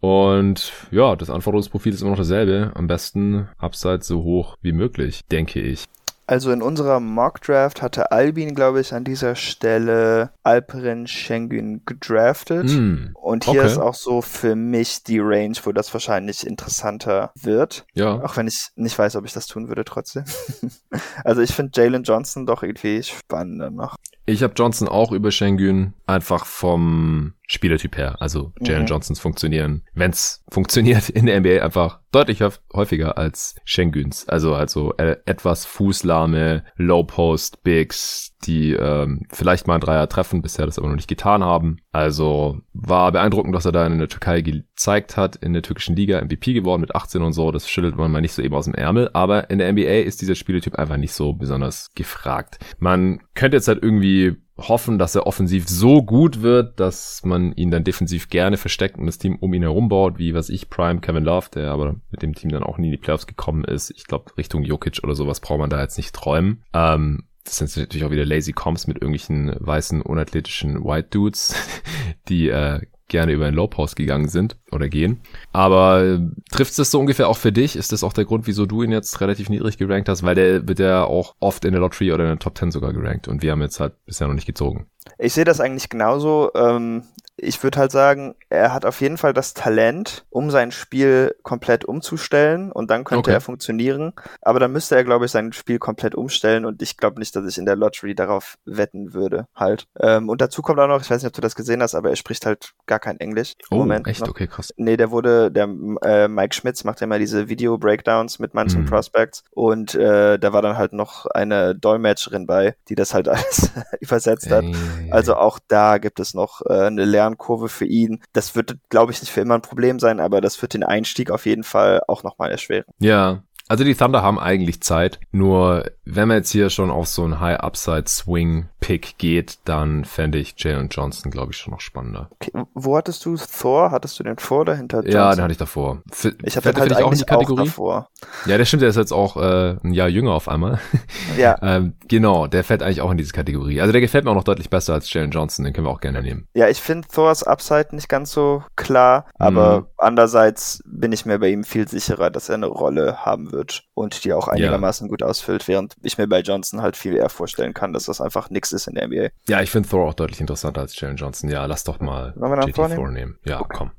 Und ja, das Anforderungsprofil ist immer noch dasselbe. Am besten Upside so hoch wie möglich, denke ich. Also in unserer Mock Draft hatte Albin, glaube ich, an dieser Stelle Alperin Schengen gedraftet. Mm, und hier okay. ist auch so für mich die Range, wo das wahrscheinlich interessanter wird. Ja. Auch wenn ich nicht weiß, ob ich das tun würde trotzdem. *laughs* also ich finde Jalen Johnson doch irgendwie spannender noch. Ich habe Johnson auch über Schengen einfach vom Spielertyp her. Also Jalen mhm. Johnsons funktionieren, wenn's funktioniert in der NBA einfach deutlich häufiger als Schengens. Also also äh, etwas fußlahme Low Post Bigs, die ähm, vielleicht mal ein Dreier treffen, bisher das aber noch nicht getan haben. Also war beeindruckend, was er da in der Türkei gezeigt hat, in der türkischen Liga MVP geworden mit 18 und so. Das schüttelt man mal nicht so eben aus dem Ärmel. Aber in der NBA ist dieser Spielertyp einfach nicht so besonders gefragt. Man könnte jetzt halt irgendwie hoffen, dass er offensiv so gut wird, dass man ihn dann defensiv gerne versteckt und das Team um ihn herum baut, wie was ich, Prime, Kevin Love, der aber mit dem Team dann auch nie in die Playoffs gekommen ist. Ich glaube, Richtung Jokic oder sowas braucht man da jetzt nicht träumen. Ähm, das sind natürlich auch wieder lazy Comps mit irgendwelchen weißen, unathletischen White Dudes, *laughs* die äh, gerne über den Post gegangen sind oder gehen. Aber äh, trifft es so ungefähr auch für dich? Ist das auch der Grund, wieso du ihn jetzt relativ niedrig gerankt hast? Weil der wird ja auch oft in der Lottery oder in der Top 10 sogar gerankt und wir haben jetzt halt bisher noch nicht gezogen. Ich sehe das eigentlich genauso. Ähm, ich würde halt sagen, er hat auf jeden Fall das Talent, um sein Spiel komplett umzustellen und dann könnte okay. er funktionieren. Aber dann müsste er, glaube ich, sein Spiel komplett umstellen und ich glaube nicht, dass ich in der Lottery darauf wetten würde, halt. Ähm, und dazu kommt auch noch, ich weiß nicht, ob du das gesehen hast, aber er spricht halt gar kein Englisch oh, Moment. Echt? Noch. Okay, krass. Nee, der wurde, der äh, Mike Schmitz macht ja immer diese Video-Breakdowns mit manchen mhm. Prospects und äh, da war dann halt noch eine Dolmetscherin bei, die das halt *laughs* alles übersetzt hat. Hey, also auch da gibt es noch äh, eine Lern Lernkurve für ihn. Das wird, glaube ich, nicht für immer ein Problem sein, aber das wird den Einstieg auf jeden Fall auch nochmal erschweren. Ja, also die Thunder haben eigentlich Zeit, nur wenn man jetzt hier schon auf so einen High Upside Swing Pick geht, dann fände ich Jalen Johnson, glaube ich, schon noch spannender. Okay, wo hattest du Thor? Hattest du den vor oder hinter Johnson? Ja, den hatte ich davor. F ich hatte halt eigentlich auch in die Kategorie. Auch davor. Ja, der stimmt, der ist jetzt auch äh, ein Jahr jünger auf einmal. *laughs* Ja. *laughs* ähm, genau, der fällt eigentlich auch in diese Kategorie. Also der gefällt mir auch noch deutlich besser als Jalen Johnson, den können wir auch gerne nehmen. Ja, ich finde Thors Upside nicht ganz so klar, aber mhm. andererseits bin ich mir bei ihm viel sicherer, dass er eine Rolle haben wird und die auch einigermaßen ja. gut ausfüllt, während ich mir bei Johnson halt viel eher vorstellen kann, dass das einfach nichts ist in der NBA. Ja, ich finde Thor auch deutlich interessanter als Jalen Johnson. Ja, lass doch mal JT Thor nehmen. Ja, okay. komm.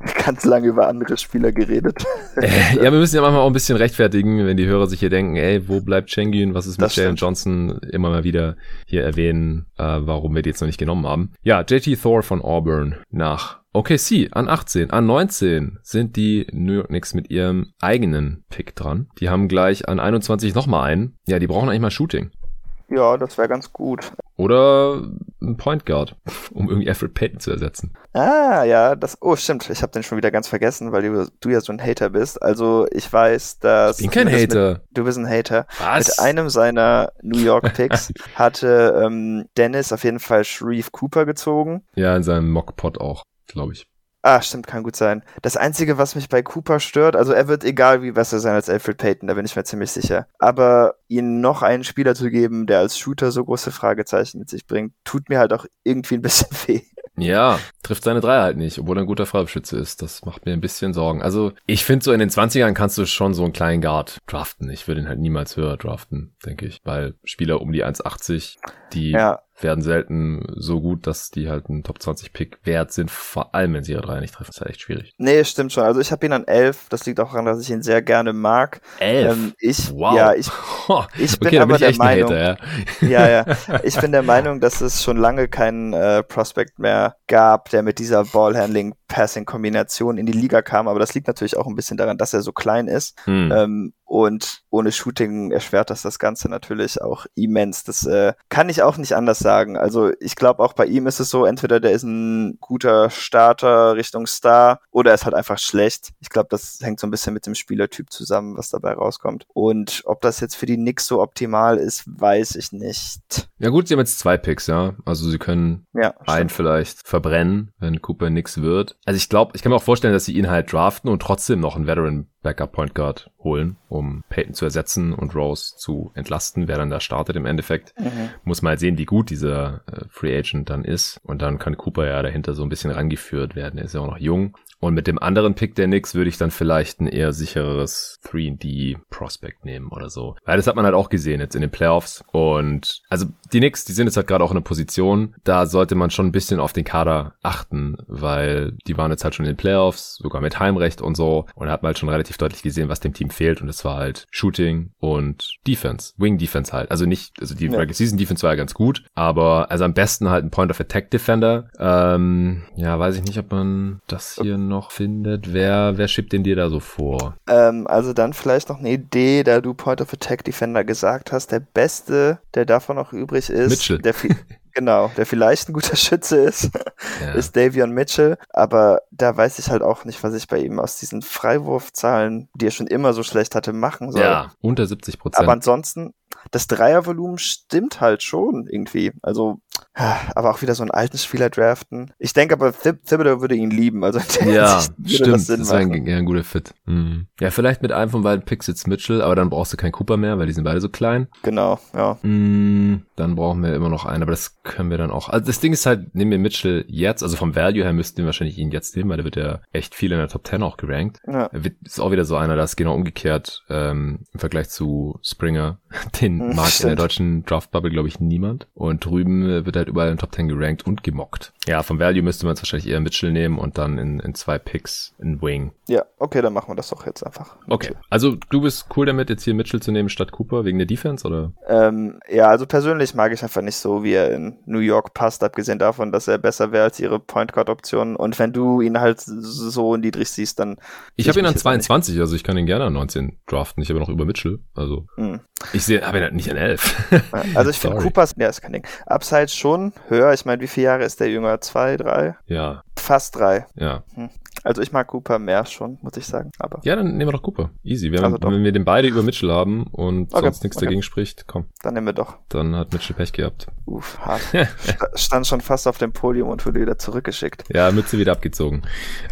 *laughs* Ganz lange über andere Spieler geredet. *laughs* Ja, wir müssen ja manchmal auch ein bisschen rechtfertigen, wenn die Hörer sich hier denken, ey, wo bleibt Schengen, was ist mit Jalen Johnson, immer mal wieder hier erwähnen, äh, warum wir die jetzt noch nicht genommen haben. Ja, JT Thor von Auburn nach OKC an 18, an 19 sind die New York Knicks mit ihrem eigenen Pick dran. Die haben gleich an 21 nochmal einen. Ja, die brauchen eigentlich mal Shooting. Ja, das wäre ganz gut. Oder ein Point Guard, um irgendwie Alfred Payton zu ersetzen. Ah, ja, das. Oh, stimmt. Ich habe den schon wieder ganz vergessen, weil du, du ja so ein Hater bist. Also ich weiß, dass. Ich bin kein Hater. Mit, du bist ein Hater. Was? Mit einem seiner New York *laughs* Picks hatte ähm, Dennis auf jeden Fall Shreve Cooper gezogen. Ja, in seinem Mockpot auch, glaube ich. Ah, stimmt, kann gut sein. Das Einzige, was mich bei Cooper stört, also er wird egal wie besser sein als Alfred Payton, da bin ich mir ziemlich sicher. Aber ihnen noch einen Spieler zu geben, der als Shooter so große Fragezeichen mit sich bringt, tut mir halt auch irgendwie ein bisschen *laughs* weh. Ja, trifft seine Dreier halt nicht, obwohl er ein guter Freibeschütze ist. Das macht mir ein bisschen Sorgen. Also ich finde so in den 20ern kannst du schon so einen kleinen Guard draften. Ich würde ihn halt niemals höher draften, denke ich. Weil Spieler um die 1,80, die ja werden selten so gut, dass die halt einen Top 20 Pick wert sind, vor allem wenn sie ihre Dreier nicht treffen. Das ist halt echt schwierig. Nee, stimmt schon. Also ich habe ihn an 11. Das liegt auch daran, dass ich ihn sehr gerne mag. 11? Ähm, ich, wow. Ja, ich, *laughs* ich bin okay, aber bin ich der Meinung, Hater, ja. ja, ja. *laughs* Ich bin der Meinung, dass es schon lange keinen äh, Prospect mehr gab, der mit dieser Ballhandling-Passing-Kombination in die Liga kam. Aber das liegt natürlich auch ein bisschen daran, dass er so klein ist. Hm. Ähm, und ohne Shooting erschwert das das Ganze natürlich auch immens. Das äh, kann ich auch nicht anders sagen. Also ich glaube auch bei ihm ist es so, entweder der ist ein guter Starter Richtung Star oder er ist halt einfach schlecht. Ich glaube, das hängt so ein bisschen mit dem Spielertyp zusammen, was dabei rauskommt. Und ob das jetzt für die Knicks so optimal ist, weiß ich nicht. Ja gut, sie haben jetzt zwei Picks, ja. Also sie können ja, einen vielleicht verbrennen, wenn Cooper nix wird. Also ich glaube, ich kann mir auch vorstellen, dass sie ihn halt draften und trotzdem noch einen Veteran Backup Point Guard holen, um Peyton zu ersetzen und Rose zu entlasten, wer dann da startet im Endeffekt. Mhm. Muss mal sehen, wie gut dieser äh, Free Agent dann ist. Und dann kann Cooper ja dahinter so ein bisschen rangeführt werden. Er ist ja auch noch jung. Und mit dem anderen Pick der Knicks würde ich dann vielleicht ein eher sicheres 3D Prospect nehmen oder so. Weil das hat man halt auch gesehen jetzt in den Playoffs. Und also die Knicks, die sind jetzt halt gerade auch in einer Position, da sollte man schon ein bisschen auf den Kader achten, weil die waren jetzt halt schon in den Playoffs, sogar mit Heimrecht und so. Und hat man halt schon relativ deutlich gesehen, was dem Team fehlt. Und das war halt Shooting und Defense. Wing Defense halt. Also nicht, also die ja. Regular Season Defense war ja ganz gut, aber also am besten halt ein Point of Attack Defender. Ähm, ja, weiß ich nicht, ob man das hier noch findet. Wer, wer schiebt den dir da so vor? Ähm, also dann vielleicht noch eine Idee, da du Point of Attack Defender gesagt hast. Der beste, der davon noch übrig ist, Mitchell. der *laughs* Genau, der vielleicht ein guter *laughs* Schütze ist, ja. ist Davion Mitchell. Aber da weiß ich halt auch nicht, was ich bei ihm aus diesen Freiwurfzahlen, die er schon immer so schlecht hatte, machen soll. Ja, unter 70 Prozent. Aber ansonsten, das Dreiervolumen stimmt halt schon irgendwie. Also, aber auch wieder so einen alten Spieler draften. Ich denke aber, Thib Thibodeau würde ihn lieben. Also *laughs* ja, stimmt. Das, das wäre ein, ein guter Fit. Mhm. Ja, vielleicht mit einem von beiden Picks jetzt Mitchell, aber dann brauchst du keinen Cooper mehr, weil die sind beide so klein. Genau, ja. Mhm, dann brauchen wir immer noch einen, aber das können wir dann auch. Also das Ding ist halt, nehmen wir Mitchell jetzt, also vom Value her müssten wir wahrscheinlich ihn jetzt nehmen, weil der wird ja echt viel in der Top 10 auch gerankt. Ja. Ist auch wieder so einer, das ist genau umgekehrt ähm, im Vergleich zu Springer. *laughs* Den *laughs* mag stimmt. in der deutschen Draft-Bubble, glaube ich, niemand. Und drüben wird halt überall in Top 10 gerankt und gemockt. Ja, vom Value müsste man es wahrscheinlich eher Mitchell nehmen und dann in, in zwei Picks in Wing. Ja, okay, dann machen wir das doch jetzt einfach. Okay, also du bist cool damit, jetzt hier Mitchell zu nehmen statt Cooper wegen der Defense, oder? Ähm, ja, also persönlich mag ich einfach nicht so, wie er in New York passt, abgesehen davon, dass er besser wäre als ihre Point Guard Option. Und wenn du ihn halt so niedrig siehst, dann. Ich habe ihn an 22, also ich kann ihn gerne an 19 draften. Ich habe noch über Mitchell, also. Mhm. Ich sehe, habe ihn halt nicht an 11. also ich *laughs* finde Coopers, ja, ist kein Ding. Upside schon höher. Ich meine, wie viele Jahre ist der Jünger? Zwei, drei? Ja. Fast drei. Ja. Hm. Also ich mag Cooper mehr schon, muss ich sagen. Aber ja, dann nehmen wir doch Cooper. Easy. Wir also haben, wenn wir den beide über Mitchell haben und okay. sonst nichts okay. dagegen spricht, komm. Dann nehmen wir doch. Dann hat Mitchell Pech gehabt. Uff, hart. *laughs* Stand schon fast auf dem Podium und wurde wieder zurückgeschickt. Ja, Mütze wieder abgezogen.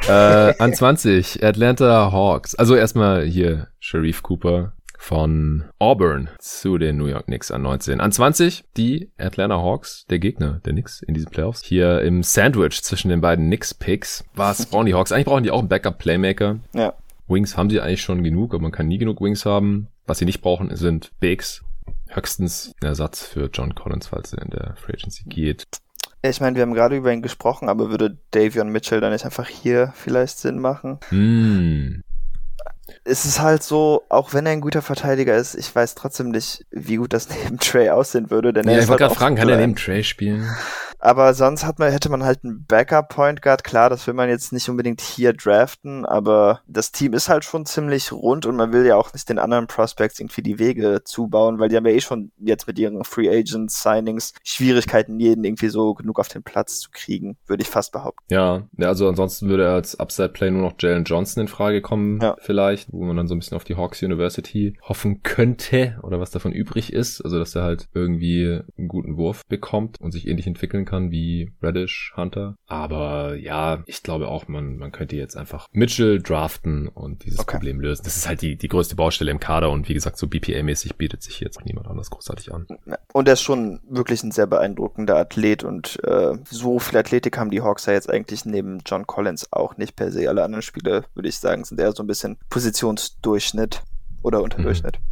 äh, an 20, Atlanta Hawks. Also erstmal hier Sharif Cooper von Auburn zu den New York Knicks an 19. An 20 die Atlanta Hawks, der Gegner der Knicks in diesen Playoffs. Hier im Sandwich zwischen den beiden Knicks-Picks. Was brauchen die Hawks? Eigentlich brauchen die auch einen Backup-Playmaker. Ja. Wings haben sie eigentlich schon genug, aber man kann nie genug Wings haben. Was sie nicht brauchen, sind Bigs. Höchstens ein Ersatz für John Collins, falls er in der Free Agency geht. Ich meine, wir haben gerade über ihn gesprochen, aber würde Davion Mitchell dann nicht einfach hier vielleicht Sinn machen? Hm es ist halt so, auch wenn er ein guter Verteidiger ist, ich weiß trotzdem nicht, wie gut das *laughs* neben Trey aussehen würde. Denn ja, er ich wollte halt gerade fragen, kann er neben Trey spielen? Aber sonst hat man, hätte man halt einen Backup-Point Guard. Klar, das will man jetzt nicht unbedingt hier draften, aber das Team ist halt schon ziemlich rund und man will ja auch nicht den anderen Prospects irgendwie die Wege zubauen, weil die haben ja eh schon jetzt mit ihren Free Agent Signings Schwierigkeiten, jeden irgendwie so genug auf den Platz zu kriegen, würde ich fast behaupten. Ja, ja also ansonsten würde als Upside Play nur noch Jalen Johnson in Frage kommen, ja. vielleicht, wo man dann so ein bisschen auf die Hawks University hoffen könnte oder was davon übrig ist. Also, dass er halt irgendwie einen guten Wurf bekommt und sich ähnlich entwickeln kann wie Reddish, Hunter. Aber ja, ich glaube auch, man, man könnte jetzt einfach Mitchell draften und dieses okay. Problem lösen. Das ist halt die, die größte Baustelle im Kader und wie gesagt, so BPA-mäßig bietet sich jetzt auch niemand anders großartig an. Und er ist schon wirklich ein sehr beeindruckender Athlet und äh, so viel Athletik haben die Hawks ja jetzt eigentlich neben John Collins auch nicht per se. Alle anderen Spiele, würde ich sagen, sind eher so ein bisschen Positionsdurchschnitt oder Unterdurchschnitt. Mhm.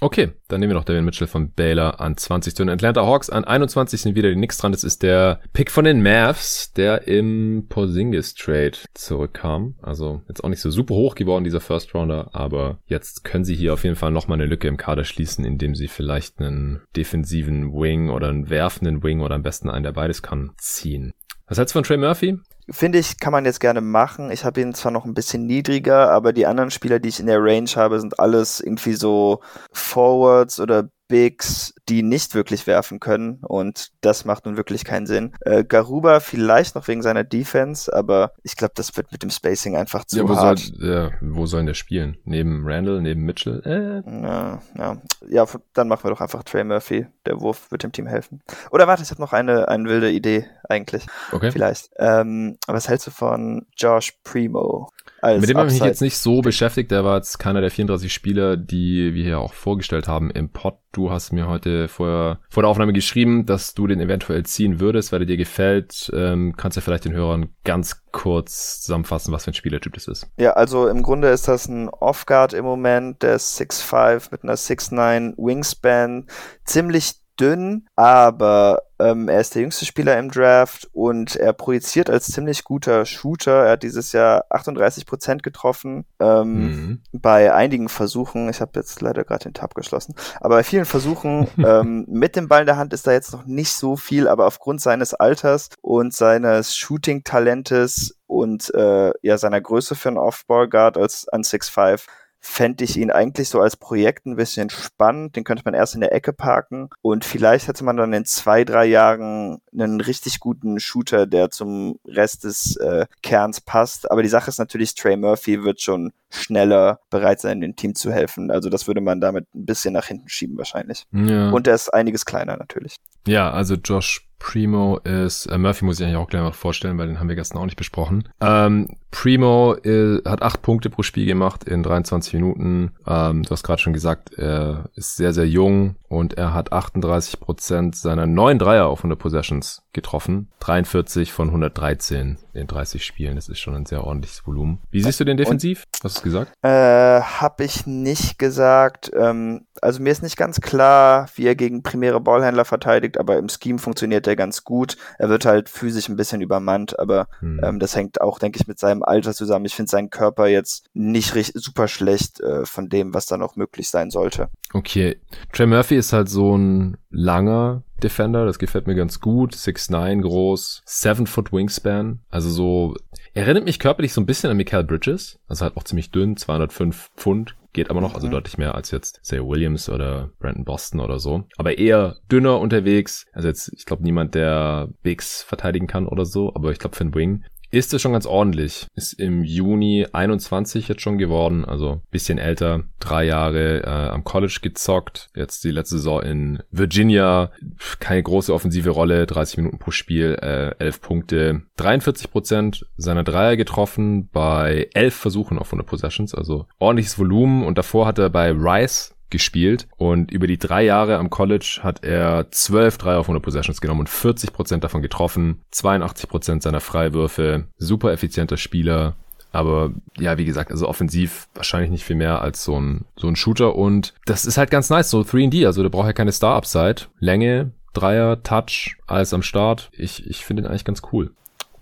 Okay, dann nehmen wir noch David Mitchell von Baylor an 20 zu den Atlanta Hawks. An 21 sind wieder die Knicks dran. Das ist der Pick von den Mavs, der im Porzingis Trade zurückkam. Also jetzt auch nicht so super hoch geworden, dieser First Rounder, aber jetzt können sie hier auf jeden Fall nochmal eine Lücke im Kader schließen, indem sie vielleicht einen defensiven Wing oder einen werfenden Wing oder am besten einen, der beides kann, ziehen. Was hältst du von Trey Murphy? Finde ich, kann man jetzt gerne machen. Ich habe ihn zwar noch ein bisschen niedriger, aber die anderen Spieler, die ich in der Range habe, sind alles irgendwie so Forwards oder Bigs, die nicht wirklich werfen können und das macht nun wirklich keinen Sinn. Äh, Garuba vielleicht noch wegen seiner Defense, aber ich glaube, das wird mit dem Spacing einfach zu ja, wo hart. Soll, ja, wo sollen der spielen? Neben Randall, neben Mitchell? Äh. Ja, ja. ja, dann machen wir doch einfach Trey Murphy. Der Wurf wird dem Team helfen. Oder warte, ich habe noch eine, eine wilde Idee eigentlich. Okay. Vielleicht. Ähm, was hältst du von Josh Primo? Mit dem habe ich mich jetzt nicht so beschäftigt. Der war jetzt keiner der 34 Spieler, die wir hier auch vorgestellt haben im Pod. Du hast mir heute vor, vor der Aufnahme geschrieben, dass du den eventuell ziehen würdest, weil er dir gefällt. Ähm, kannst du ja vielleicht den Hörern ganz kurz zusammenfassen, was für ein Spielertyp das ist? Ja, also im Grunde ist das ein Off-Guard im Moment, der ist 6'5 mit einer 6'9 Wingspan, ziemlich dünn, aber ähm, er ist der jüngste Spieler im Draft und er projiziert als ziemlich guter Shooter. Er hat dieses Jahr 38 Prozent getroffen ähm, mhm. bei einigen Versuchen. Ich habe jetzt leider gerade den Tab geschlossen, aber bei vielen Versuchen *laughs* ähm, mit dem Ball in der Hand ist da jetzt noch nicht so viel, aber aufgrund seines Alters und seines Shooting-Talentes und äh, ja seiner Größe für einen Off-Ball-Guard als an 6'5 fände ich ihn eigentlich so als Projekt ein bisschen spannend. Den könnte man erst in der Ecke parken und vielleicht hätte man dann in zwei, drei Jahren einen richtig guten Shooter, der zum Rest des äh, Kerns passt. Aber die Sache ist natürlich, Trey Murphy wird schon schneller bereit sein, dem Team zu helfen. Also das würde man damit ein bisschen nach hinten schieben wahrscheinlich. Ja. Und er ist einiges kleiner natürlich. Ja, also Josh Primo ist, äh, Murphy muss ich eigentlich auch gleich mal vorstellen, weil den haben wir gestern auch nicht besprochen. Ähm, Primo äh, hat acht Punkte pro Spiel gemacht in 23 Minuten. Ähm, du hast gerade schon gesagt, er ist sehr, sehr jung und er hat 38 Prozent seiner neuen Dreier auf 100 Possessions getroffen. 43 von 113 in 30 Spielen. Das ist schon ein sehr ordentliches Volumen. Wie siehst du den defensiv? Hast du gesagt? Äh, hab ich nicht gesagt. Ähm, also mir ist nicht ganz klar, wie er gegen primäre Ballhändler verteidigt, aber im Scheme funktioniert er ganz gut. Er wird halt physisch ein bisschen übermannt, aber hm. ähm, das hängt auch, denke ich, mit seinem Alter zusammen. Ich finde seinen Körper jetzt nicht richtig, super schlecht äh, von dem, was da noch möglich sein sollte. Okay. Trey Murphy ist halt so ein langer Defender, das gefällt mir ganz gut. 6'9 groß, 7 Foot Wingspan. Also so, erinnert mich körperlich so ein bisschen an Mikael Bridges. Also halt auch ziemlich dünn, 205 Pfund. Geht aber noch, also mhm. deutlich mehr als jetzt Say Williams oder Brandon Boston oder so. Aber eher dünner unterwegs. Also jetzt, ich glaube, niemand, der Bigs verteidigen kann oder so. Aber ich glaube, für Wing ist es schon ganz ordentlich. Ist im Juni 21 jetzt schon geworden, also bisschen älter, drei Jahre äh, am College gezockt, jetzt die letzte Saison in Virginia, keine große offensive Rolle, 30 Minuten pro Spiel, äh, 11 Punkte, 43 Prozent seiner Dreier getroffen bei 11 Versuchen auf 100 Possessions, also ordentliches Volumen. Und davor hat er bei Rice gespielt und über die drei Jahre am College hat er 12 Dreier auf 100 Possessions genommen und 40 Prozent davon getroffen, 82 Prozent seiner Freiwürfe, super effizienter Spieler, aber ja, wie gesagt, also offensiv wahrscheinlich nicht viel mehr als so ein, so ein Shooter. Und das ist halt ganz nice, so 3D. Also der braucht ja keine Star-Upside. Länge, Dreier, Touch, alles am Start. Ich, ich finde ihn eigentlich ganz cool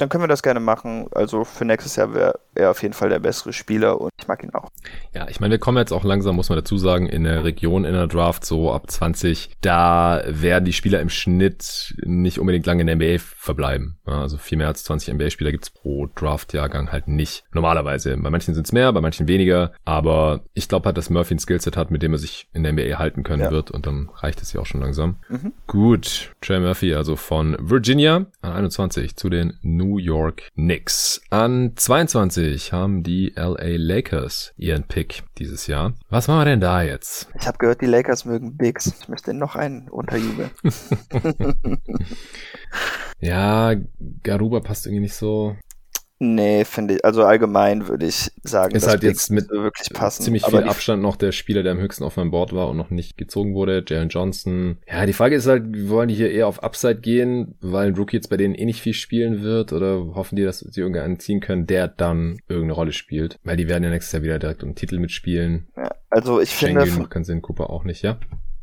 dann können wir das gerne machen. Also für nächstes Jahr wäre er auf jeden Fall der bessere Spieler und ich mag ihn auch. Ja, ich meine, wir kommen jetzt auch langsam, muss man dazu sagen, in der Region in der Draft so ab 20. Da werden die Spieler im Schnitt nicht unbedingt lange in der NBA verbleiben. Also viel mehr als 20 NBA-Spieler gibt's pro Draft-Jahrgang halt nicht. Normalerweise. Bei manchen sind's mehr, bei manchen weniger. Aber ich glaube halt, dass Murphy ein Skillset hat, mit dem er sich in der NBA halten können ja. wird und dann reicht es ja auch schon langsam. Mhm. Gut. Trey Murphy, also von Virginia an 21 zu den New New York Knicks. An 22 haben die LA Lakers ihren Pick dieses Jahr. Was machen wir denn da jetzt? Ich habe gehört, die Lakers mögen Bigs. Ich möchte noch einen unterjubeln. *laughs* *laughs* ja, Garuba passt irgendwie nicht so. Nee, finde ich, also allgemein würde ich sagen, ist halt jetzt mit wirklich passen. ziemlich viel Abstand noch der Spieler, der am höchsten auf meinem Board war und noch nicht gezogen wurde, Jalen Johnson. Ja, die Frage ist halt, wollen die hier eher auf Upside gehen, weil ein Rookie jetzt bei denen eh nicht viel spielen wird oder hoffen die, dass sie irgendeinen ziehen können, der dann irgendeine Rolle spielt? Weil die werden ja nächstes Jahr wieder direkt um Titel mitspielen. Ja, also ich Schengen finde... macht keinen Sinn, Cooper auch nicht, ja?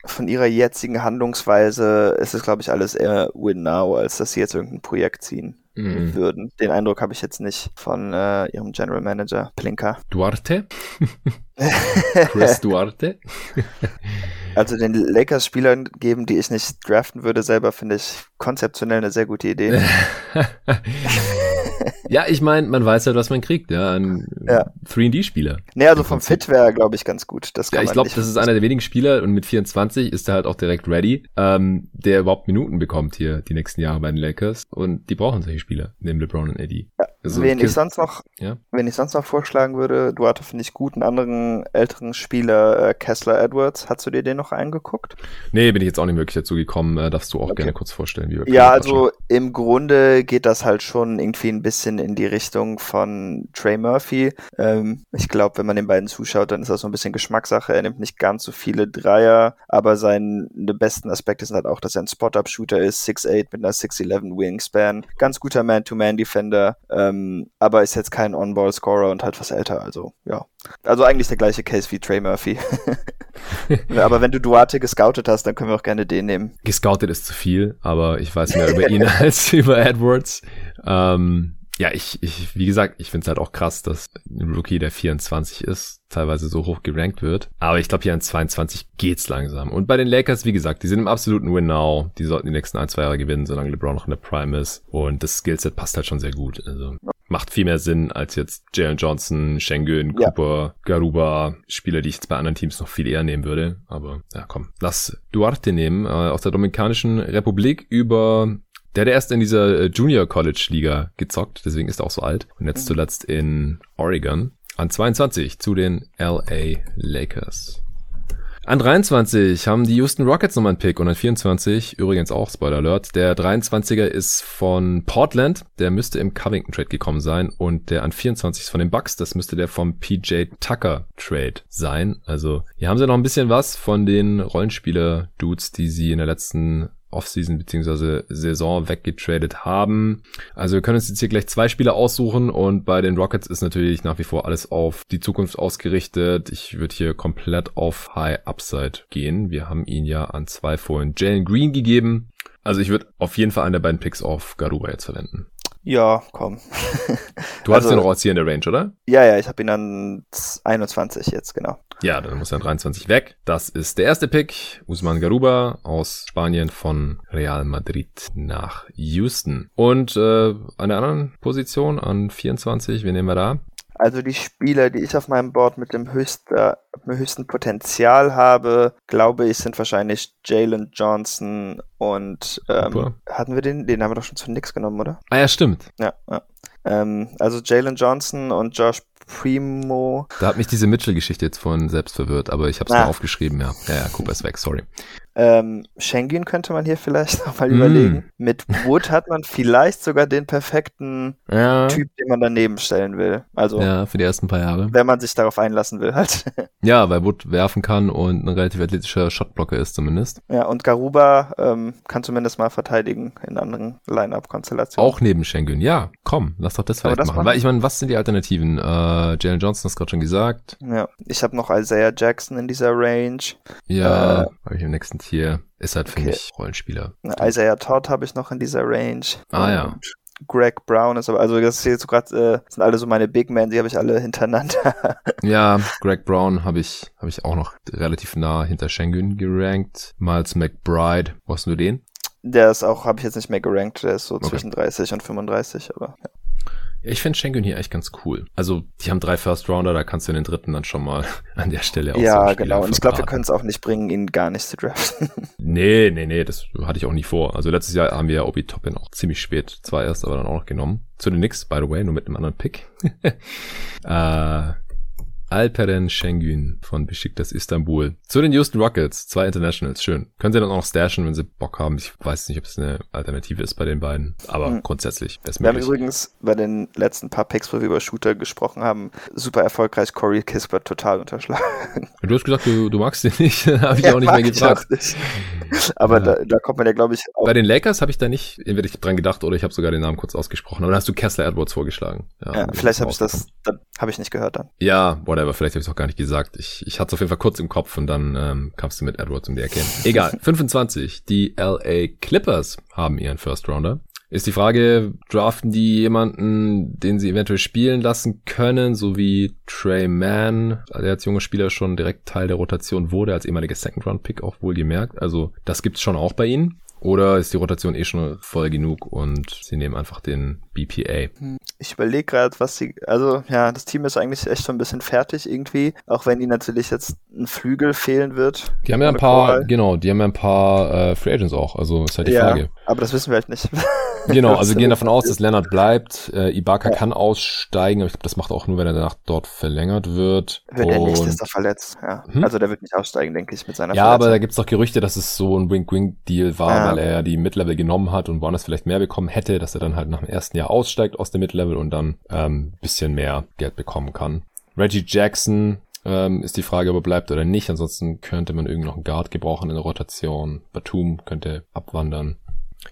Von ihrer jetzigen Handlungsweise ist es, glaube ich, alles eher Win Now, als dass sie jetzt irgendein Projekt ziehen mhm. würden. Den Eindruck habe ich jetzt nicht von äh, ihrem General Manager Plinker. Duarte? *laughs* Chris Duarte? also den Lakers Spielern geben, die ich nicht draften würde, selber finde ich konzeptionell eine sehr gute Idee. *laughs* ja, ich meine, man weiß halt, was man kriegt, ja, ein ja. 3D-Spieler. Nee, also vom Fit wäre, glaube ich, ganz gut. Das ja, ich glaube, das ist einer der wenigen Spieler und mit 24 ist er halt auch direkt ready, ähm, der überhaupt Minuten bekommt hier die nächsten Jahre bei den Lakers und die brauchen solche Spieler, neben LeBron und Eddie. Ja, also, wen ich sonst noch, ja? wen ich sonst noch vorschlagen würde, du hattest, finde ich, gut, einen anderen älteren Spieler, äh, Kessler Edwards. Hast du dir den noch angeguckt? Nee, bin ich jetzt auch nicht wirklich dazu gekommen. Äh, darfst du auch okay. gerne kurz vorstellen, wie wir Ja, also im Grunde geht das halt schon irgendwie ein bisschen in die Richtung von Trey Murphy. Ähm, ich glaube, wenn man den beiden zuschaut, dann ist das so ein bisschen Geschmackssache. Er nimmt nicht ganz so viele Dreier, aber seine besten Aspekte sind halt auch, dass er ein Spot-Up-Shooter ist, 6'8 mit einer 6'11 Wingspan. Ganz guter Man-to-Man-Defender, ähm, aber ist jetzt kein On-Ball-Scorer und halt was älter, also ja. Also eigentlich der gleiche Case wie Trey Murphy. *laughs* aber wenn du Duarte gescoutet hast, dann können wir auch gerne den nehmen. Gescoutet ist zu viel, aber ich weiß mehr über ihn *laughs* als über Edwards. Ähm, ja, ich, ich, wie gesagt, ich finde es halt auch krass, dass ein Rookie, der 24 ist, teilweise so hoch gerankt wird. Aber ich glaube, hier an 22 geht's langsam. Und bei den Lakers, wie gesagt, die sind im absoluten Win now. Die sollten die nächsten ein, zwei Jahre gewinnen, solange LeBron noch in der Prime ist. Und das Skillset passt halt schon sehr gut. Also macht viel mehr Sinn als jetzt Jalen Johnson, Schengen, Cooper, ja. Garuba, Spieler, die ich jetzt bei anderen Teams noch viel eher nehmen würde. Aber ja, komm, lass Duarte nehmen äh, aus der Dominikanischen Republik über der hat erst in dieser äh, Junior College Liga gezockt, deswegen ist er auch so alt. Und jetzt mhm. zuletzt in Oregon. An 22 zu den LA Lakers. An 23 haben die Houston Rockets nochmal einen Pick und an 24, übrigens auch Spoiler Alert, der 23er ist von Portland, der müsste im Covington Trade gekommen sein und der an 24 ist von den Bucks, das müsste der vom PJ Tucker Trade sein. Also hier haben sie noch ein bisschen was von den Rollenspieler-Dudes, die sie in der letzten Offseason bzw. Saison weggetradet haben. Also wir können uns jetzt hier gleich zwei Spieler aussuchen und bei den Rockets ist natürlich nach wie vor alles auf die Zukunft ausgerichtet. Ich würde hier komplett auf High Upside gehen. Wir haben ihn ja an zwei vorhin Jalen Green gegeben. Also ich würde auf jeden Fall einen der beiden Picks auf Garuba jetzt verwenden. Ja, komm. *laughs* du hast also, den auch hier in der Range, oder? Ja, ja, ich habe ihn an 21 jetzt, genau. Ja, dann muss er an 23 weg. Das ist der erste Pick. Usman Garuba aus Spanien von Real Madrid nach Houston. Und äh, an der anderen Position, an 24, wen nehmen wir da? Also die Spieler, die ich auf meinem Board mit dem höchster, höchsten Potenzial habe, glaube ich, sind wahrscheinlich Jalen Johnson und ähm, hatten wir den? Den haben wir doch schon zu nix genommen, oder? Ah ja, stimmt. Ja, ja. Ähm, also Jalen Johnson und Josh Primo. Da hat mich diese Mitchell-Geschichte jetzt vorhin selbst verwirrt, aber ich habe es ah. aufgeschrieben, ja. Ja, ja, Cooper ist weg, sorry. Ähm, Schengen könnte man hier vielleicht *laughs* nochmal mm. überlegen. Mit Wood hat man vielleicht sogar den perfekten *laughs* ja. Typ, den man daneben stellen will. Also ja, für die ersten paar Jahre. Wenn man sich darauf einlassen will, halt. *laughs* ja, weil Wood werfen kann und ein relativ athletischer Shotblocker ist zumindest. Ja, und Garuba ähm, kann zumindest mal verteidigen in anderen Line-Up-Konstellationen. Auch neben Schengen, ja. Komm, lass doch das vielleicht das machen. Weil ich meine, was sind die Alternativen? Äh, Jalen Johnson hast gerade schon gesagt. Ja, ich habe noch Isaiah Jackson in dieser Range. Ja, äh, habe ich im nächsten hier ist halt für okay. mich Rollenspieler. Isaiah Todd habe ich noch in dieser Range. Ah ja. Greg Brown ist aber, also das ist jetzt gerade, äh, sind alle so meine Big Men, die habe ich alle hintereinander. *laughs* ja, Greg Brown habe ich, habe ich auch noch relativ nah hinter Schengen gerankt. Miles McBride, wo hast du den? Der ist auch, habe ich jetzt nicht mehr gerankt, der ist so okay. zwischen 30 und 35, aber ja. Ich finde Schengen hier echt ganz cool. Also, die haben drei First Rounder, da kannst du den dritten dann schon mal *laughs* an der Stelle auch Ja, so genau. Und ich glaube, wir können es auch nicht bringen, ihn gar nicht zu draften. *laughs* nee, nee, nee, das hatte ich auch nie vor. Also, letztes Jahr haben wir ja Obi Toppin auch ziemlich spät, zwar erst, aber dann auch noch genommen. Zu den Knicks, by the way, nur mit einem anderen Pick. *laughs* äh, Alperen Şengün von Besiktas Istanbul. Zu den Houston Rockets, zwei Internationals, schön. Können sie dann auch noch stashen, wenn sie Bock haben. Ich weiß nicht, ob es eine Alternative ist bei den beiden, aber mhm. grundsätzlich ist Wir haben übrigens bei den letzten paar Picks, wo wir über Shooter gesprochen haben, super erfolgreich Corey Kispert total unterschlagen. Du hast gesagt, du, du magst den nicht, *laughs* habe ich ja, auch nicht mehr gefragt. Nicht. Aber ja. da, da kommt man ja, glaube ich, auch. Bei den Lakers habe ich da nicht entweder dran gedacht oder ich habe sogar den Namen kurz ausgesprochen. Aber da hast du Kessler Edwards vorgeschlagen. Ja, ja vielleicht habe ich das, habe ich nicht gehört dann. Ja, whatever, vielleicht habe ich es auch gar nicht gesagt. Ich, ich hatte es auf jeden Fall kurz im Kopf und dann ähm, kamst du mit Edwards um die Ecke. Egal, *laughs* 25. Die LA Clippers haben ihren First Rounder. Ist die Frage, draften die jemanden, den sie eventuell spielen lassen können, so wie Trey Mann, der als junger Spieler schon direkt Teil der Rotation wurde, als ehemaliger Second-Round-Pick auch wohl gemerkt. Also das gibt's schon auch bei ihnen. Oder ist die Rotation eh schon voll genug und sie nehmen einfach den BPA? Hm, ich überlege gerade, was sie. Also, ja, das Team ist eigentlich echt schon ein bisschen fertig irgendwie. Auch wenn ihnen natürlich jetzt ein Flügel fehlen wird. Die haben ja ein paar, Call. genau, die haben ja ein paar äh, Free Agents auch. Also, ist halt die ja, Frage. Aber das wissen wir halt nicht. *laughs* Genau, also gehen *laughs* davon aus, dass Leonard bleibt. Äh, Ibaka ja. kann aussteigen, aber ich glaube, das macht auch nur, wenn er danach dort verlängert wird. Wird er nicht, ist er verletzt. Ja. Hm? Also der wird nicht aussteigen, denke ich, mit seiner Ja, Verletzung. aber da gibt's doch Gerüchte, dass es so ein Wink-Wink-Deal war, ja. Weil er die Mid-Level genommen hat und woanders vielleicht mehr bekommen hätte, dass er dann halt nach dem ersten Jahr aussteigt aus der Mid-Level und dann ähm, bisschen mehr Geld bekommen kann. Reggie Jackson ähm, ist die Frage, ob er bleibt oder nicht. Ansonsten könnte man irgendwie noch einen Guard gebrauchen in der Rotation. Batum könnte abwandern.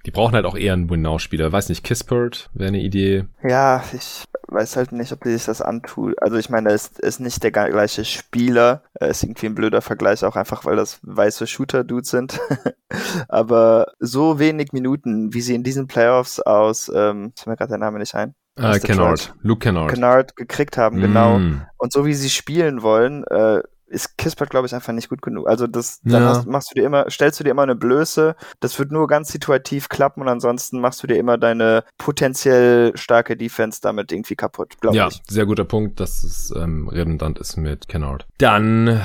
Die brauchen halt auch eher einen Win-Now-Spieler. Weiß nicht, Kispert wäre eine Idee. Ja, ich weiß halt nicht, ob die sich das antut. Also ich meine, er ist, ist nicht der gleiche Spieler. Er ist irgendwie ein blöder Vergleich, auch einfach, weil das weiße Shooter-Dudes sind. *laughs* Aber so wenig Minuten, wie sie in diesen Playoffs aus, ähm, ich mir gerade der Name nicht ein. Uh, Kennard, Luke Kennard. Kennard gekriegt haben, genau. Mm. Und so wie sie spielen wollen, äh, ist Kispert, glaube ich, einfach nicht gut genug. Also das, dann ja. hast, machst du dir immer, stellst du dir immer eine Blöße. Das wird nur ganz situativ klappen und ansonsten machst du dir immer deine potenziell starke Defense damit irgendwie kaputt, glaube ja, ich. Ja, sehr guter Punkt, dass es ähm, redundant ist mit Kennard. Dann,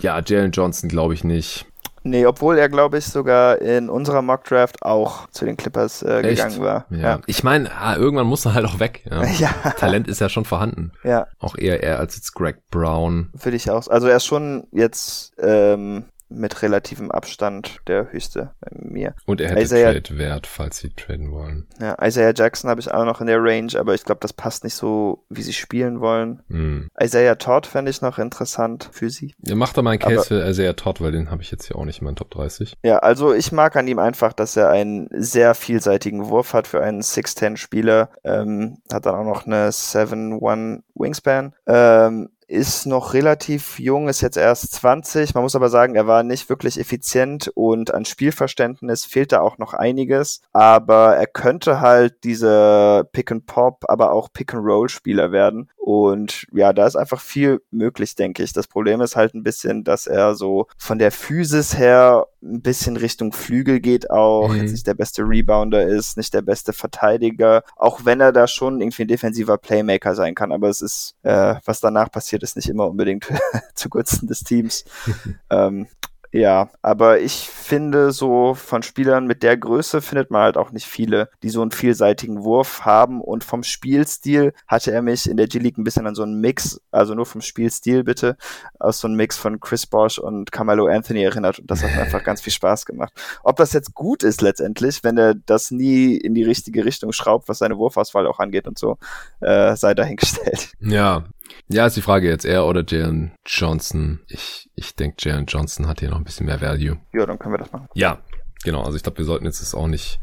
ja, Jalen Johnson glaube ich nicht. Nee, obwohl er, glaube ich, sogar in unserer Mock Draft auch zu den Clippers äh, gegangen war. Ja. ja. Ich meine, ah, irgendwann muss er halt auch weg. Ja. *laughs* ja. Talent ist ja schon vorhanden. Ja. Auch eher er als jetzt Greg Brown. Würde ich auch. Also er ist schon jetzt ähm, mit relativem Abstand der höchste bei mir. Und er hätte Isaiah, Trade Wert, falls sie traden wollen. Ja, Isaiah Jackson habe ich auch noch in der Range, aber ich glaube, das passt nicht so, wie sie spielen wollen. Mm. Isaiah Todd fände ich noch interessant für sie. Ja, mach da mal einen Case aber, für Isaiah Todd, weil den habe ich jetzt hier auch nicht in meinen Top 30. Ja, also ich mag an ihm einfach, dass er einen sehr vielseitigen Wurf hat für einen 6'10-Spieler. Ähm, hat dann auch noch eine 7-1 Wingspan. Ähm, ist noch relativ jung, ist jetzt erst 20. Man muss aber sagen, er war nicht wirklich effizient und an Spielverständnis fehlt da auch noch einiges. Aber er könnte halt diese Pick-and-Pop, aber auch Pick-and-Roll-Spieler werden. Und ja, da ist einfach viel möglich, denke ich. Das Problem ist halt ein bisschen, dass er so von der Physis her ein bisschen Richtung Flügel geht auch, mhm. jetzt nicht der beste Rebounder ist, nicht der beste Verteidiger, auch wenn er da schon irgendwie ein defensiver Playmaker sein kann, aber es ist, äh, was danach passiert, ist nicht immer unbedingt *laughs* zugunsten des Teams. *laughs* ähm, ja, aber ich finde so von Spielern mit der Größe findet man halt auch nicht viele, die so einen vielseitigen Wurf haben und vom Spielstil hatte er mich in der G-League ein bisschen an so einen Mix, also nur vom Spielstil bitte, aus so einem Mix von Chris Bosch und Carmelo Anthony erinnert und das hat mir einfach *laughs* ganz viel Spaß gemacht. Ob das jetzt gut ist letztendlich, wenn er das nie in die richtige Richtung schraubt, was seine Wurfauswahl auch angeht und so, äh, sei dahingestellt. Ja, ja, ist die Frage jetzt er oder Jalen Johnson. Ich, ich denke, Jalen Johnson hat hier noch ein bisschen mehr Value. Ja, dann können wir das machen. Ja, genau. Also ich glaube, wir sollten jetzt das auch nicht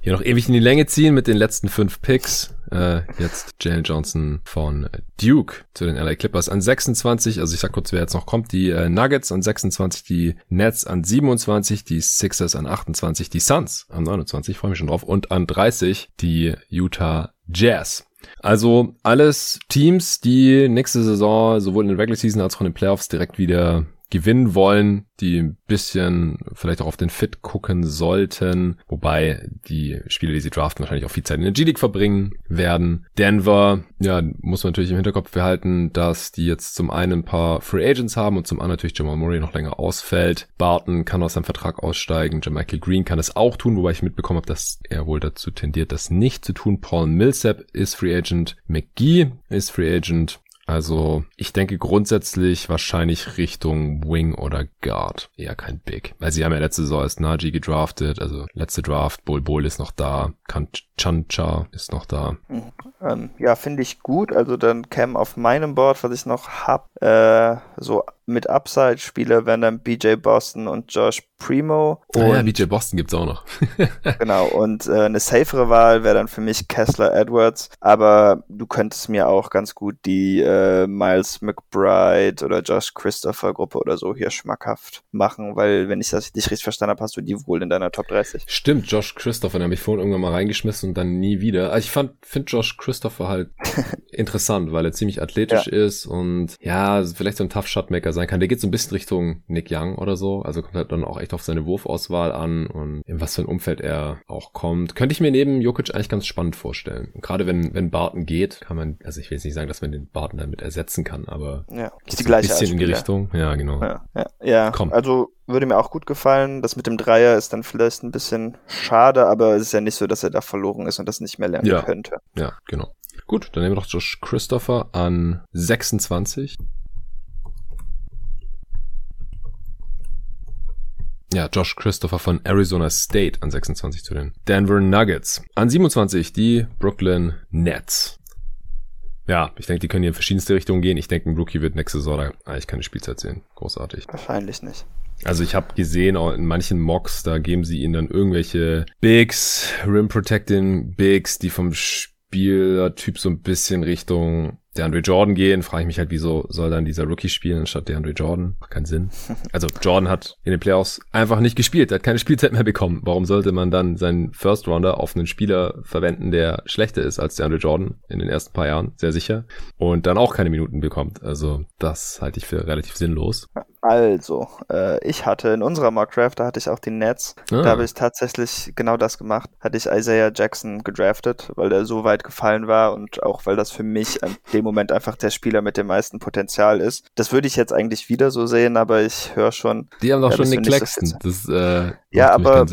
hier noch ewig in die Länge ziehen mit den letzten fünf Picks. Äh, jetzt Jalen Johnson von Duke zu den LA Clippers an 26. Also ich sag kurz, wer jetzt noch kommt. Die äh, Nuggets an 26, die Nets an 27, die Sixers an 28, die Suns an 29, freue mich schon drauf, und an 30 die Utah Jazz. Also alles Teams, die nächste Saison sowohl in der Regular Season als auch in den Playoffs direkt wieder gewinnen wollen, die ein bisschen vielleicht auch auf den Fit gucken sollten, wobei die Spieler, die sie draften, wahrscheinlich auch viel Zeit in der G-League verbringen werden. Denver, ja, muss man natürlich im Hinterkopf behalten, dass die jetzt zum einen ein paar Free Agents haben und zum anderen natürlich Jamal Murray noch länger ausfällt. Barton kann aus seinem Vertrag aussteigen, Jermichael Green kann es auch tun, wobei ich mitbekommen habe, dass er wohl dazu tendiert, das nicht zu tun. Paul Millsap ist Free Agent, McGee ist Free Agent, also ich denke grundsätzlich wahrscheinlich Richtung Wing oder Guard. Eher kein Big. Weil sie haben ja letzte Saison erst Najee gedraftet, also letzte Draft, Bol Bol ist noch da, Chancha ist noch da. Ähm, ja, finde ich gut. Also dann käme auf meinem Board, was ich noch hab, äh, so mit Upside-Spieler wären dann BJ Boston und Josh Primo. Und, ah ja, BJ Boston gibt's auch noch. *laughs* genau, und äh, eine safere Wahl wäre dann für mich Kessler Edwards, aber du könntest mir auch ganz gut die äh, Miles McBride oder Josh Christopher Gruppe oder so hier schmackhaft machen, weil wenn ich das nicht richtig verstanden habe, hast du die wohl in deiner Top 30. Stimmt, Josh Christopher, den habe ich vorhin irgendwann mal reingeschmissen und dann nie wieder. Also ich fand, finde Josh Christopher halt *laughs* interessant, weil er ziemlich athletisch ja. ist und ja, vielleicht so ein Tough Shotmaker sein kann. Der geht so ein bisschen Richtung Nick Young oder so. Also kommt halt dann auch echt auf seine Wurfauswahl an und in was für ein Umfeld er auch kommt. Könnte ich mir neben Jokic eigentlich ganz spannend vorstellen. Und gerade wenn, wenn Barton geht, kann man, also ich will jetzt nicht sagen, dass man den Barton damit ersetzen kann, aber ja, ist die gleiche ein bisschen in die Richtung. Ja, genau. Ja, ja, ja. Komm. also würde mir auch gut gefallen. Das mit dem Dreier ist dann vielleicht ein bisschen schade, aber es ist ja nicht so, dass er da verloren ist und das nicht mehr lernen ja. könnte. Ja, genau. Gut, dann nehmen wir doch Josh Christopher an 26. Ja, Josh Christopher von Arizona State an 26 zu den Denver Nuggets. An 27 die Brooklyn Nets. Ja, ich denke, die können hier in verschiedenste Richtungen gehen. Ich denke, ein Rookie wird nächste Saison eigentlich keine Spielzeit sehen. Großartig. Wahrscheinlich nicht. Also ich habe gesehen, auch in manchen Mocks, da geben sie ihnen dann irgendwelche Bigs, Rim Protecting Bigs, die vom Spielertyp so ein bisschen Richtung der Andre Jordan gehen, frage ich mich halt, wieso soll dann dieser Rookie spielen anstatt der Andre Jordan? Macht keinen Sinn. *laughs* Also Jordan hat in den Playoffs einfach nicht gespielt, hat keine Spielzeit mehr bekommen. Warum sollte man dann seinen First Rounder auf einen Spieler verwenden, der schlechter ist als der Andre Jordan in den ersten paar Jahren, sehr sicher, und dann auch keine Minuten bekommt? Also das halte ich für relativ sinnlos. Also, äh, ich hatte in unserer Mockdraft, da hatte ich auch die Nets. Ah. Da habe ich tatsächlich genau das gemacht. Hatte ich Isaiah Jackson gedraftet, weil der so weit gefallen war und auch weil das für mich an dem dem Moment einfach der Spieler mit dem meisten Potenzial ist. Das würde ich jetzt eigentlich wieder so sehen, aber ich höre schon. Die haben doch ja, schon den Claxton. Das äh, ja, aber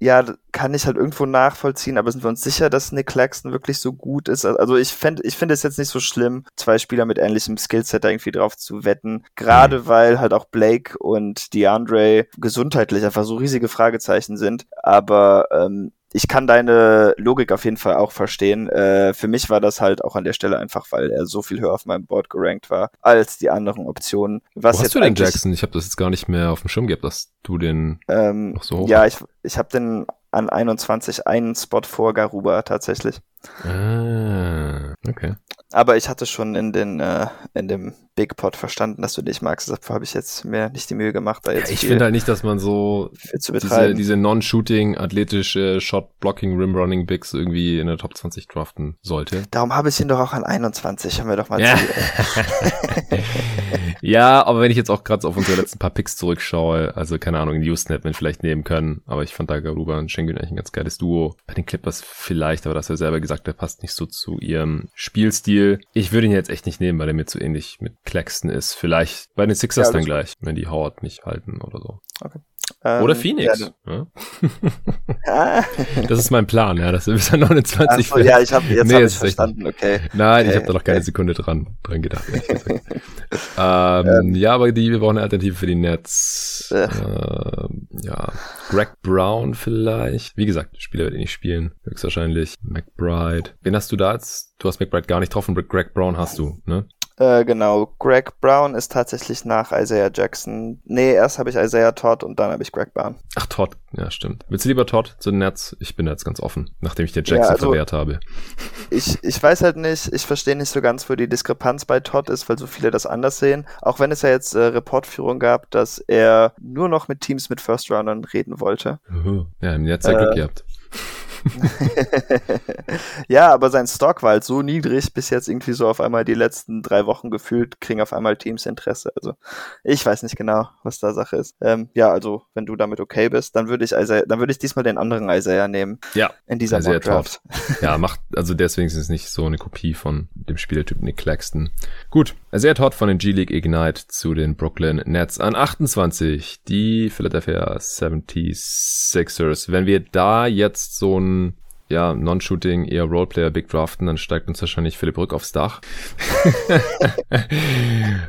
ja, kann ich halt irgendwo nachvollziehen, aber sind wir uns sicher, dass Nick Claxton wirklich so gut ist? Also ich fände ich finde es jetzt nicht so schlimm, zwei Spieler mit ähnlichem Skillset da irgendwie drauf zu wetten. Gerade mhm. weil halt auch Blake und DeAndre gesundheitlich einfach so riesige Fragezeichen sind. Aber ähm, ich kann deine Logik auf jeden Fall auch verstehen. Äh, für mich war das halt auch an der Stelle einfach, weil er so viel höher auf meinem Board gerankt war als die anderen Optionen. Was Wo hast du den Jackson? Ich habe das jetzt gar nicht mehr auf dem Schirm gehabt, dass du den ähm, noch so hoch Ja, ich, ich habe den an 21 einen Spot vor Garuba tatsächlich. Ah, okay. Aber ich hatte schon in den äh, in dem Big Pot verstanden, dass du dich magst. Deshalb habe ich jetzt mir nicht die Mühe gemacht, da jetzt. Ja, ich finde halt nicht, dass man so diese, diese Non-Shooting, athletische Shot-Blocking, Rim-Running Bigs irgendwie in der Top 20 draften sollte. Darum habe ich ihn doch auch an 21. Haben wir doch mal. Ja, *laughs* *laughs* ja aber wenn ich jetzt auch gerade auf unsere letzten paar Picks zurückschaue, also keine Ahnung, in Houston hätte man vielleicht nehmen können, aber ich fand da Garuba und Schengen eigentlich ein ganz geiles Duo. Bei den Clippers vielleicht, aber das er selber gesagt, der passt nicht so zu ihrem Spielstil. Ich würde ihn jetzt echt nicht nehmen, weil er mir zu ähnlich mit Claxton ist. Vielleicht bei den Sixers ja, dann gleich, wenn die Howard nicht halten oder so. Okay. Oder ähm, Phoenix. Ja. Ja. *laughs* das ist mein Plan, ja, dass wir bis an 29 so, Ja, ich habe jetzt nee, hab ich verstanden, okay. Nein, okay. ich habe da noch keine Sekunde dran, dran gedacht. *laughs* ähm, ähm, ja, aber die, wir brauchen eine Alternative für die Nets. Äh. Ja, Greg Brown vielleicht. Wie gesagt, Spieler wird ich nicht spielen, höchstwahrscheinlich. McBride. Wen hast du da jetzt? Du hast McBride gar nicht drauf und Greg Brown hast du, ne? Äh, genau, Greg Brown ist tatsächlich nach Isaiah Jackson. Nee, erst habe ich Isaiah Todd und dann habe ich Greg Brown. Ach, Todd, ja, stimmt. Willst du lieber Todd zu den Nets? Ich bin jetzt ganz offen, nachdem ich den Jackson ja, also, verwehrt habe. *laughs* Ich, ich weiß halt nicht, ich verstehe nicht so ganz, wo die Diskrepanz bei Todd ist, weil so viele das anders sehen. Auch wenn es ja jetzt äh, Reportführung gab, dass er nur noch mit Teams mit First Roundern reden wollte. Ja, hat Glück äh, gehabt. *laughs* ja, aber sein Stock war halt so niedrig, bis jetzt irgendwie so auf einmal die letzten drei Wochen gefühlt, kriegen auf einmal Teams Interesse. Also ich weiß nicht genau, was da Sache ist. Ähm, ja, also wenn du damit okay bist, dann würde ich Isaiah, dann würde ich diesmal den anderen Isaiah nehmen. Ja. In dieser Isaiah Draft. Ja, macht, also deswegen ist es nicht so eine Kopie von dem Spielertyp Nick Claxton. Gut, Isaiah Todd von den G-League Ignite zu den Brooklyn Nets an 28. Die Philadelphia 76ers. Wenn wir da jetzt so ein ja, Non-Shooting, eher Roleplayer, Big Draften, dann steigt uns wahrscheinlich Philipp Rück aufs Dach. *laughs* äh,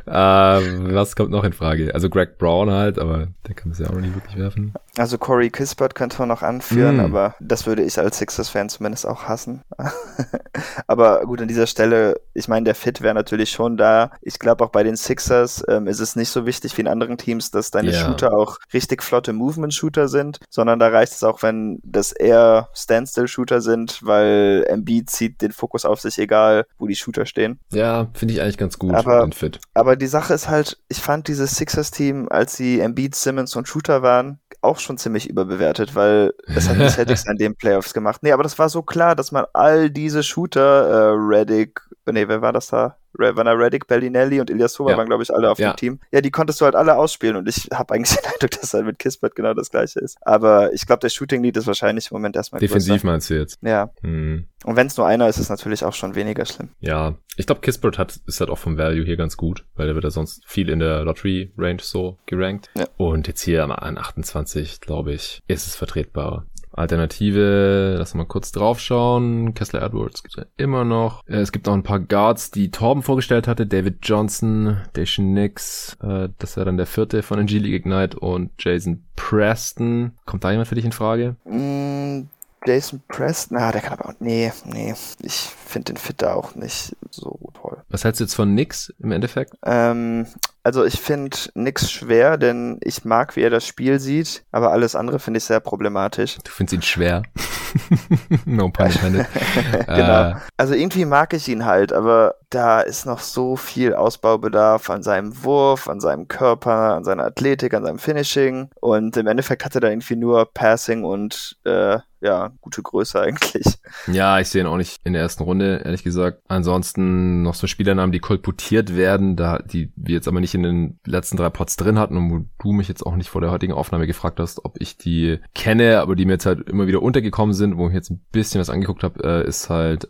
was kommt noch in Frage? Also Greg Brown halt, aber der kann es ja auch nicht wirklich werfen. Also Corey Kispert könnte man noch anführen, mm. aber das würde ich als Sixers-Fan zumindest auch hassen. *laughs* aber gut, an dieser Stelle, ich meine, der Fit wäre natürlich schon da. Ich glaube auch bei den Sixers ähm, ist es nicht so wichtig wie in anderen Teams, dass deine yeah. Shooter auch richtig flotte Movement-Shooter sind, sondern da reicht es auch, wenn das eher Standstill-Shooter sind, weil Embiid zieht den Fokus auf sich, egal wo die Shooter stehen. Ja, finde ich eigentlich ganz gut, aber, den Fit. Aber die Sache ist halt, ich fand dieses Sixers-Team, als sie Embiid, Simmons und Shooter waren, auch schon ziemlich überbewertet, weil es hat die Celtics *laughs* an den Playoffs gemacht. Nee, aber das war so klar, dass man all diese Shooter, äh, Reddick, nee, wer war das da? Vanna Reddick, Bellinelli und Ilyasova ja. waren, glaube ich, alle auf ja. dem Team. Ja, die konntest du halt alle ausspielen und ich *laughs* habe eigentlich den Eindruck, dass halt mit Kispert genau das gleiche ist. Aber ich glaube, der Shooting Lead ist wahrscheinlich im Moment erstmal Defensiv größer. meinst du jetzt? Ja. Hm. Und wenn es nur einer ist, ist es natürlich auch schon weniger schlimm. Ja, ich glaube, Kispert hat, ist halt auch vom Value hier ganz gut, weil der wird ja sonst viel in der Lottery-Range so gerankt. Ja. Und jetzt hier an 28, glaube ich, ist es vertretbar. Alternative, lass mal kurz draufschauen. Kessler Edwards gibt's ja immer noch. Äh, es gibt noch ein paar Guards, die Torben vorgestellt hatte. David Johnson, Dacian Nix, äh, das wäre dann der vierte von den G-League Ignite und Jason Preston. Kommt da jemand für dich in Frage? Mm, Jason Preston, ah, der kann aber auch, nee, nee, ich finde den Fit da auch nicht so toll. Was hältst du jetzt von Nix im Endeffekt? Ähm, also ich finde Nix schwer, denn ich mag, wie er das Spiel sieht, aber alles andere finde ich sehr problematisch. Du findest ihn schwer? *laughs* no pun intended. *laughs* genau. Äh. Also irgendwie mag ich ihn halt, aber da ist noch so viel Ausbaubedarf an seinem Wurf, an seinem Körper, an seiner Athletik, an seinem Finishing und im Endeffekt hat er da irgendwie nur Passing und äh, ja, gute Größe eigentlich. Ja, ich sehe ihn auch nicht in der ersten Runde, ehrlich gesagt. Ansonsten noch so Spielernamen, die kolportiert werden, da die wir jetzt aber nicht in den letzten drei Pots drin hatten und wo du mich jetzt auch nicht vor der heutigen Aufnahme gefragt hast, ob ich die kenne, aber die mir jetzt halt immer wieder untergekommen sind, wo ich jetzt ein bisschen was angeguckt habe, äh, ist halt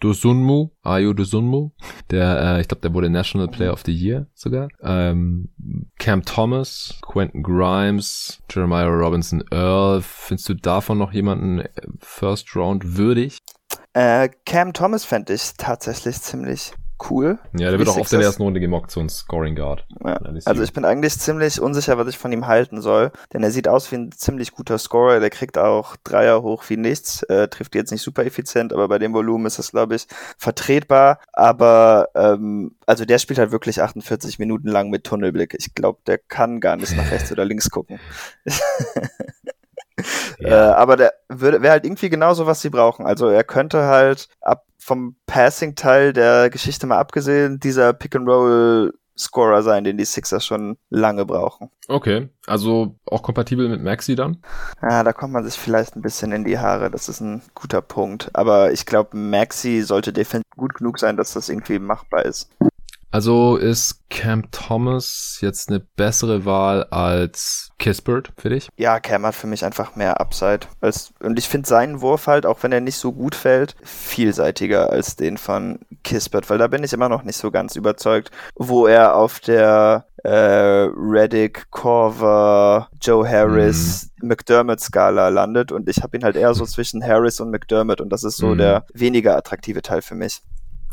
Dosunmu, Ayo Dosunmu, der, äh, ich glaube, der wurde National Player of the Year sogar. Ähm, Cam Thomas, Quentin Grimes, Jeremiah Robinson Earl. Findest du davon noch jemanden äh, First Round würdig? Äh, Cam Thomas fände ich tatsächlich ziemlich cool. Ja, der wird auch auf der ersten Runde gemockt, so ein Scoring Guard. Ja. Also ich bin eigentlich ziemlich unsicher, was ich von ihm halten soll, denn er sieht aus wie ein ziemlich guter Scorer, der kriegt auch Dreier hoch wie nichts, äh, trifft jetzt nicht super effizient, aber bei dem Volumen ist das, glaube ich, vertretbar, aber ähm, also der spielt halt wirklich 48 Minuten lang mit Tunnelblick. Ich glaube, der kann gar nicht nach rechts *laughs* oder links gucken. *laughs* *laughs* Ja. Äh, aber der wäre halt irgendwie genauso, was sie brauchen. Also er könnte halt ab vom Passing-Teil der Geschichte mal abgesehen, dieser Pick-and-Roll Scorer sein, den die Sixers schon lange brauchen. Okay, also auch kompatibel mit Maxi dann? Ja, da kommt man sich vielleicht ein bisschen in die Haare, das ist ein guter Punkt. Aber ich glaube, Maxi sollte definitiv gut genug sein, dass das irgendwie machbar ist. Also ist Cam Thomas jetzt eine bessere Wahl als Kispert für dich? Ja, Cam hat für mich einfach mehr Upside. Als, und ich finde seinen Wurf halt, auch wenn er nicht so gut fällt, vielseitiger als den von Kispert, weil da bin ich immer noch nicht so ganz überzeugt, wo er auf der äh, Reddick, Corver, Joe Harris, mhm. McDermott-Skala landet und ich habe ihn halt eher so zwischen Harris und McDermott und das ist so mhm. der weniger attraktive Teil für mich.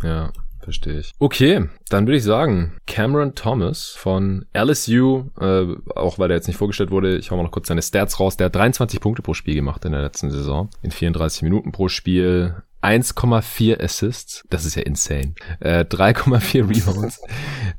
Ja, verstehe ich. Okay, dann würde ich sagen, Cameron Thomas von LSU, äh, auch weil der jetzt nicht vorgestellt wurde, ich hau mal noch kurz seine Stats raus. Der hat 23 Punkte pro Spiel gemacht in der letzten Saison, in 34 Minuten pro Spiel. 1,4 Assists, das ist ja insane. Äh, 3,4 *laughs* Rebounds,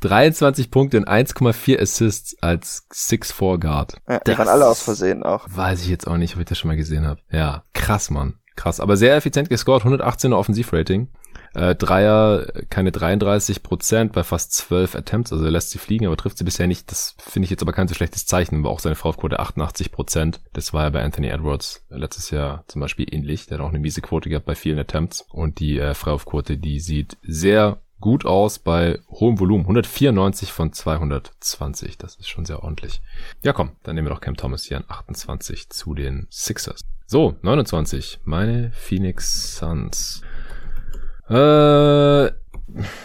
23 Punkte und 1,4 Assists als 6'4 Guard. Ja, die waren alle aus Versehen auch. Weiß ich jetzt auch nicht, ob ich das schon mal gesehen habe. Ja, krass, Mann. Krass, aber sehr effizient gescored, 118er Offensivrating. Äh, Dreier keine 33 Prozent bei fast 12 Attempts, also er lässt sie fliegen, aber trifft sie bisher nicht. Das finde ich jetzt aber kein so schlechtes Zeichen, aber auch seine Frauquote 88 Prozent. Das war ja bei Anthony Edwards letztes Jahr zum Beispiel ähnlich. Der hat auch eine miese Quote gehabt bei vielen Attempts und die äh, Freiwurfquote, die sieht sehr gut aus bei hohem Volumen. 194 von 220. Das ist schon sehr ordentlich. Ja, komm, dann nehmen wir doch Cam Thomas hier an 28 zu den Sixers. So, 29. Meine Phoenix Suns. Äh,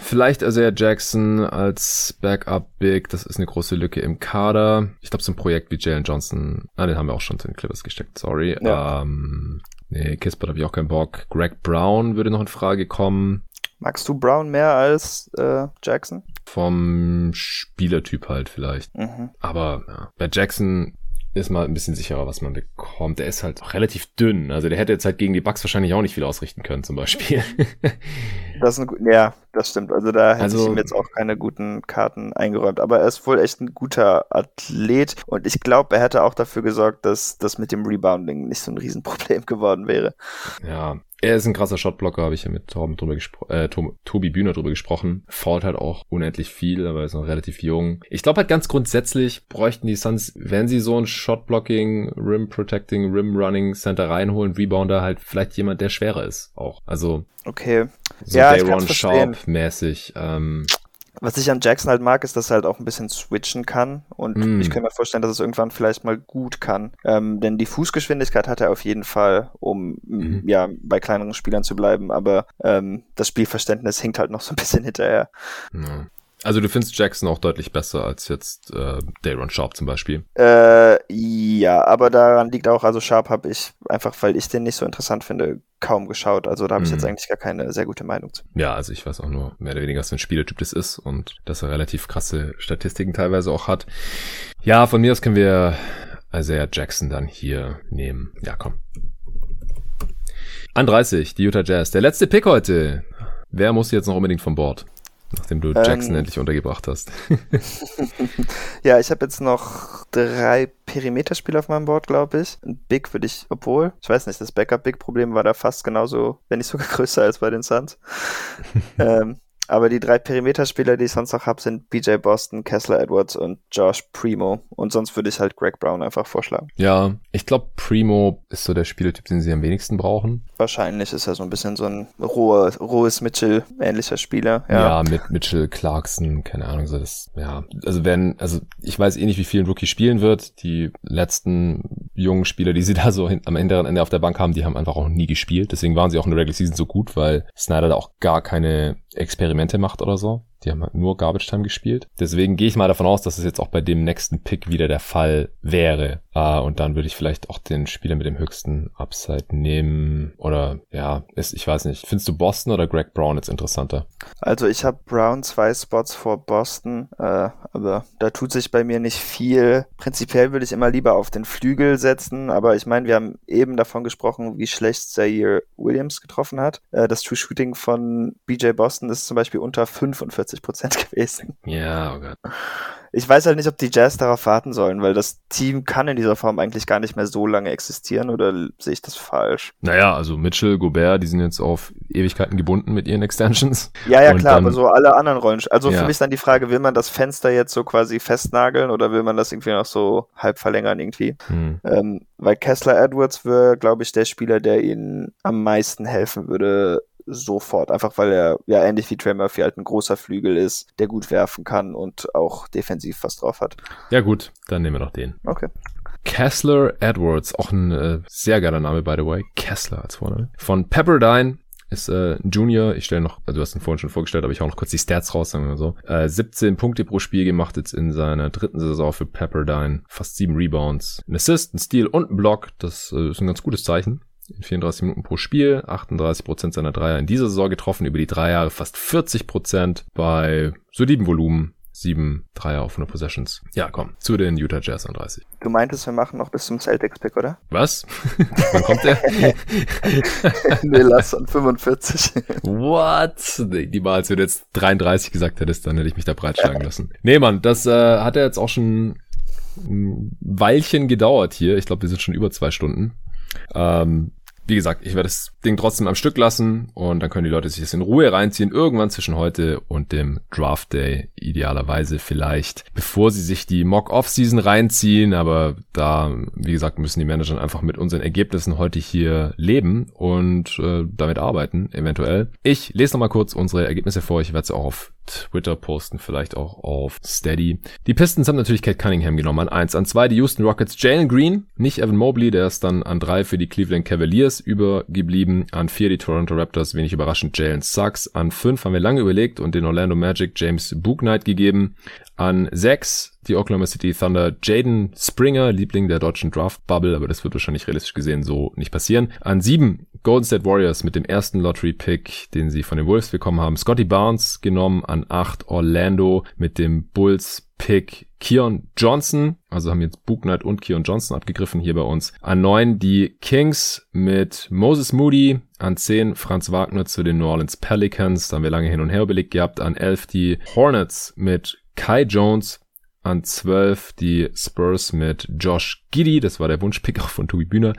vielleicht Isaiah Jackson als Backup Big. Das ist eine große Lücke im Kader. Ich glaube, so ein Projekt wie Jalen Johnson, ah, den haben wir auch schon zu den Clippers gesteckt, sorry. Ja. Ähm, nee, Kispert habe ich auch keinen Bock. Greg Brown würde noch in Frage kommen. Magst du Brown mehr als äh, Jackson? Vom Spielertyp halt vielleicht. Mhm. Aber ja, bei Jackson ist mal ein bisschen sicherer, was man bekommt. Der ist halt relativ dünn. Also der hätte jetzt halt gegen die Bugs wahrscheinlich auch nicht viel ausrichten können, zum Beispiel. *laughs* das ist ein, ja, das stimmt. Also da hätte also, ich ihm jetzt auch keine guten Karten eingeräumt. Aber er ist wohl echt ein guter Athlet und ich glaube, er hätte auch dafür gesorgt, dass das mit dem Rebounding nicht so ein Riesenproblem *laughs* geworden wäre. Ja, er ist ein krasser Shotblocker, habe ich ja mit Torben drüber gespro äh, Tobi Bühner drüber gesprochen. Fault halt auch unendlich viel, aber er ist noch relativ jung. Ich glaube halt ganz grundsätzlich bräuchten die Suns, wenn sie so ein Shotblocking, Rim Protecting, Rim Running Center reinholen, Rebounder halt vielleicht jemand, der schwerer ist auch. Also okay. so ja, Dayron Sharp mäßig. Ähm, was ich an Jackson halt mag, ist, dass er halt auch ein bisschen switchen kann. Und mm. ich kann mir vorstellen, dass es irgendwann vielleicht mal gut kann. Ähm, denn die Fußgeschwindigkeit hat er auf jeden Fall, um mm. ja bei kleineren Spielern zu bleiben. Aber ähm, das Spielverständnis hinkt halt noch so ein bisschen hinterher. Ja. Also du findest Jackson auch deutlich besser als jetzt äh, Dayron Sharp zum Beispiel? Äh, ja, aber daran liegt auch, also Sharp habe ich einfach, weil ich den nicht so interessant finde, kaum geschaut. Also da habe ich jetzt mhm. eigentlich gar keine sehr gute Meinung zu. Ja, also ich weiß auch nur mehr oder weniger, was für ein Spielertyp das ist und dass er relativ krasse Statistiken teilweise auch hat. Ja, von mir aus können wir Isaiah Jackson dann hier nehmen. Ja, komm. An 30, die Utah Jazz. Der letzte Pick heute. Wer muss jetzt noch unbedingt vom Bord? Nachdem du Jackson ähm, endlich untergebracht hast. *laughs* ja, ich habe jetzt noch drei Perimeterspieler auf meinem Board, glaube ich. Ein Big würde ich, obwohl, ich weiß nicht, das Backup-Big-Problem war da fast genauso, wenn nicht sogar *laughs* größer als bei den Suns. *laughs* ähm, aber die drei Perimeterspieler, die ich sonst noch habe, sind BJ Boston, Kessler Edwards und Josh Primo. Und sonst würde ich halt Greg Brown einfach vorschlagen. Ja, ich glaube, Primo ist so der Spielertyp, den sie am wenigsten brauchen. Wahrscheinlich ist er so ein bisschen so ein rohe, rohes Mitchell-ähnlicher Spieler. Ja. ja, mit Mitchell, Clarkson, keine Ahnung, so das, ja. Also wenn, also ich weiß eh nicht, wie viel ein Rookie spielen wird. Die letzten jungen Spieler, die sie *laughs* da so hin, am Ende, Ende auf der Bank haben, die haben einfach auch nie gespielt. Deswegen waren sie auch in der Regular Season so gut, weil Snyder da auch gar keine Experimente macht oder so. Die haben halt nur Garbage Time gespielt. Deswegen gehe ich mal davon aus, dass es jetzt auch bei dem nächsten Pick wieder der Fall wäre. Uh, und dann würde ich vielleicht auch den Spieler mit dem höchsten Upside nehmen. Oder ja, ist, ich weiß nicht. Findest du Boston oder Greg Brown jetzt interessanter? Also ich habe Brown zwei Spots vor Boston, äh, aber da tut sich bei mir nicht viel. Prinzipiell würde ich immer lieber auf den Flügel setzen, aber ich meine, wir haben eben davon gesprochen, wie schlecht Zaire Williams getroffen hat. Äh, das True Shooting von BJ Boston ist zum Beispiel unter 45 Prozent gewesen. Ja, oh Gott. Ich weiß halt nicht, ob die Jazz darauf warten sollen, weil das Team kann in dieser Form eigentlich gar nicht mehr so lange existieren oder sehe ich das falsch? Naja, also Mitchell, Gobert, die sind jetzt auf Ewigkeiten gebunden mit ihren Extensions. Ja, ja, klar, dann, aber so alle anderen Rollen. Also ja. für mich dann die Frage, will man das Fenster jetzt so quasi festnageln oder will man das irgendwie noch so halb verlängern irgendwie? Hm. Ähm, weil Kessler Edwards wäre, glaube ich, der Spieler, der ihnen am meisten helfen würde, sofort, einfach weil er ja ähnlich wie Trey Murphy halt ein großer Flügel ist, der gut werfen kann und auch defensiv was drauf hat. Ja gut, dann nehmen wir noch den. Okay. Kessler Edwards, auch ein äh, sehr geiler Name, by the way. Kessler als Vorname. Von Pepperdine ist äh, ein Junior. Ich stelle noch, also du hast ihn vorhin schon vorgestellt, aber ich hau noch kurz die Stats raus, sagen wir mal so. Äh, 17 Punkte pro Spiel gemacht jetzt in seiner dritten Saison für Pepperdine. Fast sieben Rebounds, ein Assist, ein Steal und ein Block. Das äh, ist ein ganz gutes Zeichen in 34 Minuten pro Spiel, 38 Prozent seiner Dreier in dieser Saison getroffen, über die drei Jahre fast 40 Prozent bei soliden Volumen. Sieben Dreier auf 100 Possessions. Ja, komm, zu den Utah Jazz an 30. Du meintest, wir machen noch bis zum Celtics-Pick, oder? Was? *laughs* Wann kommt der? *laughs* nee, lass an 45. What? Nee, die Mal, als du jetzt 33 gesagt hättest, dann hätte ich mich da breitschlagen *laughs* lassen. Nee, Mann, das äh, hat ja jetzt auch schon ein Weilchen gedauert hier. Ich glaube, wir sind schon über zwei Stunden. Ähm, wie gesagt, ich werde das Ding trotzdem am Stück lassen und dann können die Leute sich das in Ruhe reinziehen, irgendwann zwischen heute und dem Draft Day, idealerweise vielleicht, bevor sie sich die Mock-Off-Season reinziehen, aber da, wie gesagt, müssen die Manager einfach mit unseren Ergebnissen heute hier leben und äh, damit arbeiten, eventuell. Ich lese nochmal kurz unsere Ergebnisse vor, ich werde sie auch auf Twitter posten, vielleicht auch auf Steady. Die Pistons haben natürlich Kate Cunningham genommen an eins, an zwei. Die Houston Rockets Jalen Green, nicht Evan Mobley, der ist dann an drei für die Cleveland Cavaliers übergeblieben, an vier die Toronto Raptors, wenig überraschend Jalen Sachs, an fünf haben wir lange überlegt und den Orlando Magic James Booknight gegeben, an sechs die Oklahoma City Thunder Jaden Springer, Liebling der deutschen Draft Bubble, aber das wird wahrscheinlich realistisch gesehen so nicht passieren. An sieben Golden State Warriors mit dem ersten Lottery Pick, den sie von den Wolves bekommen haben. Scotty Barnes genommen an acht Orlando mit dem Bulls Pick Keon Johnson, also haben jetzt Book Knight und Keon Johnson abgegriffen hier bei uns. An neun die Kings mit Moses Moody, an zehn Franz Wagner zu den New Orleans Pelicans, da haben wir lange hin und her überlegt gehabt. An elf die Hornets mit Kai Jones, an 12 die Spurs mit Josh Giddy, das war der Wunschpick auch von Tobi Bühner.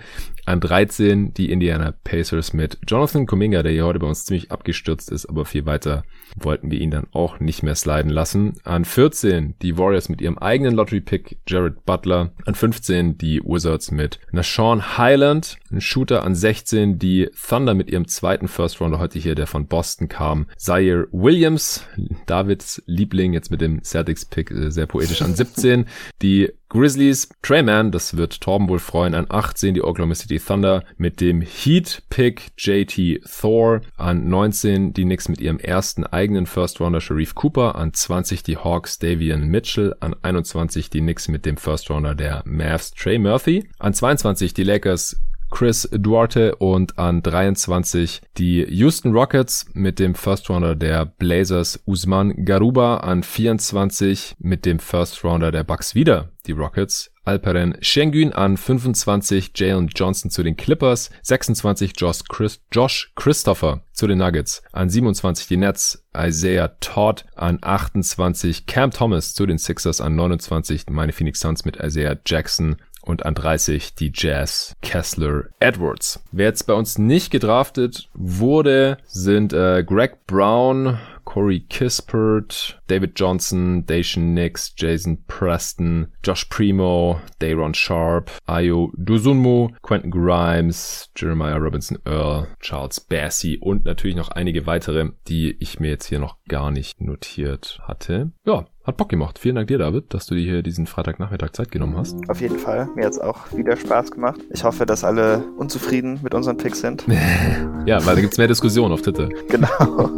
An 13 die Indiana Pacers mit Jonathan Kuminga, der hier heute bei uns ziemlich abgestürzt ist, aber viel weiter wollten wir ihn dann auch nicht mehr sliden lassen. An 14 die Warriors mit ihrem eigenen Lottery-Pick Jared Butler. An 15 die Wizards mit Nashawn Highland, ein Shooter. An 16 die Thunder mit ihrem zweiten First Rounder heute hier, der von Boston kam. Zaire Williams, Davids Liebling, jetzt mit dem Celtics-Pick, äh, sehr poetisch. An 17 *laughs* die Grizzlies, Treyman, das wird Torben wohl freuen, an 18 die Oklahoma City Thunder mit dem Heat-Pick JT Thor, an 19 die Knicks mit ihrem ersten eigenen First-Rounder Sharif Cooper, an 20 die Hawks Davian Mitchell, an 21 die Knicks mit dem First-Rounder der Mavs Trey Murphy, an 22 die Lakers Chris Duarte und an 23 die Houston Rockets mit dem First Rounder der Blazers Usman Garuba, an 24 mit dem First Rounder der Bucks wieder die Rockets Alperen Schengen an 25 Jalen Johnson zu den Clippers, 26 Josh, Chris, Josh Christopher zu den Nuggets, an 27 die Nets Isaiah Todd, an 28 Cam Thomas zu den Sixers, an 29 meine Phoenix Suns mit Isaiah Jackson und an 30 die Jazz Kessler Edwards. Wer jetzt bei uns nicht gedraftet wurde, sind äh, Greg Brown, Corey Kispert, David Johnson, Dacian Nix, Jason Preston, Josh Primo, Dayron Sharp, Ayo Duzunmu, Quentin Grimes, Jeremiah Robinson Earl, Charles Bassey und natürlich noch einige weitere, die ich mir jetzt hier noch gar nicht notiert hatte. Ja, hat Bock gemacht. Vielen Dank dir, David, dass du dir hier diesen Freitagnachmittag Zeit genommen hast. Auf jeden Fall. Mir hat es auch wieder Spaß gemacht. Ich hoffe, dass alle unzufrieden mit unseren Picks sind. *laughs* ja, weil da gibt es mehr Diskussionen auf Twitter. *laughs* Genau.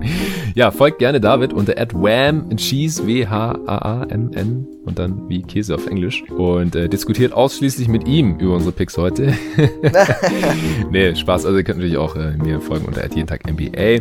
*laughs* ja, folgt gerne David unter Wham Cheese, W-H-A-A-M-N und dann wie Käse auf Englisch und äh, diskutiert ausschließlich mit ihm über unsere Picks heute. *laughs* nee, Spaß. Also ihr könnt natürlich auch äh, mir folgen unter jeden Tag NBA.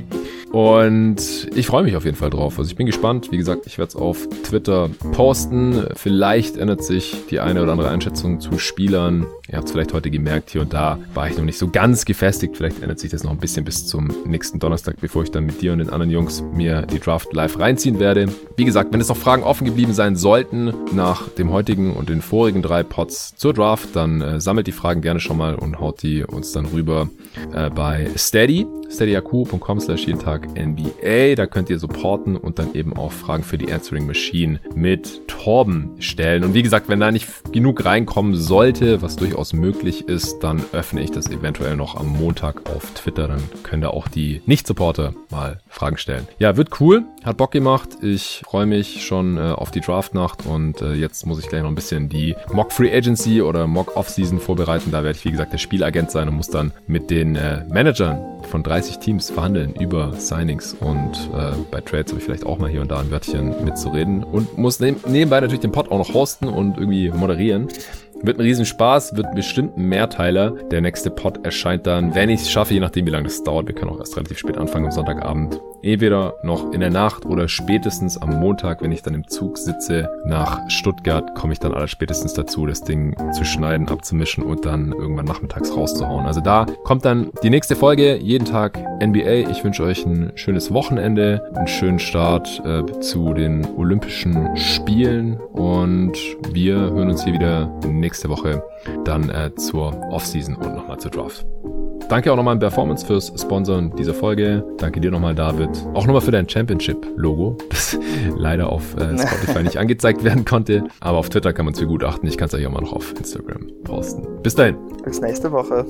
Und ich freue mich auf jeden Fall drauf. Also ich bin gespannt. Wie gesagt, ich werde es auf Twitter posten. Vielleicht ändert sich die eine oder andere Einschätzung zu Spielern. Ihr habt es vielleicht heute gemerkt, hier und da war ich noch nicht so ganz gefestigt. Vielleicht ändert sich das noch ein bisschen bis zum nächsten Donnerstag, bevor ich dann mit dir und den anderen Jungs mir die Draft live reinziehen werde. Wie gesagt, wenn es noch Fragen offen geblieben sein sollten nach dem heutigen und den vorigen drei Pots zur Draft, dann äh, sammelt die Fragen gerne schon mal und haut die uns dann rüber äh, bei Steady, steadyaku.com slash jeden Tag NBA. Da könnt ihr supporten und dann eben auch Fragen für die Answering Machine mit Torben stellen. Und wie gesagt, wenn da nicht genug reinkommen sollte, was durchaus möglich ist, dann öffne ich das eventuell noch am Montag auf Twitter. Dann können da auch die Nicht-Supporter mal Fragen stellen. Ja, wird cool. Hat Bock gemacht. Ich freue mich schon äh, auf die Draftnacht und äh, jetzt muss ich gleich noch ein bisschen die Mock Free Agency oder Mock Off-Season vorbereiten. Da werde ich, wie gesagt, der Spielagent sein und muss dann mit den äh, Managern von 30 Teams verhandeln über Signings und äh, bei Trades habe ich vielleicht auch mal hier und da ein Wörtchen mitzureden und muss neb nebenbei natürlich den Pod auch noch hosten und irgendwie moderieren. Wird ein Riesenspaß, wird bestimmt ein Mehrteiler. Der nächste Pod erscheint dann, wenn ich es schaffe, je nachdem wie lange das dauert. Wir können auch erst relativ spät anfangen am Sonntagabend entweder noch in der Nacht oder spätestens am Montag, wenn ich dann im Zug sitze nach Stuttgart, komme ich dann aller spätestens dazu, das Ding zu schneiden, abzumischen und dann irgendwann nachmittags rauszuhauen. Also da kommt dann die nächste Folge, jeden Tag NBA. Ich wünsche euch ein schönes Wochenende, einen schönen Start äh, zu den Olympischen Spielen und wir hören uns hier wieder nächste Woche dann äh, zur Offseason und nochmal zur Draft. Danke auch nochmal an Performance fürs Sponsoren dieser Folge. Danke dir nochmal, David. Auch nochmal für dein Championship-Logo, *laughs* das leider auf äh, Spotify nicht *laughs* angezeigt werden konnte. Aber auf Twitter kann man es begutachten. Ich kann es euch auch mal noch auf Instagram posten. Bis dahin. Bis nächste Woche.